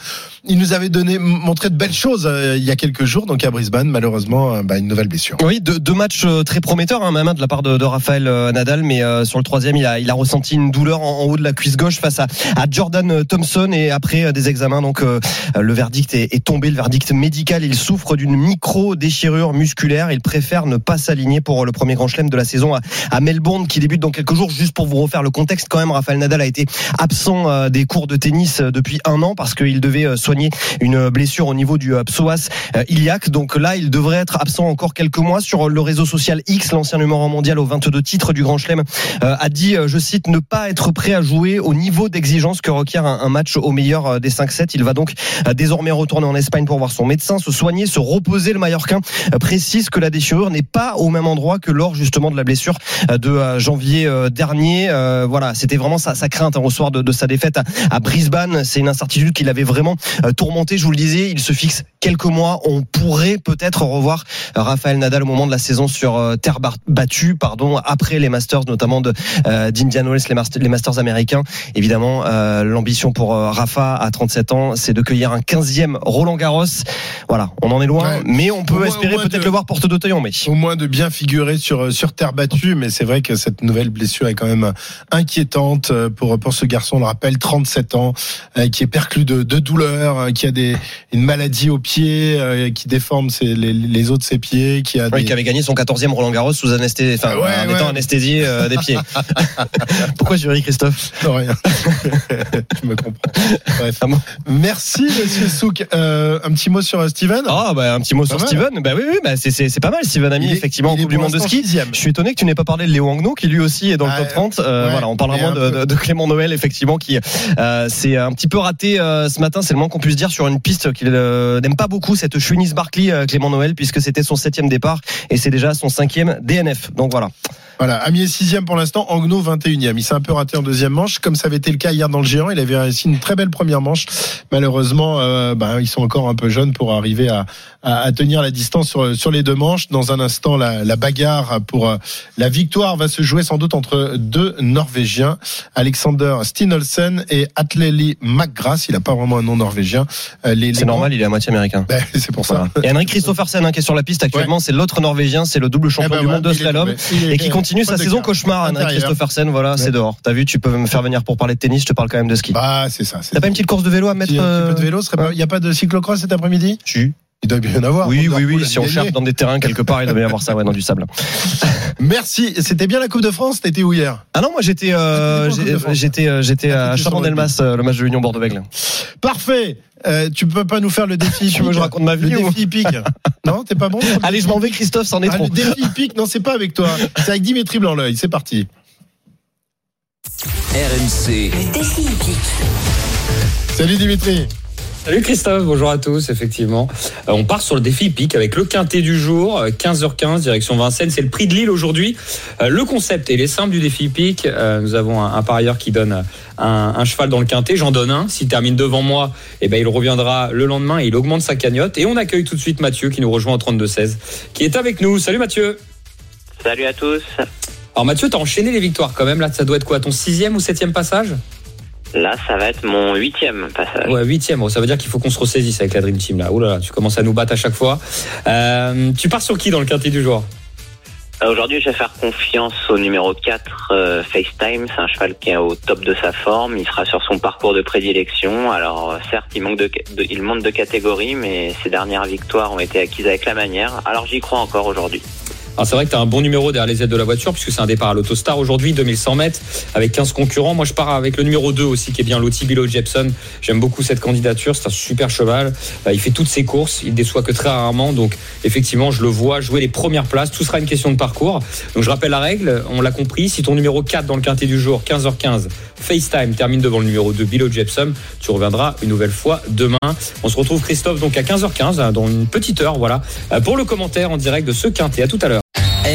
il nous avait donné, montré de belles choses il y a quelques jours. Donc, à Brisbane, malheureusement, bah, une nouvelle blessure. Oui, deux, deux matchs très prometteurs, hein, même de la part de, de Raphaël euh, Nadal, mais euh, sur le troisième, il a, il a ressenti une douleur en, en haut de la cuisse gauche face à, à Jordan Thompson après euh, des examens, donc euh, le verdict est, tombé, le verdict médical. Il souffre d'une micro déchirure musculaire. Il préfère ne pas s'aligner pour le premier Grand Chelem de la saison à, Melbourne qui débute dans quelques jours. Juste pour vous refaire le contexte, quand même, Raphaël Nadal a été absent euh, des cours de tennis depuis un an parce qu'il devait soigner une blessure au niveau du psoas iliaque. Donc là, il devrait être absent encore quelques mois. Sur le réseau social X, l'ancien numéro mondial aux 22 titres du Grand Chelem a dit, je cite, ne pas être prêt à jouer au niveau d'exigence que requiert un, un match au meilleur euh, des 5-7. Il va donc euh, désormais retourner en Espagne pour voir son médecin, se soigner, se reposer. Le Mallorquin euh, précise que la déchirure n'est pas au même endroit que lors justement de la blessure de janvier dernier. Voilà, c'était vraiment sa, crainte hein, au soir de, sa défaite à, Brisbane. C'est une incertitude qui l'avait vraiment tourmenté. Je vous le disais, il se fixe quelques mois. On pourrait peut-être revoir Raphaël Nadal au moment de la saison sur terre battue, pardon, après les Masters, notamment de euh, d'Indian Wells, les, Masters- américains. Évidemment, l'ambition pour Rafa à 37 ans, c'est de cueillir un 15e Roland Garros. Voilà, on en est loin, Ouais. mais on peut moins- espérer peut-être le voir porte d'Auteuil en mai. Au moins de bien figurer sur, sur terre battue, mais c'est vrai que cette nouvelle blessure est quand même inquiétante euh, pour, pour ce garçon, on le rappelle, 37 ans, euh, qui est perclus de, de douleurs, euh, qui a des, une maladie au pied, euh, qui déforme ses, les, les os de ses pieds, qui a Oui, des... qui avait gagné son 14e Roland Garros sous anesthésie, enfin, ouais, en ouais. étant anesthésié euh, des pieds. [LAUGHS] Pourquoi je ris, Christophe? Non, rien. [LAUGHS] Je me comprends. Bref. Ah Merci, monsieur Souk. Euh, un petit mot sur euh, Steven Ah bah un petit mot sur mal. Steven. Bah oui oui, bah c'est pas mal Steven Ami effectivement en Coupe du monde de ski. sixième. Je suis étonné que tu n'aies pas parlé de Léo Angno qui lui aussi est dans Ah, le top 30. Euh, ouais, voilà, on parlera moins de, peu. de, de Clément Noël effectivement qui euh, c'est un petit peu raté euh, ce matin, c'est le moins qu'on puisse dire sur une piste qu'il n'aime pas beaucoup cette Chunis Barkley Clément Noël puisque c'était son septième départ et c'est déjà son cinquième DNF. Donc voilà. Voilà, Ami est sixième pour l'instant, Angno 21e. Il s'est un peu raté en deuxième manche, comme ça avait été le cas hier dans le géant. Il avait réussi une très belle première manche. Malheureusement, euh, ben, ils sont encore un peu jeunes pour arriver à, à, à tenir la distance sur, sur les deux manches. Dans un instant, la, la bagarre pour euh, la victoire va se jouer sans doute entre deux Norvégiens, Alexander Stinolsen et Atleli McGrath. Il n'a pas vraiment un nom norvégien. Euh, C'est normal, il est à moitié américain. Ben, [LAUGHS] c'est pour ça. Voilà. Et Henrik Christophersen hein, qui est sur la piste actuellement, c'est l'autre Norvégien, c'est le double champion Eh ben du monde de slalom et qui continue sa saison cauchemar. Intérieur. Christophersen, voilà, Ouais. c'est dehors. T'as vu, tu peux me faire venir pour parler de tennis. Je te parle quand même de ski. Bah, c'est ça. T'as pas une petite course de vélo à mettre peu euh, de vélo, il n'y a pas de cyclocross cet après-midi? Si. Il doit bien y en avoir. Oui, oui, oui. Si on cherche dans des terrains quelque part, il doit bien y avoir ça, ouais, dans du sable. [LAUGHS] Merci. C'était bien la Coupe de France T'étais où hier? Ah non, moi j'étais, euh, France? j'étais, euh, j'étais Ah, à Chaban-Delmas, euh, le match de l'Union Bordeaux-Bègles. Parfait. Euh, tu peux pas nous faire le défi Tu veux que je raconte ma vie Le ou- défi hippique. [LAUGHS] non, t'es pas bon le Allez, je m'en vais, Christophe, c'en est Ah, trop. le défi hippique, non, c'est pas avec toi. C'est avec Dimitri Blanc-L'œil. C'est parti. RMC. Défi hippique. Salut Dimitri. Salut Christophe, bonjour à tous, effectivement. Euh, on part sur le défi hippique avec le quintet du jour, euh, 15h15, direction Vincennes. C'est le prix de Lille aujourd'hui. Euh, le concept et les simples du défi hippique. euh, nous avons un, un parieur qui donne un, un cheval dans le quintet. J'en donne un. S'il termine devant moi, eh ben, il reviendra le lendemain et il augmente sa cagnotte. Et on accueille tout de suite Mathieu qui nous rejoint en 32-16, qui est avec nous. Salut Mathieu. Salut à tous. Alors Mathieu, t'as enchaîné les victoires quand même. Là, ça doit être quoi Ton sixième ou septième passage? Là, ça va être mon huitième passage. Ouais, huitième. Bon, ça veut dire qu'il faut qu'on se ressaisisse avec la Dream Team là. Oh là là, tu commences à nous battre à chaque fois. Euh, tu pars sur qui dans le quintet du jour Euh, Aujourd'hui, je vais faire confiance au numéro 4, euh, FaceTime. C'est un cheval qui est au top de sa forme. Il sera sur son parcours de prédilection. Alors, certes, il, manque de, de- il monte de catégorie, mais ses dernières victoires ont été acquises avec la manière. Alors, j'y crois encore aujourd'hui. Alors c'est vrai que tu as un bon numéro derrière les aides de la voiture puisque c'est un départ à l'Autostar aujourd'hui, 2100 mètres avec 15 concurrents. Moi je pars avec le numéro 2 aussi qui est bien loti, Bilo Jepson. J'aime beaucoup cette candidature, c'est un super cheval. Euh, il fait toutes ses courses, il déçoit que très rarement. Donc effectivement je le vois jouer les premières places. Tout sera une question de parcours. Donc je rappelle la règle, on l'a compris, si ton numéro 4 dans le quintet du jour, 15h15, FaceTime termine devant le numéro 2, Bilo Jepson, tu reviendras une nouvelle fois demain. On se retrouve Christophe donc à 15h15 hein, dans une petite heure voilà euh, pour le commentaire en direct de ce quintet. À tout à l'heure.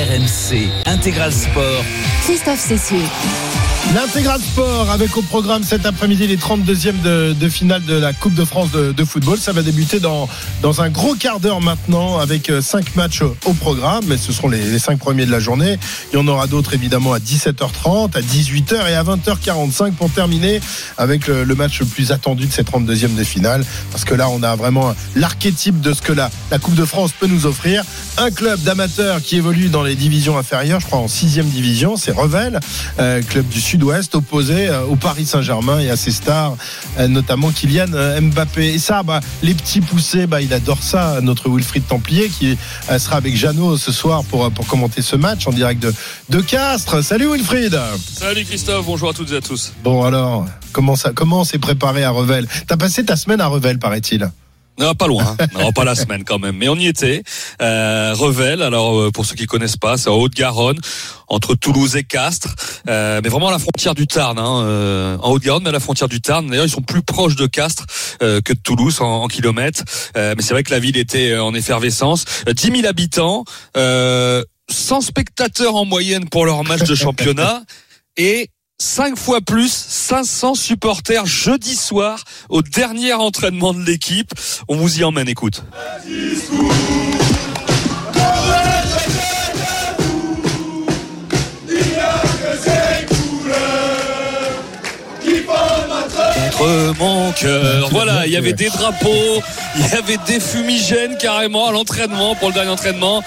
RMC Intégral Sport. Christophe Cessieux. L'intégral sport avec au programme cet après-midi les 32e de, finale de la Coupe de France de, football. Ça va débuter dans, dans un gros quart d'heure maintenant avec 5 matchs au programme, mais ce seront les, les 5 premiers de la journée. Il y en aura d'autres évidemment à 17h30, à 18h et à 20h45 pour terminer avec le, match le plus attendu de ces 32e de finale. Parce que là, on a vraiment l'archétype de ce que la, la Coupe de France peut nous offrir. Un club d'amateurs qui évolue dans les divisions inférieures, je crois en 6 division, c'est Revel, euh, club du sud-ouest, opposé euh, au Paris Saint-Germain et à ses stars, euh, notamment Kylian euh, Mbappé. Et ça, bah, les petits poussés, bah, il adore ça, notre Wilfried Templier, qui sera avec Jeannot ce soir pour, pour commenter ce match en direct de, de Castres. Salut Wilfried Salut Christophe, bonjour à toutes et à tous. Bon alors, comment ça, comment on s'est préparé à Revel? T'as passé ta semaine à Revel, paraît-il Non, pas loin, hein. non, pas la semaine quand même, mais on y était. Euh, Revel, alors euh, pour ceux qui connaissent pas, c'est en Haute-Garonne, entre Toulouse et Castres, euh, mais vraiment à la frontière du Tarn, hein, euh, en Haute-Garonne, mais à la frontière du Tarn. D'ailleurs, ils sont plus proches de Castres euh, que de Toulouse en, en kilomètres, Euh, mais c'est vrai que la ville était euh, en effervescence. Euh, 10 000 habitants, euh, 100 spectateurs en moyenne pour leur match de championnat [LAUGHS] et 5 fois plus, 500 supporters jeudi soir au dernier entraînement de l'équipe. On vous y emmène, écoute. Mon cœur. Voilà, il y avait des drapeaux, il y avait des fumigènes carrément à l'entraînement pour le dernier entraînement.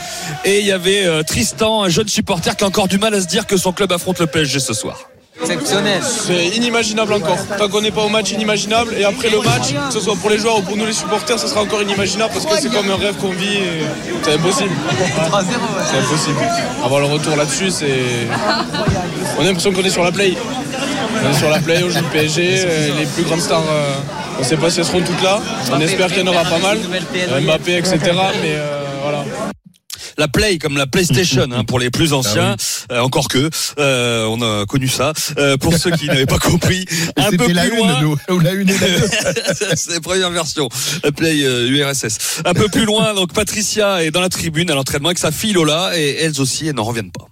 Et il y avait euh, Tristan, un jeune supporter qui a encore du mal à se dire que son club affronte le PSG ce soir. Exceptionnel. C'est inimagignable encore. Tant qu'on n'est pas au match, inimaginable. Et après le match, que ce soit pour les joueurs ou pour nous les supporters, ce sera encore inimaginable parce que c'est comme un rêve qu'on vit. et C'est impossible. C'est impossible. Avoir le retour là-dessus, c'est. On a l'impression qu'on est sur la play. On est sur la play, on joue le PSG. Les plus grandes stars, euh, on ne sait pas si elles seront toutes là. On espère qu'il y en aura pas mal. Mbappé, etc. Mais euh, voilà. La Play comme la PlayStation [LAUGHS] hein, pour les plus anciens, Ah Euh, encore que euh, on a connu ça. Euh, pour ceux qui n'avaient pas [LAUGHS] compris, un peu C'était plus la une, loin. nous. Ou la une et la deux. [LAUGHS] C'est la première version, la Play euh, URSS. Un peu plus loin, donc Patricia est dans la tribune à l'entraînement avec sa fille Lola et elles aussi elles n'en reviennent pas.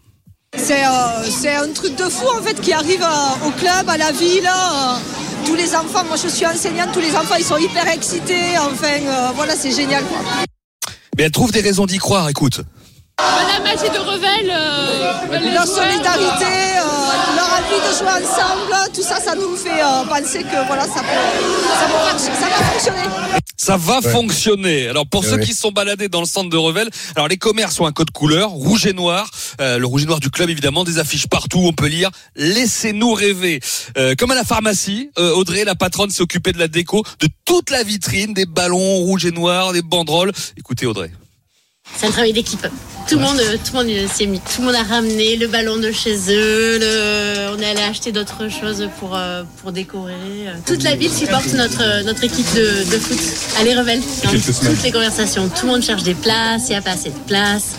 C'est euh, un truc de fou en fait qui arrive euh, au club, à la ville. euh, tous les enfants, moi je suis enseignante, tous les enfants ils sont hyper excités. Enfin euh, voilà, c'est génial quoi. Mais elle trouve des raisons d'y croire, écoute. La magie de Revel, leur solidarité, euh, leur envie de jouer ensemble, tout ça, ça nous fait euh, penser que voilà, ça, peut, ça, peut marcher, ça va fonctionner. Ça va Ouais. fonctionner. Alors pour Eh ceux qui sont baladés dans le centre de Revel, alors les commerces ont un code couleur rouge et noir, Euh, le rouge et noir du club évidemment, des affiches partout, on peut lire laissez-nous rêver. Euh, comme à la pharmacie, euh, Audrey la patronne s'est occupée de la déco de toute la vitrine, des ballons rouges et noirs, des banderoles. Écoutez Audrey. C'est un travail d'équipe. Tout le monde, tout le monde s'y est mis. Tout le monde a ramené le ballon de chez eux. le- On est allé acheter d'autres choses pour euh, pour décorer. Toute la ville supporte notre notre équipe de, de foot. Allez Revel. Toutes les conversations, tout le monde cherche des places. Il n'y a pas assez de places.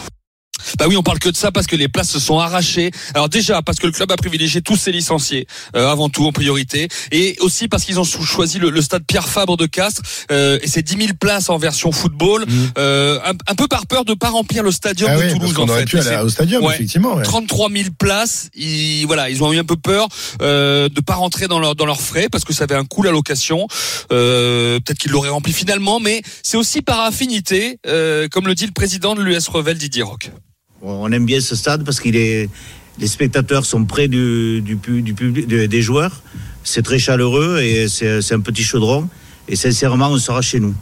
Bah oui, on parle que de ça parce que les places se sont arrachées. Alors déjà parce que le club a privilégié tous ses licenciés euh, avant tout en priorité, et aussi parce qu'ils ont choisi le, le stade Pierre Fabre de Castres euh, et c'est 10 000 places en version football, euh, un, un peu par peur de pas remplir le stadium Ah de oui, Toulouse parce en aurait fait. pu aller au stadium, effectivement, ouais. 33 000 places. Ils, voilà, ils ont eu un peu peur euh, de pas rentrer dans leur dans leurs frais parce que ça avait un coût la location. Euh, Peut-être qu'ils l'auraient rempli finalement, mais c'est aussi par affinité, euh, comme le dit le président de l'US Revel, Didier Roch. On aime bien ce stade parce est, les spectateurs sont près du, du, du public, de- des joueurs. C'est très chaleureux et c'est un petit chaudron. Et sincèrement, on sera chez nous.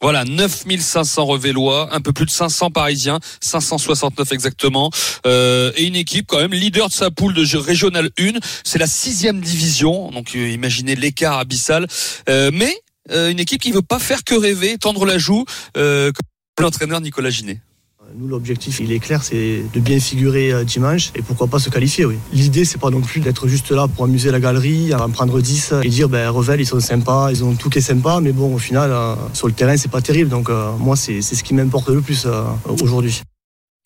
Voilà, 9500 revélois, un peu plus de 500 parisiens, 569 exactement, euh, et une équipe quand même leader de sa poule de jeu régional 1. C'est la sixième division, donc euh, imaginez l'écart abyssal. Euh, mais euh, une équipe qui veut pas faire que rêver, tendre la joue, comme l'entraîneur Nicolas Ginet. Nous, l'objectif, il est clair, c'est de bien figurer euh, dimanche et pourquoi pas se qualifier, oui. L'idée, c'est pas non plus d'être juste là pour amuser la galerie, en prendre 10 et dire, ben, Revel, ils sont sympas, ils ont tout qui est sympa, mais bon, au final, euh, sur le terrain, c'est pas terrible. Donc, euh, moi, c'est ce qui m'importe le plus aujourd'hui.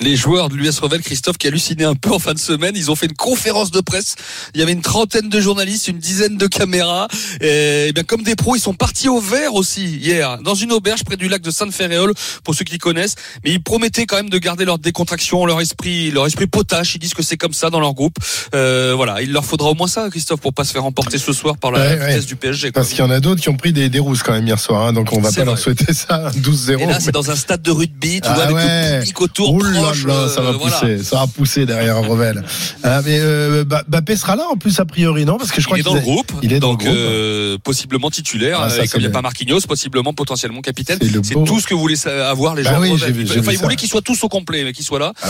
Les joueurs de l'US Revel, Christophe, qui halluciné un peu en fin de semaine, ils ont fait une conférence de presse. Il y avait une trentaine de journalistes, une dizaine de caméras. Et, bien, comme des pros, ils sont partis au vert aussi hier, dans une auberge près du lac de Sainte-Féréole, pour ceux qui connaissent. Mais ils promettaient quand même de garder leur décontraction, leur esprit, leur esprit potache. Ils disent que c'est comme ça dans leur groupe. Euh, voilà, il leur faudra au moins ça, Christophe, pour pas se faire remporter ce soir par la Ouais, vitesse ouais. du PSG. quoi. Parce qu'il y en a d'autres qui ont pris des, des rousses quand même hier soir, hein, donc on va pas leur souhaiter ça, [LAUGHS] 12-0. Et là, c'est dans un stade de rugby, tu Ah vois, avec ouais. le public autour, Ouh là, ça va euh, voilà. pousser, ça va pousser derrière Revel. Ah, mais euh, Ba- Bappé sera là en plus a priori non? Parce que je crois il est qu'il dans le groupe. Il est dans donc le groupe. euh, possiblement titulaire. Ah, ça, et c'est comme il n'y a bien. pas Marquinhos, possiblement potentiellement capitaine. C'est tout ce que voulaient avoir les Bah gens. enfin, ils voulaient qu'ils soient tous au complet, mais qu'ils soient là. Ah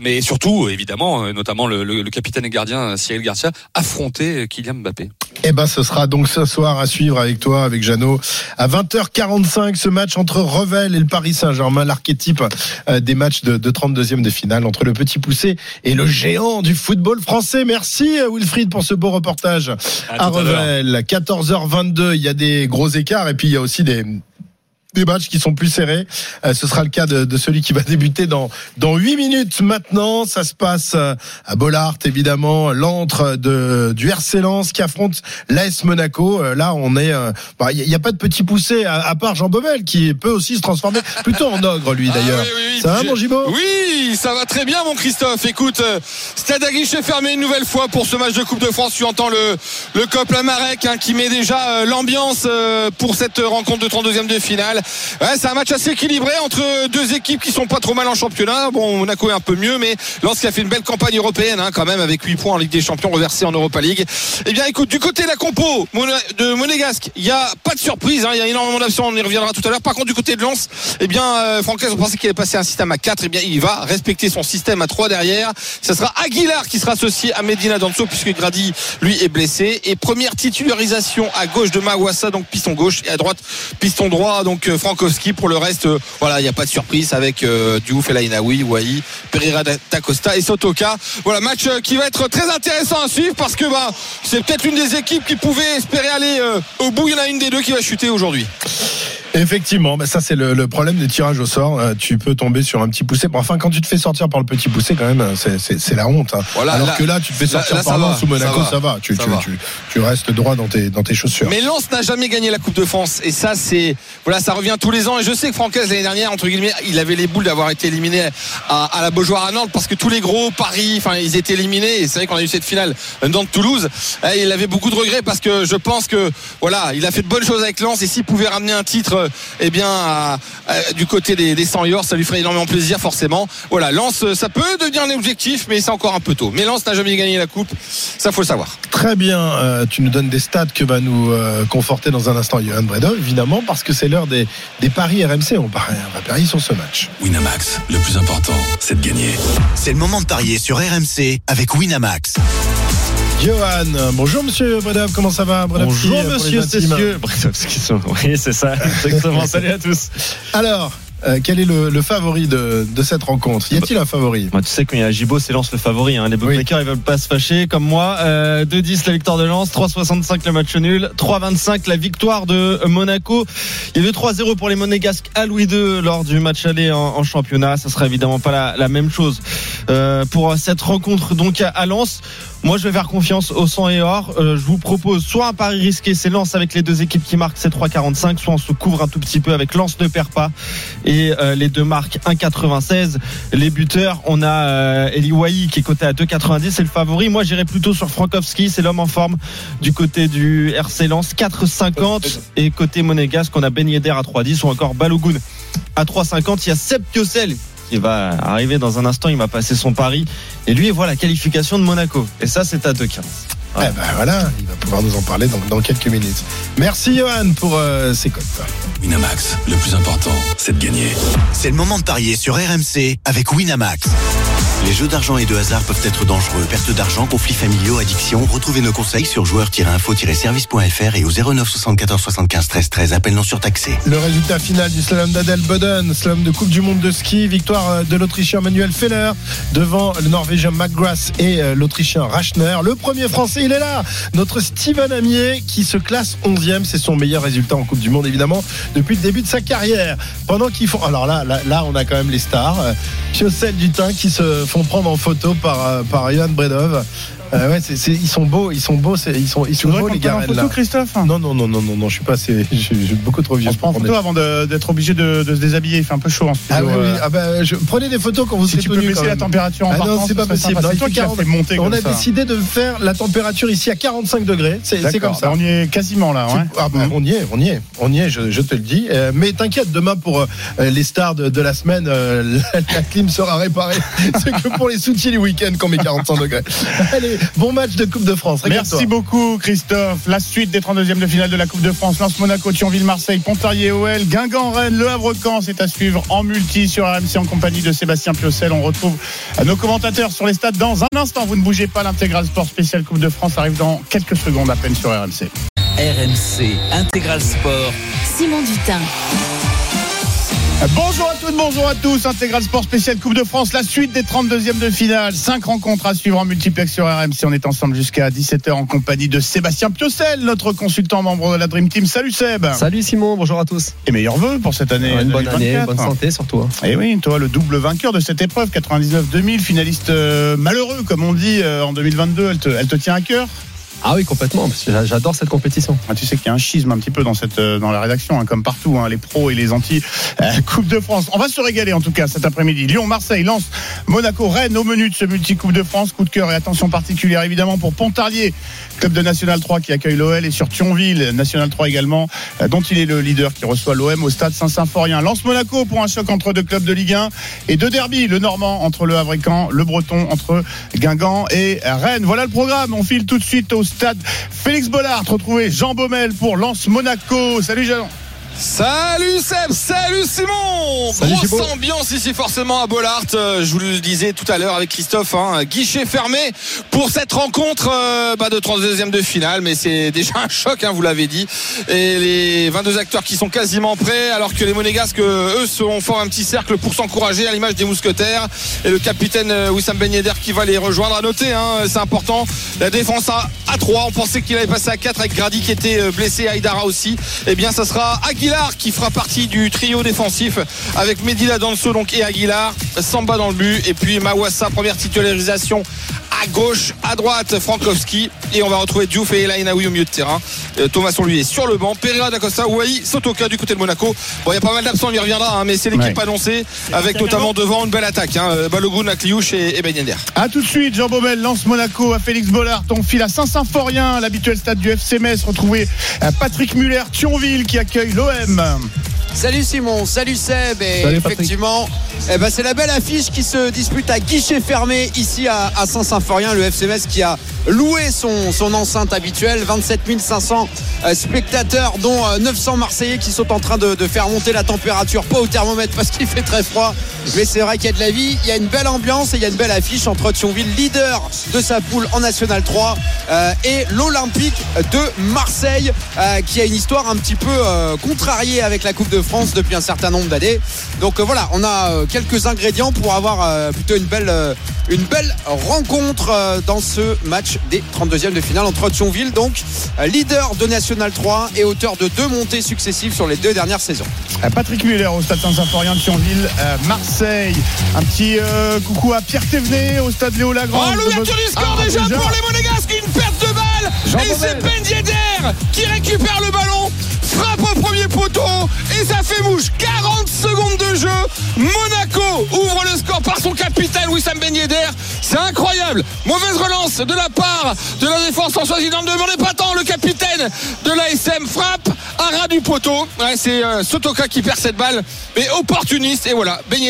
Mais surtout, évidemment, euh, notamment le, capitaine et gardien Cyril Garcia, affronter Kylian Mbappé. Eh ben, ce sera donc ce soir à suivre avec toi, avec Jeannot, à 20h45, ce match entre Revel et le Paris Saint-Germain, l'archétype euh, des matchs de, de 32e de finale entre le petit poussé et le géant du football français. Merci euh, Wilfried pour ce beau reportage à, à. Revel. 14h22, il y a des gros écarts et puis il y a aussi des des matchs qui sont plus serrés. Euh, ce sera le cas de, de celui qui va [LAUGHS] débuter dans dans huit minutes maintenant. Ça se passe euh, à Bollard, évidemment, l'antre de du RC Lens qui affronte l'AS Monaco. Euh, là, on est, euh, bah, il n'y a, pas de petit poussé à, à part Jean Beauvel qui peut aussi se transformer [LAUGHS] plutôt en ogre lui d'ailleurs. Ça va mon Gibo Oui, ça va très bien mon Christophe. Écoute, euh, stade à guichet fermé une nouvelle fois pour ce match de Coupe de France. Tu entends le, le COP Lamarec hein, qui met déjà euh, l'ambiance euh, pour cette rencontre de 32e de finale. C'est un match assez équilibré entre deux équipes qui sont pas trop mal en championnat. Bon, Monaco est un peu mieux, mais Lens qui a fait une belle campagne européenne hein, quand même avec 8 points en Ligue des Champions reversés en Europa League. Eh bien écoute, du côté de la compo de Monégasque, il n'y a pas de surprise, hein, il y a énormément d'absents, on y reviendra tout à l'heure. Par contre, du côté de Lens, eh bien euh, Francaise, on pensait qu'il allait passer un système à 4, eh bien il va respecter son système à 3 derrière. Ça sera Aguilar qui sera associé à Medina Danso puisque Grady lui est blessé et première titularisation à gauche de Mawassa donc piston gauche et à droite piston droit donc Frankowski pour le reste euh, voilà il n'y a pas de surprise avec euh, Diouf El Ainaoui Wai Pereira Tacosta et Sotoka. Voilà match euh, qui va être très intéressant à suivre parce que bah c'est peut-être une des équipes qui pouvait espérer aller au bout. Il y en a une des deux qui va chuter aujourd'hui Effectivement, bah ça c'est le, le problème des tirages au sort. Euh, tu peux tomber sur un petit poussé. Enfin, quand tu te fais sortir par le petit poussé, quand même, c'est- la honte. hein. Voilà, Alors là- que là, tu te fais sortir là, par va, Lens ou Monaco, ça va. ça va. Tu, Ça tu, va. tu- tu restes droit dans tes, dans tes chaussures. Mais Lens n'a jamais gagné la Coupe de France et ça c'est voilà ça revient tous les ans et je sais que Francaise l'année dernière entre guillemets il avait les boules d'avoir été éliminé à, à la Beaujoire à Nantes parce que tous les gros Paris enfin ils étaient éliminés et c'est vrai qu'on a eu cette finale Nantes Toulouse il avait beaucoup de regrets parce que je pense que voilà il a fait de bonnes choses avec Lens et s'il pouvait ramener un titre euh, eh bien, à- à- du côté des, des 100 Yor. Ça lui ferait énormément plaisir, forcément. Voilà, Lens, euh, ça peut devenir un objectif, mais c'est encore un peu tôt. Mais Lens n'a jamais gagné la coupe, ça faut le savoir. Très bien, euh, tu nous donnes des stats que va nous euh, conforter dans un instant Johan Bredov, évidemment, parce que c'est l'heure des, des paris RMC. On, parie- on va parier sur ce match. Winamax, le plus important, c'est de gagner. C'est le moment de parier sur RMC avec Winamax. Johan, bonjour monsieur Bredov, comment ça va Bredovski, Bonjour monsieur Cessieux. Bredovski, Oui, c'est ça, [LAUGHS] exactement. Salut à tous. Alors, euh, quel est le, le favori de, de cette rencontre Y a-t-il un favori Moi, tu sais, quand il y a Gibo, c'est Lens le favori. Hein. Les bookmakers, ils veulent pas se fâcher comme moi. Euh, 2-10 la victoire de Lens, 3-65 le match nul, 3-25 la victoire de Monaco. Il y avait 3-0 pour les Monégasques à Louis II lors du match aller en, en championnat. Ça sera évidemment pas la, la même chose euh, pour cette rencontre donc à, à Lens. Moi, je vais faire confiance au 100 et or. Euh, je vous propose soit un pari risqué, c'est Lens avec les deux équipes qui marquent, c'est 3,45, soit on se couvre un tout petit peu avec Lens ne perd pas et euh, les deux marques 1,96. Les buteurs, on a euh, Eli Wahi qui est coté à 2,90, c'est le favori. Moi, j'irais plutôt sur Frankowski, c'est l'homme en forme du côté du RC Lens, 4,50 et côté monégasque, on a Ben Yedder à 3,10 ou encore Balogun à 3,50. Il y a Seb qui va arriver dans un instant, il va passer son pari et lui il voit la qualification de Monaco et ça c'est à 2,15. Eh ben voilà, il va pouvoir nous en parler dans, dans quelques minutes. Merci Johan pour euh, ces cotes. Winamax, le plus important, c'est de gagner. C'est le moment de parier sur RMC avec Winamax. Les jeux d'argent et de hasard peuvent être dangereux. Perte d'argent, conflits familiaux, addiction. Retrouvez nos conseils sur joueurs-info-service.fr et au 09 74 75 13 13. Appel non surtaxé. Le résultat final du slalom d'Adel Boden, slalom de Coupe du Monde de ski, victoire euh, de l'Autrichien Manuel Feller devant le Norvégien McGrath et euh, l'Autrichien Rachner. Le premier Français, il est là, notre Steven Amier qui se classe 11e, c'est son meilleur résultat en Coupe du Monde évidemment depuis le début de sa carrière. Pendant qu'ils font, alors là, là, on a quand même les stars, euh, Piocel Dutin qui se font prendre en photo par euh, par Bredov. Euh, ouais, ils sont beaux, ils sont beaux, ils sont, ils sont beaux les gars. là. Christophe Non, non, non, non, non, non, je suis pas assez, [LAUGHS] je suis beaucoup trop vieux. On se prend en photo avant d'être obligé de, de se déshabiller. Il fait un peu chaud en Ah studio. oui, oui. euh. Ah bah, je, prenez des photos quand vous Si serez tu peux baisser quand la température en ah partant, non, c'est pas possible. Non, toi qui l'as 40. fait monter On a ça. décidé de faire la température ici à 45 degrés. C'est comme ça. Bah, on y est quasiment là. ouais. Ah bah, on y est, on y est, on y est, je, je te le dis. Euh, mais t'inquiète, demain pour euh, les stars de, de la semaine, [LAUGHS] la, la clim sera réparée. [LAUGHS] C'est que pour les soutiens du week-end qu'on met 45 degrés. Allez, bon match de Coupe de France. Merci beaucoup Christophe. La suite des 32e de finale de la Coupe de France. Lance Monaco, Thionville, Marseille, Pontarlier, OL, Guingamp, Rennes, Le Havre-Caen. C'est à suivre en multi sur RMC en compagnie de Sébastien Piocel. On retrouve nos commentateurs sur les stades dans un instant. Vous ne bougez pas. L'intégral sport spécial Coupe de France arrive dans quelques secondes à peine sur RMC. RMC Intégral Sport. Simon Dutin. Bonjour à toutes, bonjour à tous. Intégral Sport spécial Coupe de France, la suite des 32e de finale. Cinq rencontres à suivre en multiplex sur RMC. On est ensemble jusqu'à 17h en compagnie de Sébastien Piocel, notre consultant membre de la Dream Team. Salut Seb. Salut Simon, bonjour à tous. Et meilleurs vœux pour cette année. Une bonne 2024. année, bonne santé surtout. hein. Et oui, toi, le double vainqueur de cette épreuve, 99-2000, finaliste euh, malheureux, comme on dit, euh, en 2022. Elle te, elle te tient à cœur? Ah oui, complètement, parce que j'a- j'adore cette compétition. Ah, tu sais qu'il y a un schisme un petit peu dans cette euh, dans la rédaction, hein, comme partout, hein, les pros et les anti euh, [LAUGHS] Coupe de France. On va se régaler en tout cas cet après-midi. Lyon, Marseille, Lens, Monaco, Rennes au menu de ce multi Coupe de France. Coup de cœur et attention particulière évidemment pour Pontarlier, club de National 3 qui accueille l'OL et sur Thionville, National 3 également, euh, dont il est le leader qui reçoit l'OM au stade Saint-Symphorien. Lens Monaco pour un choc entre deux clubs de Ligue 1 et deux derbies, le Normand entre le Havre le Breton entre Guingamp et Rennes. Voilà le programme. On file tout de suite au stade Félix Bollard. Retrouver Jean Baumel pour Lens Monaco. Salut Jean. Salut Seb, salut Simon. Salut, Grosse ambiance ici forcément à Bollard, Euh, je vous le disais tout à l'heure avec Christophe, hein, guichet fermé pour cette rencontre euh, bah, de 32e de finale, mais c'est [LAUGHS] déjà un choc, hein, vous l'avez dit, et les 22 acteurs qui sont quasiment prêts, alors que les Monégasques, euh, eux, sont fort un petit cercle pour s'encourager à l'image des mousquetaires, et le capitaine Wissam Ben Yedder qui va les rejoindre, à noter, hein, c'est important, la défense à, à 3, on pensait qu'il allait passer à 4 avec Grady qui était blessé, Aïdara aussi, et bien ça sera Aguilar qui fera partie du trio défensif avec Medina Danso donc et Aguilar, Samba dans le but et puis Mawassa première titularisation à gauche, à droite Frankowski et on va retrouver Diouf et Elainaoui au milieu de terrain. Euh, Thomasson lui est sur le banc, Pereira d'Acosta, Ouai, Sotoka du côté de Monaco. Bon, il y a pas mal d'absents, on y reviendra, hein, mais c'est l'équipe Ouais. annoncée avec notamment devant une belle attaque. Hein, euh, Balogun, Akliouche et, et Ben. A tout de suite, Jean Baumel lance Monaco à Félix Bollard. On file à Saint-Symphorien, l'habituel stade du FC Metz. Retrouver Patrick Muller, Thionville qui accueille l'OM. Salut Simon, salut Seb. Et Salut, effectivement, eh ben, c'est la belle affiche qui se dispute à guichet fermé ici à, à Saint-Symphorien. Le FC Metz qui a loué son, son enceinte habituelle. 27 500 euh, spectateurs, dont euh, 900 Marseillais qui sont en train de, faire monter la température. Pas au thermomètre parce qu'il fait très froid. Mais c'est vrai qu'il y a de la vie. Il y a une belle ambiance et il y a une belle affiche entre Thionville, leader de sa poule en National 3, euh, et l'Olympique de Marseille, euh, qui a une histoire un petit peu euh, contrariée avec la Coupe de France depuis un certain nombre d'années. Donc euh, voilà, on a euh, quelques ingrédients pour avoir euh, plutôt une belle, euh, une belle rencontre euh, dans ce match des 32e de finale entre Thionville, donc euh, leader de National 3 et auteur de deux montées successives sur les deux dernières saisons. Euh, Patrick Muller au stade Saint-Symphorien de Thionville, Marseille. Un petit euh, coucou à Pierre Thévenet au stade Léo Lagrange. Oh, l'ouverture du score Ah, déjà, pour les Monégasques, une perte de balle. Jean et c'est. Ben Yedder qui récupère le ballon, frappe au premier poteau et ça fait mouche. 40 secondes de jeu. Monaco ouvre le score par son capitaine Wissam Ben. C'est incroyable. Mauvaise relance de la part de la défense Françoise n'en demandait pas tant. Le capitaine de l'ASM frappe à ras du poteau. C'est euh, Sotoka qui perd cette balle, mais opportuniste. Et voilà, Ben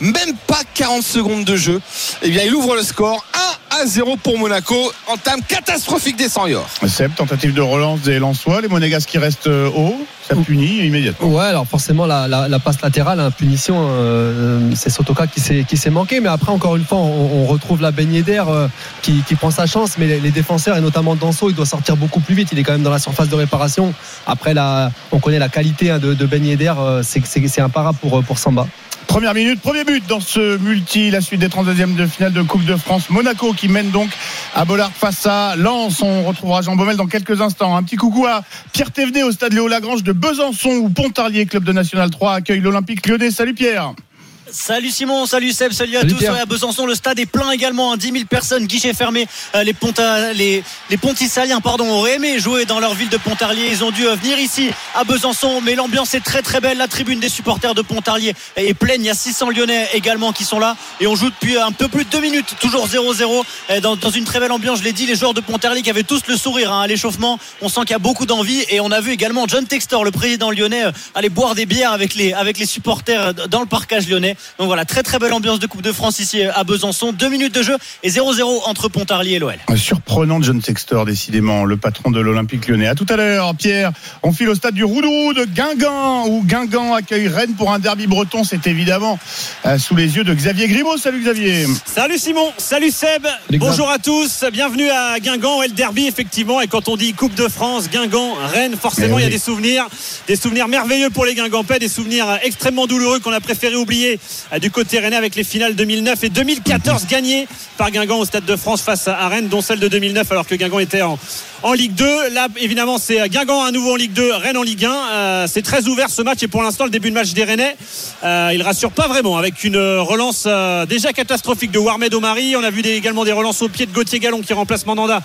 même pas 40 secondes de jeu. Eh bien, il ouvre le score 1 à 0 pour Monaco. Entame catastrophique des 100 yor. Seb, tentative de relance des Lensois. Les Monégasques qui restent euh, haut, ça punit immédiatement. Ouais, alors forcément la, la- la passe latérale, hein, punition, euh, c'est Sotoka qui s'est qui s'est manqué, mais après encore une fois, on, on retrouve la baignée d'air euh, qui, qui prend sa chance, mais les, les défenseurs et notamment Danso, il doit sortir beaucoup plus vite. Il est quand même dans la surface de réparation. Après, la, on connaît la qualité hein, de, de Ben euh, c'est imparable pour euh, pour Samba. Première minute, premier but dans ce multi, la suite des 32e de finale de Coupe de France. Monaco qui mène donc à Bollard face à Lens. On retrouvera Jean Baumel dans quelques instants. Un petit coucou à Pierre Thévenet au stade Léo Lagrange de Besançon où Pontarlier, club de National 3, accueille l'Olympique Lyonnais. Salut Pierre. Salut Simon, salut Seb, salut à Salut tous. Ouais, à Besançon, le stade est plein également, hein, 10 000 personnes, guichet fermé. Euh, les, Ponta, les, les Pontissaliens pardon, auraient aimé jouer dans leur ville de Pontarlier. Ils ont dû euh, venir ici à Besançon, mais l'ambiance est très très belle. La tribune des supporters de Pontarlier est pleine. Il y a 600 Lyonnais également qui sont là et on joue depuis un peu plus de deux minutes, toujours 0-0 euh, dans, dans une très belle ambiance. Je l'ai dit, les joueurs de Pontarlier qui avaient tous le sourire hein, à l'échauffement. On sent qu'il y a beaucoup d'envie et on a vu également John Textor, le président lyonnais, euh, aller boire des bières avec les, avec les supporters euh, dans le parcage lyonnais. Donc voilà, très très belle ambiance de Coupe de France ici euh, à Besançon. Deux minutes de jeu et 0-0 entre Pontarlier et l'OL. Surprenant John Sextor, décidément, le patron de l'Olympique lyonnais. À tout à l'heure, Pierre. On file au stade du Roudou de Guingamp, où Guingamp accueille Rennes pour un derby breton. C'est évidemment euh, sous les yeux de Xavier Grimaud. Salut Xavier. Salut Simon, salut Seb, bonjour à tous, bienvenue à Guingamp, El Derby effectivement, et quand on dit Coupe de France, Guingamp, Rennes, forcément Mais il y a des souvenirs, des souvenirs merveilleux pour les Guingampais, des souvenirs euh, extrêmement douloureux qu'on a préféré oublier euh, du côté rennais avec les finales 2009 et 2014 gagnées par Guingamp au Stade de France face à Rennes, dont celle de 2009 alors que Guingamp était en, en Ligue 2. Là, évidemment, c'est Guingamp à nouveau en Ligue 2, Rennes en Ligue 1. Euh, c'est très ouvert ce match et pour l'instant, le début de match des Rennais, euh, il rassure pas vraiment avec une relance euh, déjà catastrophique de Warmed Omari. On a vu également des relances au pied de Gauthier Gallon qui remplace Mandanda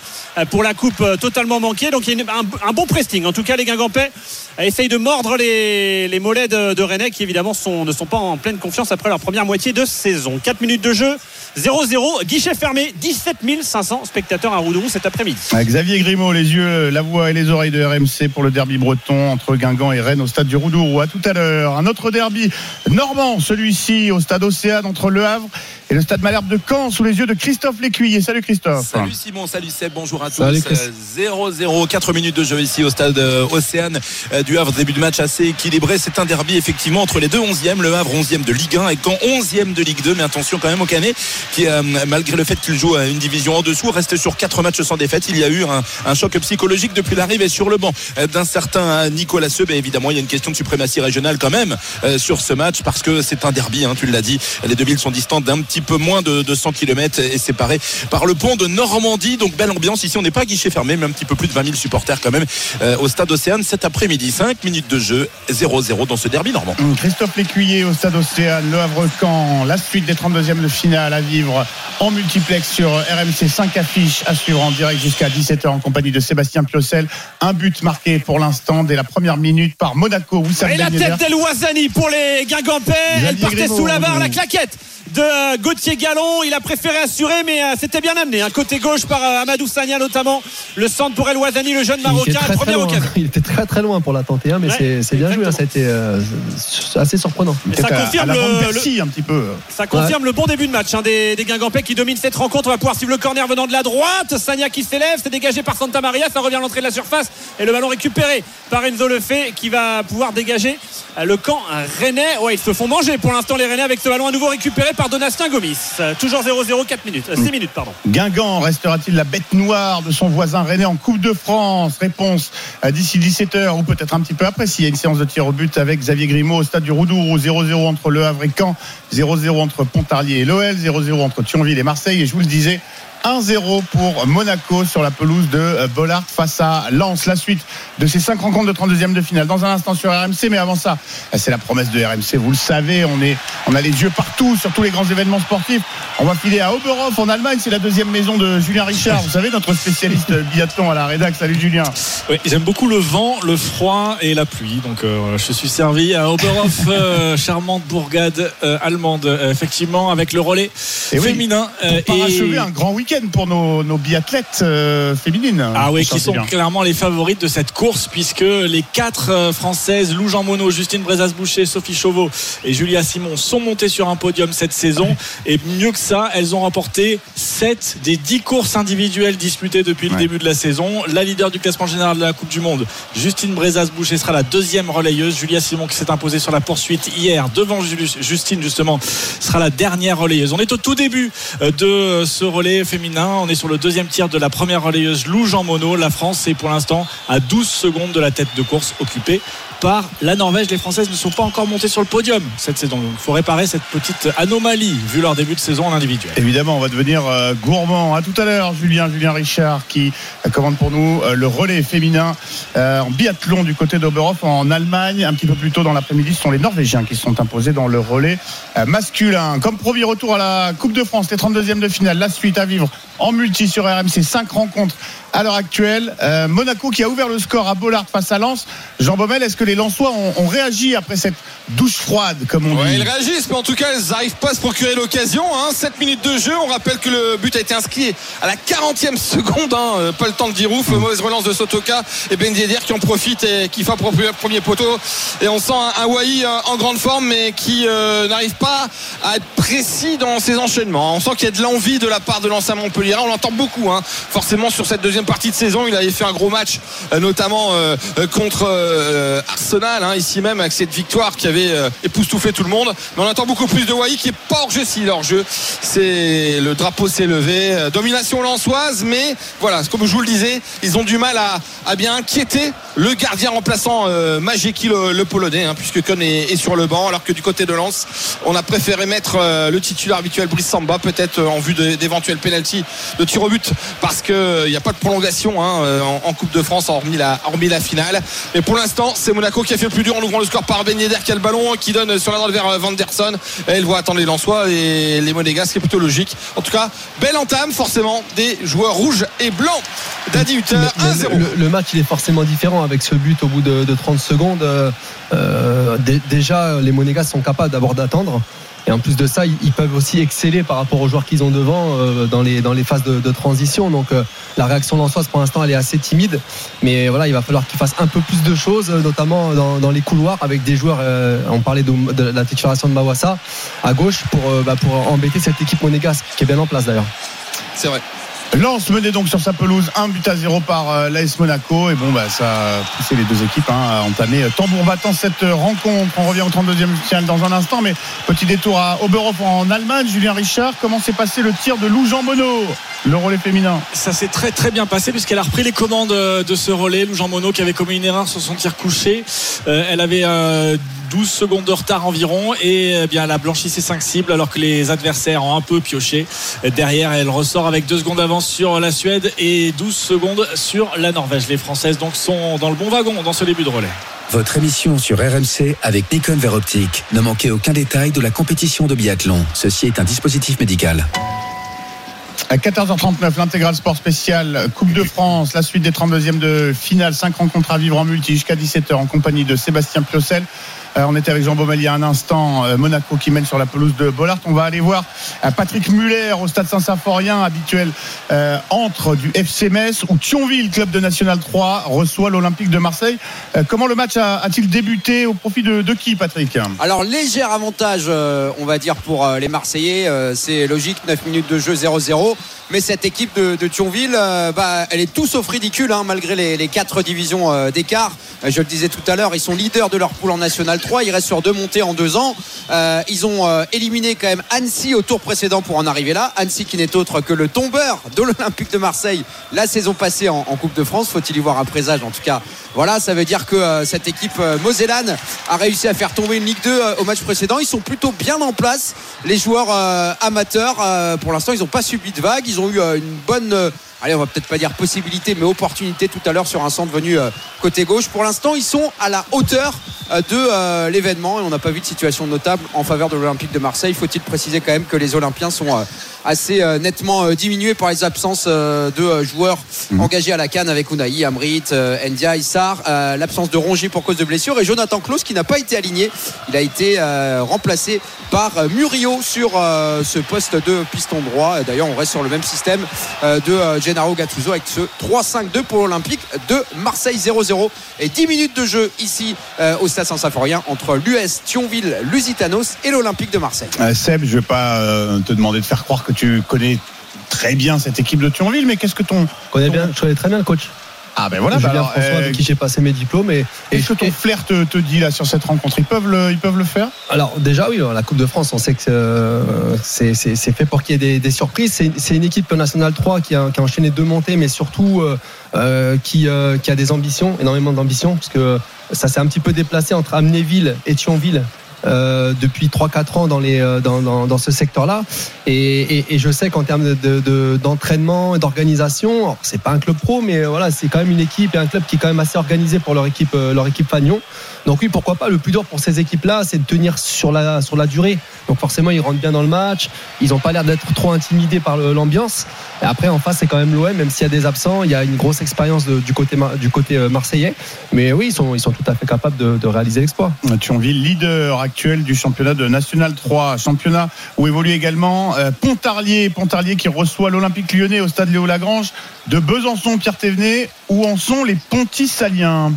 pour la coupe totalement manquée. Donc il y a un, bon pressing. En tout cas, les Guingampais essayent de mordre les, mollets de, de Rennais qui évidemment ne sont pas en pleine confiance après leur première moitié de saison. 4 minutes de jeu, 0-0, guichet fermé, 17 500 spectateurs à Roudou cet après-midi. Ah, Xavier Grimaud, les yeux, la voix et les oreilles de RMC pour le derby breton entre Guingamp et Rennes au stade du Roudourou. À tout à l'heure. Un autre derby normand, celui-ci au stade Océane entre Le Havre et le stade Malherbe de Caen sous les yeux de Christophe Lécuyer. Salut Christophe. Salut Simon, salut Seb, bonjour à tous. Salut, Chris. Euh, 0-0, 4 minutes de jeu ici au stade euh, Océane euh, du Havre. Début de match assez équilibré. C'est un derby effectivement entre les deux 11e. Le Havre 11e de Ligue 1 et Caen 11e de Ligue 2. Mais attention quand même au Canet qui, euh, malgré le fait qu'il joue à une division en dessous, reste sur 4 matchs sans défaite. Il y a eu un, un choc psychologique depuis l'arrivée sur le banc euh, d'un certain euh, Nicolas Seub. Et évidemment, il y a une question de suprématie régionale quand même euh, sur ce match parce que c'est un derby, hein, tu l'as dit. Les deux villes sont distantes d'un petit peu moins de, de 100 km et séparées par le pont de Normandie. Donc belle ambiance ici. On n'est pas à guichet fermé, mais un petit peu plus de 20 000 supporters quand même euh, au stade Océane cet après-midi. 5 minutes de jeu, 0-0 dans ce derby normand. Christophe Lécuyer au stade Océane, Le Havre-Caen, la suite des 32e de finale à vivre en multiplex sur RMC 5 affiches à suivre en direct jusqu'à 17h en compagnie de Sébastien Piocel. Un but marqué pour l'instant dès la première minute par Monaco. Et la tête d'El Ouazani pour les Guingampais. Elle partait Grimaud, sous la barre, oui. la claquette de euh, Gauthier Gallon. Il a préféré assurer, mais euh, c'était bien amené. Un côté gauche par euh, Amadou Sagna notamment. Le centre pour El Ouazani, le jeune Il était Marocain. très, très Première loin. occasion. [LAUGHS] Il était très très loin pour la tenter, hein, mais Ouais, c'est- c'est bien joué. hein, ça a été euh, c'est assez surprenant. Et ça confirme le- le- un petit peu. Ça confirme le bon début de match hein, des, des Guingampais qui dominent cette rencontre. On va pouvoir suivre le corner venant de la droite. Sagna qui s'élève, c'est dégagé par Santa Maria. Ça revient à l'entrée de la surface et le ballon récupéré par Enzo Lefebvre qui va pouvoir dégager le camp rennais. Ouais, ils se font manger pour l'instant les Rennais avec ce ballon à nouveau récupéré par Donatien Gomis. Euh, Toujours 0-0, 4 minutes, euh, 6 minutes pardon. Guingamp restera-t-il la bête noire de son voisin René en Coupe de France Réponse euh, d'ici 17h ou peut-être un petit peu après s'il y a une séance de tir au but avec Xavier Grimaud au stade du Roudourou 0-0 entre Le Havre et Caen 0-0 entre Pontarlier et l'OL 0-0 entre Thionville et Marseille et je vous le disais 1-0 pour Monaco sur la pelouse de euh, Bollard face à Lens. La suite de ces cinq rencontres de 32e de finale dans un instant sur RMC. Mais avant ça, c'est la promesse de RMC. Vous le savez, on, est, on a les yeux partout sur tous les grands événements sportifs. On va filer à Oberhof en Allemagne. C'est la deuxième maison de Julien Richard. Vous savez, notre spécialiste [LAUGHS] biathlon à la rédac. Salut Julien. Oui, j'aime beaucoup le vent, le froid et la pluie. Donc, euh, je suis servi à Oberhof, [LAUGHS] euh, charmante bourgade euh, allemande, effectivement, avec le relais Et oui, féminin. Pour parachever un grand week-end pour nos, nos biathlètes euh, féminines. Ah oui, qui sont bien. clairement les favorites de cette course puisque les quatre euh, françaises, Lou Jean Monod, Justine Brezas-Boucher, Sophie Chauveau et Julia Simon sont montées sur un podium cette saison. [LAUGHS] Et mieux que ça, elles ont remporté 7 des 10 courses individuelles disputées depuis le début de la saison. La leader du classement général de la Coupe du Monde, Justine Brezas-Boucher sera la deuxième relayeuse. Julia Simon qui s'est imposée sur la poursuite hier devant Justine justement sera la dernière relayeuse. On est au tout début euh, de ce relais féminin. On est sur le deuxième tir de la première relayeuse Lou Jean Monod. La France est pour l'instant à 12 secondes de la tête de course occupée la Norvège. Les Françaises ne sont pas encore montées sur le podium cette saison. Il faut réparer cette petite anomalie vu leur début de saison en individuel. Évidemment, on va devenir euh, gourmand. À tout à l'heure, Julien, Julien Richard qui euh, commande pour nous euh, le relais féminin en biathlon du côté d'Oberhof en Allemagne. Un petit peu plus tôt dans l'après-midi, ce sont les Norvégiens qui sont imposés dans le relais masculin. Comme premier retour à la Coupe de France, les 32e de finale, la suite à vivre en multi sur RMC. 5 rencontres à l'heure actuelle. Monaco qui a ouvert le score à Bollard face à Lens. Jean Baumel, est-ce que les Lensois ont, ont réagi après cette douche froide, comme on Ouais, dit ils réagissent, mais en tout cas, ils n'arrivent pas à se procurer l'occasion. Hein. 7 minutes de jeu. On rappelle que le but a été inscrit à la 40e seconde. hein. Euh, Pas le temps de dire ouf. Mauvaise relance de Sotoka et Ben Yedder qui en profite et qui fait un premier- poteau. Et on sent un, Wai euh, en grande forme, mais qui euh, n'arrive pas à être précis dans ses enchaînements. On sent qu'il y a de l'envie de la part de l'ancien Montpellier. On l'entend beaucoup. hein. Forcément, sur cette deuxième partie de saison, il avait fait un gros match, notamment euh, contre euh, Arsenal, hein, ici même, avec cette victoire qui avait euh, époustouflé tout le monde. Mais on attend beaucoup plus de Wai qui est pas hors jeu. Si, hors jeu, c'est le drapeau s'est levé. Euh, Domination lançoise, mais voilà, comme je vous le disais, ils ont du mal à, à bien inquiéter le gardien remplaçant euh, Majeki, le, le polonais, hein, puisque Kohn est, est sur le banc, alors que du côté de Lens, on a préféré mettre euh, le titulaire habituel Brice Samba, peut-être euh, en vue d'éventuels pénalty de tir au but, parce qu'il n'y a pas de prolongation hein, euh, en, en Coupe de France, hormis la, hormis la finale. Mais pour l'instant, c'est Monaco qui a fait le plus dur en ouvrant le score par Ben Yedder qui a le ballon, qui donne sur la droite vers euh, Vanderson. Et elle voit attendre les Lensois et les Monégas, ce qui est plutôt logique. En tout cas, belle entame forcément des joueurs rouges et blancs. Daddy Hutter, Le- 1-0. Le, le match il est forcément différent avec ce but au bout de, de 30 secondes. Euh, euh, dé- déjà, les Monégas sont capables d'abord d'attendre. Et en plus de ça, ils, peuvent aussi exceller par rapport aux joueurs qu'ils ont devant euh, dans, les, dans les phases de, de transition. Donc euh, la réaction lançoise pour l'instant elle est assez timide. Mais voilà, il va falloir qu'ils fassent un peu plus de choses, euh, notamment dans, dans les couloirs avec des joueurs. euh, on parlait de, de la titularisation de Mawassa à gauche pour, euh, bah, pour embêter cette équipe monégasque qui est bien en place d'ailleurs. C'est vrai. Lens menait donc sur sa pelouse un but à zéro par euh, l'AS Monaco et bon bah ça a poussé les deux équipes hein, à entamer euh, tambour battant cette euh, rencontre. On revient au 32e final dans un instant mais petit détour à Oberhof en Allemagne. Julien Richard, comment s'est passé le tir de Lou Jean Monod, le relais féminin Ça s'est très très bien passé puisqu'elle a repris les commandes de ce relais. Lou Jean Monod qui avait commis une erreur sur son tir couché. Elle avait 12 secondes de retard environ et eh bien elle a blanchi ses 5 cibles alors que les adversaires ont un peu pioché. Derrière, elle ressort avec 2 secondes d'avance sur la Suède et 12 secondes sur la Norvège. Les Françaises donc sont dans le bon wagon dans ce début de relais. votre émission sur RMC avec Nikon Vert Optique. Ne manquez aucun détail de la compétition de biathlon. Ceci est un dispositif médical. À 14h39, l'intégral sport spécial Coupe de France, la suite des 32e de finale, 5 rencontres à vivre en multi jusqu'à 17h en compagnie de Sébastien Piocel. Euh, on était avec Jean Baumel il y a un instant, euh, Monaco qui mène sur la pelouse de Bollard. On va aller voir euh, Patrick Muller au stade Saint-Symphorien, habituel entre du FC Metz, où Thionville, club de National 3, reçoit l'Olympique de Marseille. Comment le match a-t-il débuté au profit de, qui, Patrick? Alors léger avantage, on va dire pour les Marseillais, c'est logique, 9 minutes de jeu 0-0. Mais cette équipe de, Thionville, bah, elle est tout sauf ridicule, hein, malgré les, les quatre divisions d'écart. Je le disais tout à l'heure, ils sont leaders de leur poule en National 3. Ils restent sur deux montées en deux ans. Euh, ils ont euh, éliminé quand même Annecy au tour précédent pour en arriver là. Annecy qui n'est autre que le tombeur de l'Olympique de Marseille la saison passée en, Coupe de France. Faut-il y voir un présage En tout cas, voilà, ça veut dire que euh, cette équipe mosellane a réussi à faire tomber une Ligue 2 euh, au match précédent. Ils sont plutôt bien en place, les joueurs amateurs. pour l'instant, ils n'ont pas subi de vagues. Ils ont eu une bonne. Allez, on va peut-être pas dire possibilité, mais opportunité tout à l'heure sur un centre venu euh, côté gauche. Pour l'instant, ils sont à la hauteur euh, de euh, l'événement et on n'a pas vu de situation notable en faveur de l'Olympique de Marseille. Faut-il préciser quand même que les Olympiens sont assez euh, nettement euh, diminués par les absences euh, de joueurs engagés à la canne avec Unai, Amrit, euh, Ndia, Issar, l'absence de Rongier pour cause de blessure et Jonathan Klaus qui n'a pas été aligné. Il a été remplacé par Murillo sur ce poste de piston droit. D'ailleurs, on reste sur le même système de Gennaro Gattuso avec ce 3-5-2 pour l'Olympique de Marseille 0-0 et 10 minutes de jeu ici au Stade Saint-Symphorien entre l'US Thionville, Lusitanos et l'Olympique de Marseille. Euh, Seb, je vais pas te demander de faire croire que tu connais très bien cette équipe de Thionville, mais qu'est-ce que ton. Je connais, bien, je connais très bien le coach. Ah ben voilà, bah Julien alors, François, euh, avec qui j'ai passé mes diplômes. Et, et Qu'est-ce que ton flair te, te dit là sur cette rencontre ils peuvent, le, ils peuvent le faire? Alors déjà oui, la Coupe de France, on sait que euh, c'est fait pour qu'il y ait des, des surprises. C'est une équipe nationale 3 qui a, qui a enchaîné deux montées, mais surtout euh, qui, qui a des ambitions, énormément d'ambitions, parce que ça s'est un petit peu déplacé entre Amnéville et Thionville. Euh, depuis 3-4 ans dans, les, euh, dans, dans, ce secteur-là. Et, et, je sais qu'en termes d'entraînement de, de, d'organisation, c'est pas un club pro, mais euh, voilà, c'est quand même une équipe et un club qui est quand même assez organisé pour leur équipe, leur équipe Fagnon. Donc oui, pourquoi pas. Le plus dur pour ces équipes-là, c'est de tenir sur la, sur la durée. Donc forcément, ils rentrent bien dans le match. Ils n'ont pas l'air d'être trop intimidés par l'ambiance. Et après, en face, c'est quand même l'OM, même s'il y a des absents, il y a une grosse expérience du côté, du côté marseillais. Mais oui, ils sont, ils sont tout à fait capables de, de réaliser l'exploit. Thionville, leader actuel du championnat de National 3, championnat où évolue également euh, Pontarlier, Pontarlier qui reçoit l'Olympique lyonnais au stade Léo Lagrange. De Besançon, Pierre Thévenet, où en sont les Pontisaliens?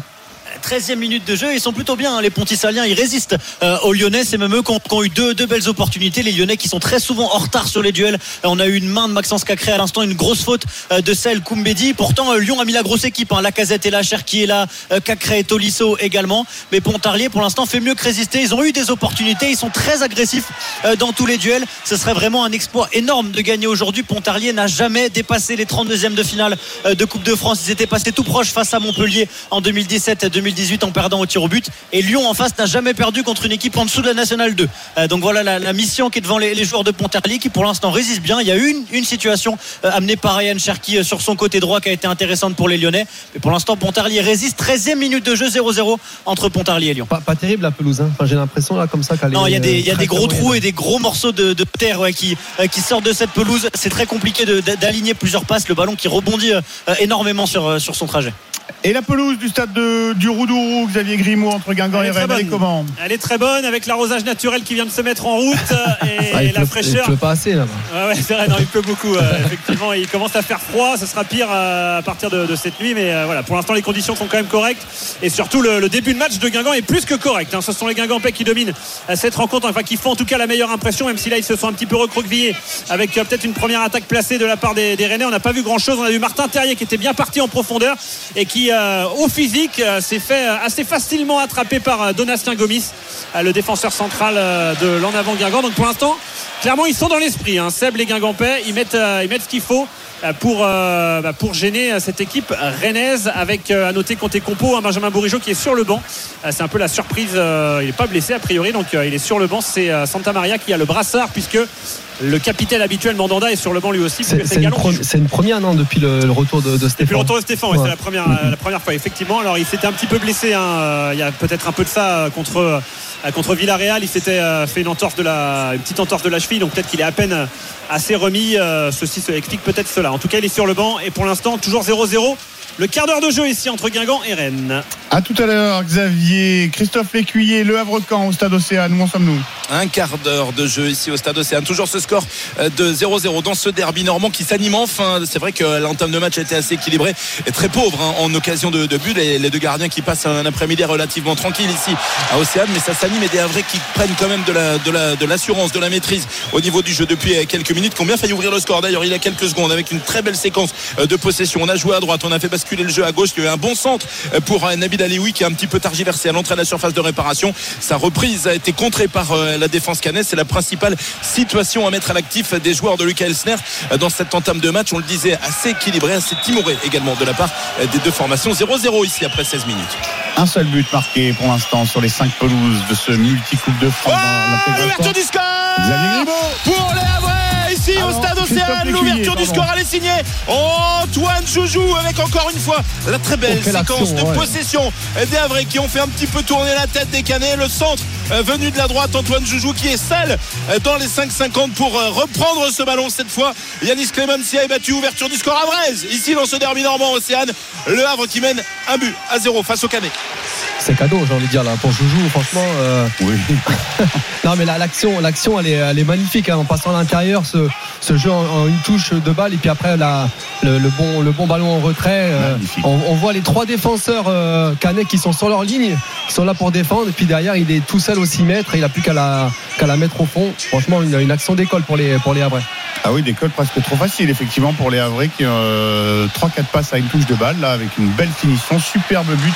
13e minute de jeu, ils sont plutôt bien. hein, les Pontisaliens, ils résistent euh, aux Lyonnais. C'est même eux qui ont, eu deux, belles opportunités. Les Lyonnais qui sont très souvent en retard sur les duels. Euh, on a eu une main de Maxence Cacré à l'instant, une grosse faute euh, de celle Koumbedi. Pourtant, Lyon a mis la grosse équipe. Hein. Lacazette est là, Cherki est là, Cacré et Tolisso également. Mais Pontarlier, pour l'instant, fait mieux que résister. Ils ont eu des opportunités. Ils sont très agressifs dans tous les duels. Ce serait vraiment un exploit énorme de gagner aujourd'hui. Pontarlier n'a jamais dépassé les 32e de finale de Coupe de France. Ils étaient passés tout proche face à Montpellier en 2017-2018 en perdant au tir au but. Et Lyon en face n'a jamais perdu contre une équipe en dessous de la Nationale 2. Euh, donc voilà la, la mission qui est devant les, les joueurs de Pontarlier qui pour l'instant résistent bien. Il y a une, une situation euh, amenée par Ryan Cherki euh, sur son côté droit qui a été intéressante pour les Lyonnais. Mais pour l'instant Pontarlier résiste. 13e minute de jeu 0-0 entre Pontarlier et Lyon. Pas, pas terrible la pelouse. Hein. Enfin, j'ai l'impression là comme ça qu'elle Non, est, il y a des, il y a des gros trous et des gros morceaux de, de terre ouais, qui, euh, qui sortent de cette pelouse. C'est très compliqué d'aligner plusieurs passes. Le ballon qui rebondit euh, énormément sur, euh, sur son trajet. Et la pelouse du stade de, du Roudourou, Xavier Grimaud, entre Guingamp et Rennes, elle est bonne. comment Elle est très bonne avec l'arrosage naturel qui vient de se mettre en route euh, et [LAUGHS] Ah, il, la pleut, il fraîcheur. pleut pas assez là. Ouais, ouais, c'est vrai, non, il pleut beaucoup. euh, effectivement, il commence à faire froid. Ce sera pire euh, à partir de, de cette nuit. Mais euh, voilà, pour l'instant, les conditions sont quand même correctes. Et surtout, le, le début de match de Guingamp est plus que correct. hein. Ce sont les Guingampais qui dominent euh, cette rencontre, enfin qui font en tout cas la meilleure impression, même si là, ils se sont un petit peu recroquevillés avec euh, peut-être une première attaque placée de la part des, des Rennais. On n'a pas vu grand-chose. On a vu Martin Terrier qui était bien parti en profondeur et qui, euh, au physique, euh, s'est euh, assez facilement attraper par euh, Donatien Gomis, euh, le défenseur central de l'en avant Guingamp. Donc pour l'instant, clairement, ils sont dans l'esprit. Hein. Seb, les Guingampais, ils mettent, ils mettent ce qu'il faut pour, bah, pour gêner cette équipe rennaise avec à noter Conté Compo, un Benjamin Bourigeau qui est sur le banc. C'est un peu la surprise. il n'est pas blessé a priori, donc il est sur le banc. C'est Santa Maria qui a le brassard puisque Le capitaine habituel Mandanda est sur le banc lui aussi. C'est c'est une, première, non, depuis le, le retour de, de Depuis Stéphane le retour de Stéphane, ouais, c'est la première, la première fois, effectivement. Alors, il s'était un petit peu blessé. hein, euh, Il y a peut-être un peu de ça euh, contre, euh, contre Villarreal. Il s'était fait une, entorse de la, une petite entorse de la cheville. Donc, peut-être qu'il est à peine assez remis. Ceci explique peut-être cela. En tout cas, il est sur le banc. Et pour l'instant, toujours 0-0. Le quart d'heure de jeu ici entre Guingamp et Rennes. À tout à l'heure, Xavier, Christophe Lécuyer, Le Havre-Camp au stade Océane. Où en sommes-nous Un quart d'heure de jeu ici au Stade Océane. Toujours ce score euh, de 0-0 dans ce derby normand qui s'anime enfin. C'est vrai que l'entame de match a été assez équilibrée et très pauvre hein, en occasion de, de but. Les, les deux gardiens qui passent un après-midi relativement tranquille ici à Océane, mais ça s'anime et des Havrais qui prennent quand même de la de la de l'assurance, de la maîtrise au niveau du jeu depuis euh, quelques minutes. Qui ont bien failli ouvrir le score d'ailleurs il y a quelques secondes avec une très belle séquence euh, de possession. On a joué à droite, on a fait basculer le jeu à gauche. Il y a eu un bon centre euh, pour euh, Nabil Alioui qui a un petit peu targiversé à l'entrée de la surface de réparation. Sa reprise a été contrée par euh, la défense cannaise. C'est la principale situation à mettre à l'actif des joueurs de Lucas Elsner dans cette entame de match. On le disait assez équilibré, assez timoré également de la part des deux formations. 0-0 ici après 16 minutes. Un seul but marqué pour l'instant sur les cinq pelouses de ce multi-coupe de France. l'intégration. L'ouverture du score Xavier Grimaud. pour les ici Ah au non, stade Océane. l'ouverture du score elle est signée. Antoine Joujou avec encore une fois la très belle séquence de ouais. possession des Havrais qui ont fait un petit peu tourner la tête des Canets. Le centre euh, venu de la droite Antoine Joujou qui est seul euh, dans les 5,50 pour euh, reprendre ce ballon cette fois. Yanis Clemencia est battu ouverture du score Havraise ici dans ce derby normand Océane le Havre qui mène un but à 0 face au Canet C'est cadeau, j'ai envie de dire, là, pour Joujou, franchement. euh, [LAUGHS] non, mais là, l'action, l'action, elle est, elle est magnifique, hein, en passant à l'intérieur, ce, ce jeu en, en une touche de balle, et puis après, la, le, le bon, le bon ballon en retrait. euh, on, on voit les trois défenseurs euh, canets qui sont sur leur ligne, qui sont là pour défendre, et puis derrière, il est tout seul au 6 mètres, et il a plus qu'à la, qu'à la mettre au fond. Franchement, une, une action d'école pour les, pour les Havrais. Ah oui, des cols presque trop faciles, effectivement, pour les Havrais qui ont euh, 3-4 passes à une touche de balle, là, avec une belle finition. Superbe but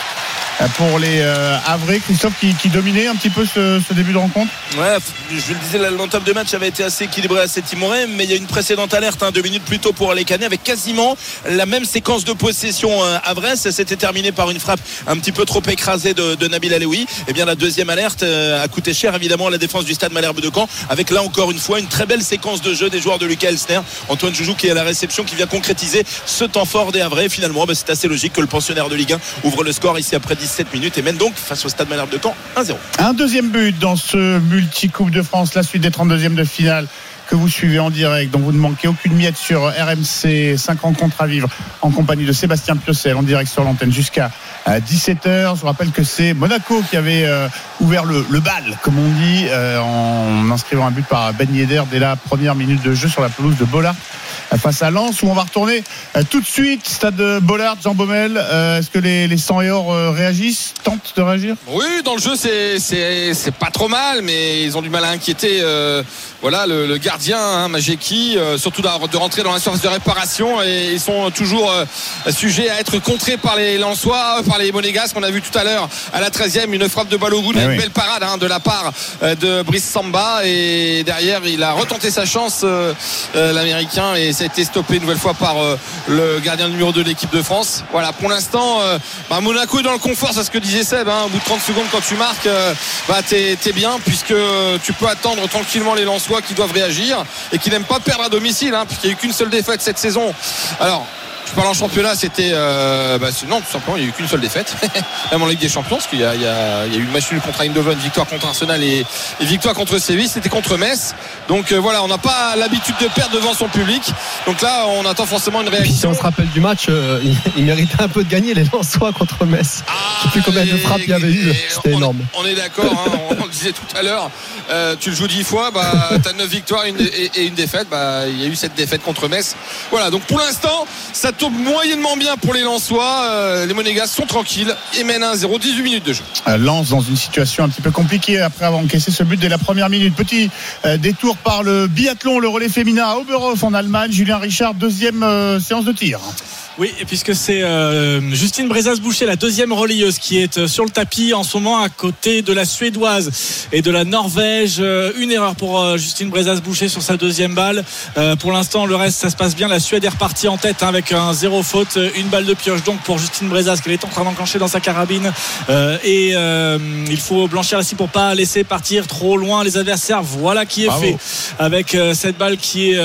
pour les euh, Havrais. Christophe qui, dominait un petit peu ce, début de rencontre. Ouais, je le disais, la- l'entame de match avait été assez équilibrée, assez timorée, mais il y a une précédente alerte, hein, deux minutes plus tôt pour les Canets, avec quasiment la même séquence de possession euh, Brest. Ça s'était terminé par une frappe un petit peu trop écrasée de, Nabil Alaoui. Et bien la deuxième alerte euh, a coûté cher évidemment à la défense du Stade Malherbe de Caen, avec là encore une fois une très belle séquence de jeu des joueurs de Lucas Elsner. Antoine Joujou qui est à la réception, qui vient concrétiser ce temps fort des Havrais. Finalement, bah, c'est assez logique que le pensionnaire de Ligue 1 ouvre le score ici après 17 minutes et mène donc face au Stade Malherbe de Caen 1-0. Un deuxième but dans ce multi-coupe de France, la suite des 32e de finale que vous suivez en direct, dont vous ne manquez aucune miette sur RMC, 5 rencontres à vivre en compagnie de Sébastien Piocel en direct sur l'antenne jusqu'à 17h. Je vous rappelle que c'est Monaco qui avait euh, ouvert le, bal, comme on dit, euh, en inscrivant un but par Ben Yedder dès la première minute de jeu sur la pelouse de Bollard euh, face à Lens où on va retourner euh, tout de suite stade de Bollard Jean Baumel Euh, est-ce que les, les 100 et or euh, réagissent tentent de réagir? Oui, dans le jeu, c'est pas trop mal, mais ils ont du mal à inquiéter. euh, voilà, le, le gardien, hein, Majeki, euh, surtout de, de rentrer dans la surface de réparation, et ils sont toujours euh, sujets à être contrés par les Lensois, par les Monégasques. On a vu tout à l'heure à la 13e une frappe de balle au bout, Eh une oui. belle parade hein, de la part euh, de Brice Samba, et derrière il a retenté sa chance, euh, euh, l'Américain, et ça a été stoppé une nouvelle fois par euh, le gardien numéro 2 de l'équipe de France. Voilà, pour l'instant, euh, bah, Monaco est dans le confort, c'est ce que disait Seb. hein. au bout de 30 secondes, quand tu marques, euh, bah, t'es t'es bien, puisque tu peux attendre tranquillement les Lensois qui doivent réagir et qui n'aiment pas perdre à domicile, hein, puisqu'il n'y a eu qu'une seule défaite cette saison. Je parle en championnat, c'était. euh, bah, non, tout simplement, il n'y a eu qu'une seule défaite. [LAUGHS] Même en Ligue des Champions, parce qu'il y a, y y eu une match nulle contre Eindhoven, victoire contre Arsenal et, et victoire contre Séville. C'était contre Metz. Donc euh, voilà, on n'a pas l'habitude de perdre devant son public. Donc là, on attend forcément une puis si réaction. on se rappelle du match, euh, il, il méritait un peu de gagner les Lensois contre Metz. Je sais plus combien de frappes il y avait eu, c'était énorme. On est d'accord, hein, on, on le disait tout à l'heure. euh, tu le joues 10 fois, bah, tu as 9 victoires une- et, et une défaite. Bah, il y a eu cette défaite contre Metz. Voilà, donc pour l'instant, ça moyennement bien pour les Lensois. Euh, les Monégas sont tranquilles et mènent 1-0, 18 minutes de jeu. Euh, Lens dans une situation un petit peu compliquée après avoir encaissé ce but dès la première minute. Petit euh, détour par le biathlon, le relais féminin à Oberhof en Allemagne. Julien Richard, deuxième séance de tir. Oui, puisque c'est euh, Justine Brezas-Boucher, la deuxième relayeuse, qui est euh, sur le tapis en ce moment à côté de la Suédoise et de la Norvège. Euh, une erreur pour euh, Justine Brezas-Boucher sur sa deuxième balle. Euh, pour l'instant, le reste, ça se passe bien. La Suède est repartie en tête hein, avec un zéro faute, une balle de pioche donc pour Justine Brezas qu'elle est en train d'enclencher dans sa carabine. Euh, et il faut blanchir ici pour pas laisser partir trop loin les adversaires. Voilà qui est Bravo. fait avec cette balle qui est,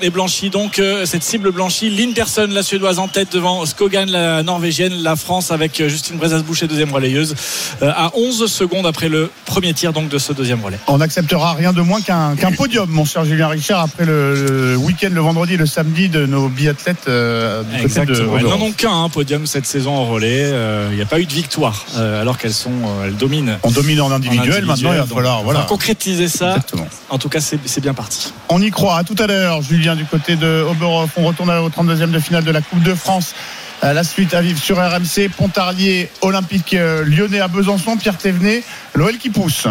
est blanchie. Donc cette cible blanchie, Linderson, la suédoise en tête devant Skogan, la norvégienne, la France avec euh, Justine Brezas-Boucher, deuxième relayeuse, euh, à 11 secondes après le premier tir donc de ce deuxième relais. On n'acceptera rien de moins qu'un podium, mon cher Julien Richard, après le, le week-end, le vendredi et le samedi de nos biathlètes euh, du côté de Exactement. Elles n'en ont qu'un hein, podium cette saison en relais. Euh, Il n'y a pas eu de victoire euh, alors qu'elles sont, elles dominent. On domine en individuel, maintenant il va falloir voilà. concrétiser ça. Exactement. En tout cas, c'est c'est bien parti. On y croit. À tout à l'heure, Julien, du côté de Oberhof. On retourne au 32e de finale de la Coupe de France. Euh, La suite à vivre sur RMC, Pontarlier, Olympique euh, lyonnais à Besançon, Pierre Thévenet, l'OL qui pousse.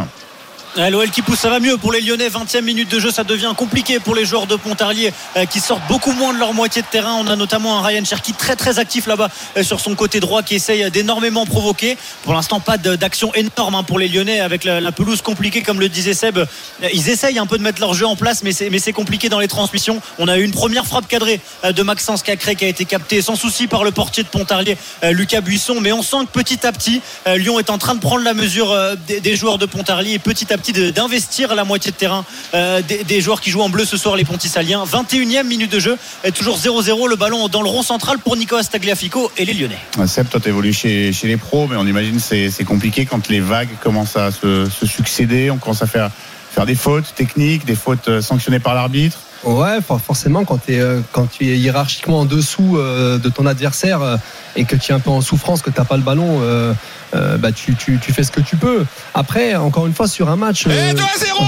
Ouais, L'OL qui pousse, ça va mieux pour les Lyonnais. 20e minute de jeu, ça devient compliqué pour les joueurs de Pontarlier euh, qui sortent beaucoup moins de leur moitié de terrain. On a notamment un Ryan Cherki très très actif là-bas euh, sur son côté droit qui essaye d'énormément provoquer. Pour l'instant, pas d'action énorme hein, pour les Lyonnais avec la, pelouse compliquée, comme le disait Seb. Euh, Ils essayent un peu de mettre leur jeu en place, mais c'est compliqué dans les transmissions. On a eu une première frappe cadrée euh, de Maxence Cacré qui a été captée sans souci par le portier de Pontarlier, euh, Lucas Buisson. Mais on sent que petit à petit, euh, Lyon est en train de prendre la mesure euh, des joueurs de Pontarlier et petit à petit d'investir la moitié de terrain euh, des, joueurs qui jouent en bleu ce soir, les Pontisaliens. 21e minute de jeu, et toujours 0-0, le ballon dans le rond central pour Nicolas Tagliafico et les Lyonnais. Seb, toi, t'évolues chez, chez les pros, mais on imagine c'est compliqué quand les vagues commencent à se, succéder. On commence à faire, faire des fautes techniques, des fautes euh, sanctionnées par l'arbitre. Ouais, for- forcément, quand, euh, quand tu es hiérarchiquement en dessous euh, de ton adversaire euh, et que tu es un peu en souffrance, que tu n'as pas le ballon, euh, euh, bah, tu, tu- tu fais ce que tu peux. Après, encore une fois, sur un match. euh, 2 à 0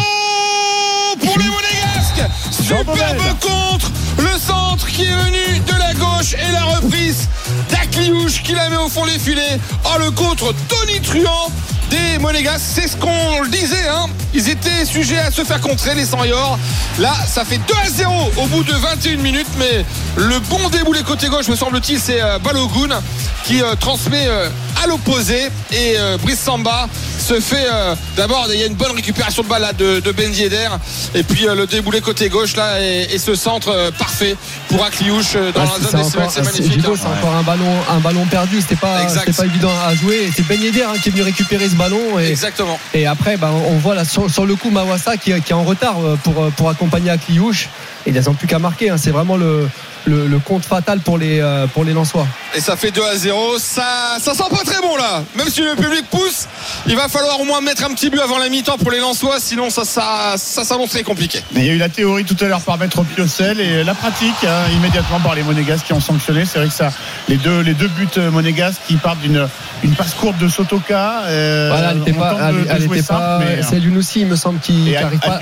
pour les Monégasques. Superbe contre le centre qui est venu de la gauche et la reprise d'Akliouche qui la met au fond des filets. Oh le contre Tony Truant des Monégasques, c'est ce qu'on le disait. Hein. Ils étaient sujets à se faire contrer les Sanyors. Là, ça fait 2 à 0 au bout de 21 minutes, mais le bon déboulé côté gauche, me semble-t-il, c'est euh, Balogun qui euh, transmet euh, à l'opposé et euh, Brice Samba se fait euh, d'abord il y a une bonne récupération de balle là, de, de Ben Yedder et puis euh, le déboulé côté gauche là et, et ce centre parfait pour Akliouche dans la zone des c'est magnifique hein. c'est encore un ballon, un ballon perdu. C'était pas, Exact. c'était pas évident à jouer. C'est Ben Yedder hein, qui est venu récupérer ce ballon. Et, Exactement. Et après, bah, on voit là sur, sur le coup Mawassa qui, qui est en retard pour, pour accompagner Akliouche. Et ils n'ont plus qu'à marquer. hein. C'est vraiment le, le, le compte fatal pour les, euh, pour les Lensois. Et ça fait 2 à 0. Ça, ça sent pas très bon là. Même si le public pousse, il va falloir au moins mettre un petit but avant la mi-temps pour les Lensois. Sinon, ça, ça, ça s'annonce très compliqué. Mais il y a eu la théorie tout à l'heure par Maître Piocel et la pratique hein, immédiatement par les Monégasques qui ont sanctionné. C'est vrai que ça, les deux, les deux buts euh, Monégasques qui partent d'une une passe courte de Sotoka. euh, Voilà, elle n'était pas, tente de- elle, de elle jouer était simple, pas- mais, c'est Younousi, il me semble, qui n'arrive pas,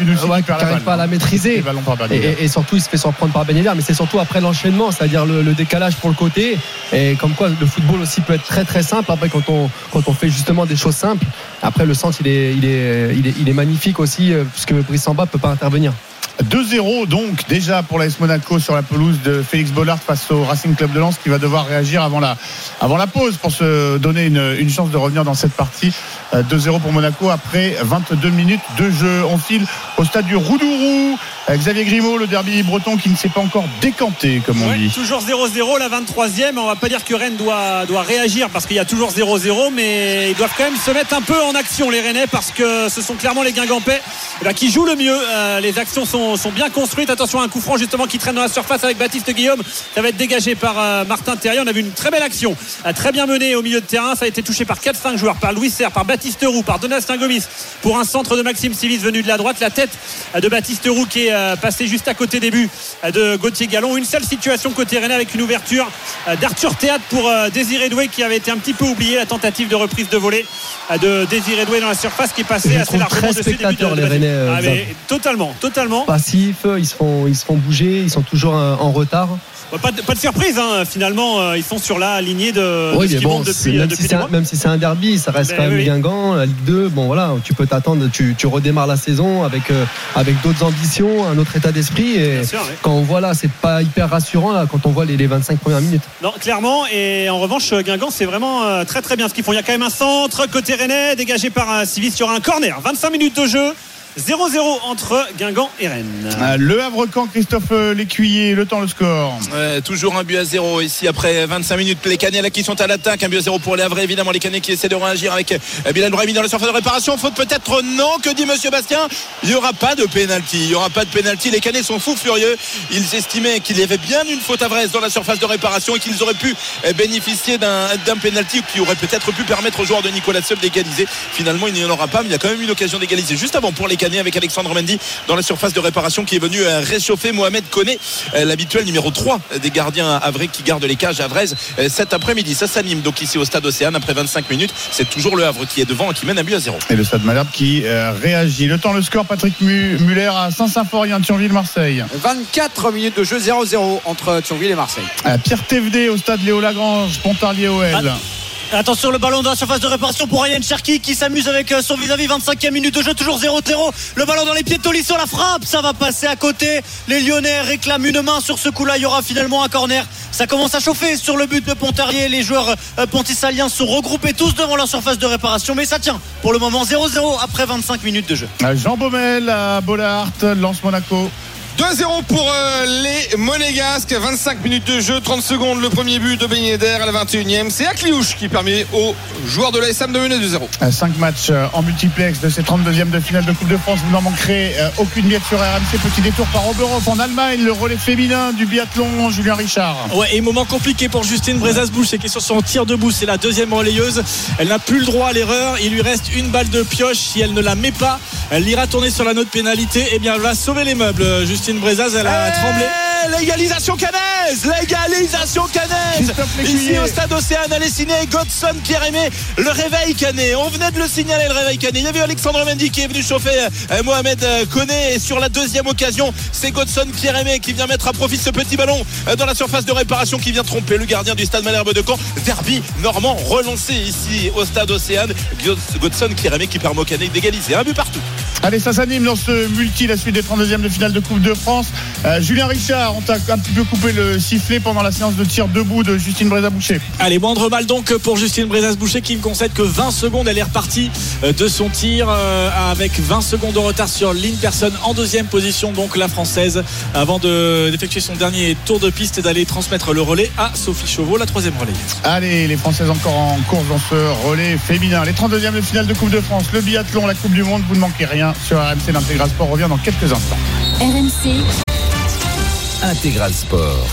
ouais, pas à la maîtriser. Ben Et, Yedder. et- et surtout, il se fait surprendre par Ben Yedder, mais c'est surtout après c'est-à-dire le, décalage pour le côté. Et comme quoi, le football aussi peut être très très simple. Après, quand on, quand on fait justement des choses simples, après le centre, il est, il est, il est, il est magnifique aussi, euh, puisque Brice Samba peut pas intervenir. 2-0 donc déjà pour l'AS Monaco sur la pelouse de Félix Bollard face au Racing Club de Lens qui va devoir réagir avant la, avant la pause pour se donner une, une chance de revenir dans cette partie. Euh, 2-0 pour Monaco après 22 minutes de jeu. On file au stade du Roudourou. Euh, Xavier Grimaud, le derby breton qui ne s'est pas encore décanté comme on Ouais, dit. toujours 0-0, la 23e. On va pas dire que Rennes doit, doit réagir parce qu'il y a toujours 0-0, mais ils doivent quand même se mettre un peu en action, les Rennais, parce que ce sont clairement les Guingampais eh ben, qui jouent le mieux. Euh, les actions sont, sont bien construites. Attention à un coup franc justement qui traîne dans la surface avec Baptiste Guillaume. Ça va être dégagé par euh, Martin Terrier. On a vu une très belle action, très bien menée au milieu de terrain. Ça a été touché par 4-5 joueurs, par Louis Serre, par Baptiste Roux, par Donatien Gomis, pour un centre de Maxime Sivis venu de la droite. La tête de Baptiste Roux qui est euh, passé juste à côté des buts euh, de Gauthier Gallon. Une seule situation côté Rennais avec une ouverture euh, d'Arthur Théâtre pour euh, Désiré Doué qui avait été un petit peu oublié. La tentative de reprise de volée de Désiré Doué dans la surface qui est passée assez largement très dessus de- spectateurs, les. Rennais, Ah, mais totalement, totalement. Passifs, ils se font, ils se font bouger, ils sont toujours en retard. Pas de, pas de surprise, hein. finalement, euh, ils sont sur la lignée de, Oui, de mais bon, depuis, euh, même, depuis si c'est un, même si c'est un derby, ça reste Ben quand même oui. Guingamp, la Ligue 2. Bon, voilà, tu peux t'attendre, tu, tu redémarres la saison avec, euh, avec d'autres ambitions, un autre état d'esprit. Et sûr, quand on voit là, c'est pas hyper rassurant là, quand on voit les, les 25 premières minutes. Non, clairement. Et en revanche, Guingamp, c'est vraiment très très bien ce qu'ils font. Il y a quand même un centre côté Rennais, dégagé par un Civis sur un corner. 25 minutes de jeu. 0-0 entre Guingamp et Rennes. Ah, Le Havre-Camp, Christophe Lécuyer, le temps, le score. Ouais, toujours un but à zéro ici après 25 minutes. Les Canets là qui sont à l'attaque. Un but à zéro pour les Havrais. Évidemment, les Canets qui essaient de réagir avec euh, Bilal Brahimi dans la surface de réparation. Faute peut-être non. Que dit Monsieur Bastien? Il n'y aura pas de pénalty. Il n'y aura pas de pénalty. Les Canets sont fous furieux. Ils estimaient qu'il y avait bien une faute à Vresse dans la surface de réparation et qu'ils auraient pu euh, bénéficier d'un d'un pénalty qui aurait peut-être pu permettre aux joueurs de Nicolas Seul d'égaliser. Finalement, il n'y en aura pas, mais il y a quand même une occasion d'égaliser juste avant pour les Avec Alexandre Mendy dans la surface de réparation qui est venu euh, réchauffer Mohamed Koné, euh, l'habituel numéro 3 des gardiens havrais qui gardent les cages à Vraise euh, cet après-midi. Ça s'anime donc ici au stade Océane après 25 minutes. C'est toujours le Havre qui est devant et qui mène un but à zéro. Et le Stade Malherbe qui euh, réagit. Le temps, le score, Patrick Mu- Muller à Saint-Symphorien, Thionville, Marseille. 24 minutes de jeu 0-0 entre Thionville et Marseille. À Pierre TVD au stade Léo Lagrange, Pontarlier OL. Attention le ballon dans la surface de réparation pour Ryan Cherki qui s'amuse avec euh, son vis-à-vis. 25e minute de jeu toujours 0-0 le ballon dans les pieds de Tolisso la frappe ça va passer à côté. Les Lyonnais réclament une main. Sur ce coup là il y aura finalement un corner. Ça commence à chauffer sur le but de Pontarlier. Les joueurs euh, pontisaliens sont regroupés tous devant la surface de réparation. Mais ça tient. Pour le moment 0-0 après 25 minutes de jeu. Jean Baumel Bollard, Lance Monaco. 2-0 pour euh, les Monégasques, 25 minutes de jeu, 30 secondes, le premier but de Ben Yedder à la 21e. C'est Akliouche qui permet aux joueurs de l'ASM de mener 2-0. 5 matchs euh, en multiplex de ces 32e de finale de Coupe de France. Vous n'en manquerez euh, aucune miette sur RMC. Petit détour par Oberhof en Allemagne. Le relais féminin du biathlon, Julien Richard. Ouais, et moment compliqué pour Justine Brezas-Boucher qui est sur son tir debout. C'est la deuxième relayeuse. Elle n'a plus le droit à l'erreur. Il lui reste une balle de pioche. Si elle ne la met pas, elle ira tourner sur la note pénalité. Et bien, elle va sauver les meubles. Justine Brezas, elle a tremblé. L'égalisation canaise L'égalisation canaise Ici au stade Océane, elle est signée Godson Pierre-Aimé, le réveil canet. On venait de le signaler, le réveil canet. Il y avait Alexandre Mendy qui est venu chauffer euh, Mohamed euh, Koné. Et sur la deuxième occasion, c'est Godson Pierre-Aimé qui vient mettre à profit ce petit ballon euh, dans la surface de réparation qui vient tromper le gardien du stade Malherbe de Caen. Derby normand relancé ici au stade Océane. Godson Pierre-Aimé qui permet au Canet d'égaliser. Un but partout. Allez, ça s'anime dans ce multi, la suite des 32e de finale de Coupe de France. Euh, Julien Richard, on t'a un petit peu coupé le sifflet pendant la séance de tir debout de Justine Breza-Boucher. Allez, moindre mal donc pour Justine Brezas-Boucher qui ne concède que 20 secondes. Elle est repartie euh, de son tir euh, avec 20 secondes de retard sur Lynn Person en deuxième position, donc la française, avant de- d'effectuer son dernier tour de piste et d'aller transmettre le relais à Sophie Chauveau, la troisième relayeuse. Allez, les Françaises encore en course dans ce relais féminin. Les 32e de finale de Coupe de France, le biathlon, la Coupe du Monde, vous ne manquez rien sur RMC. L'intégral sport revient dans quelques instants. RMC. Intégral Sport.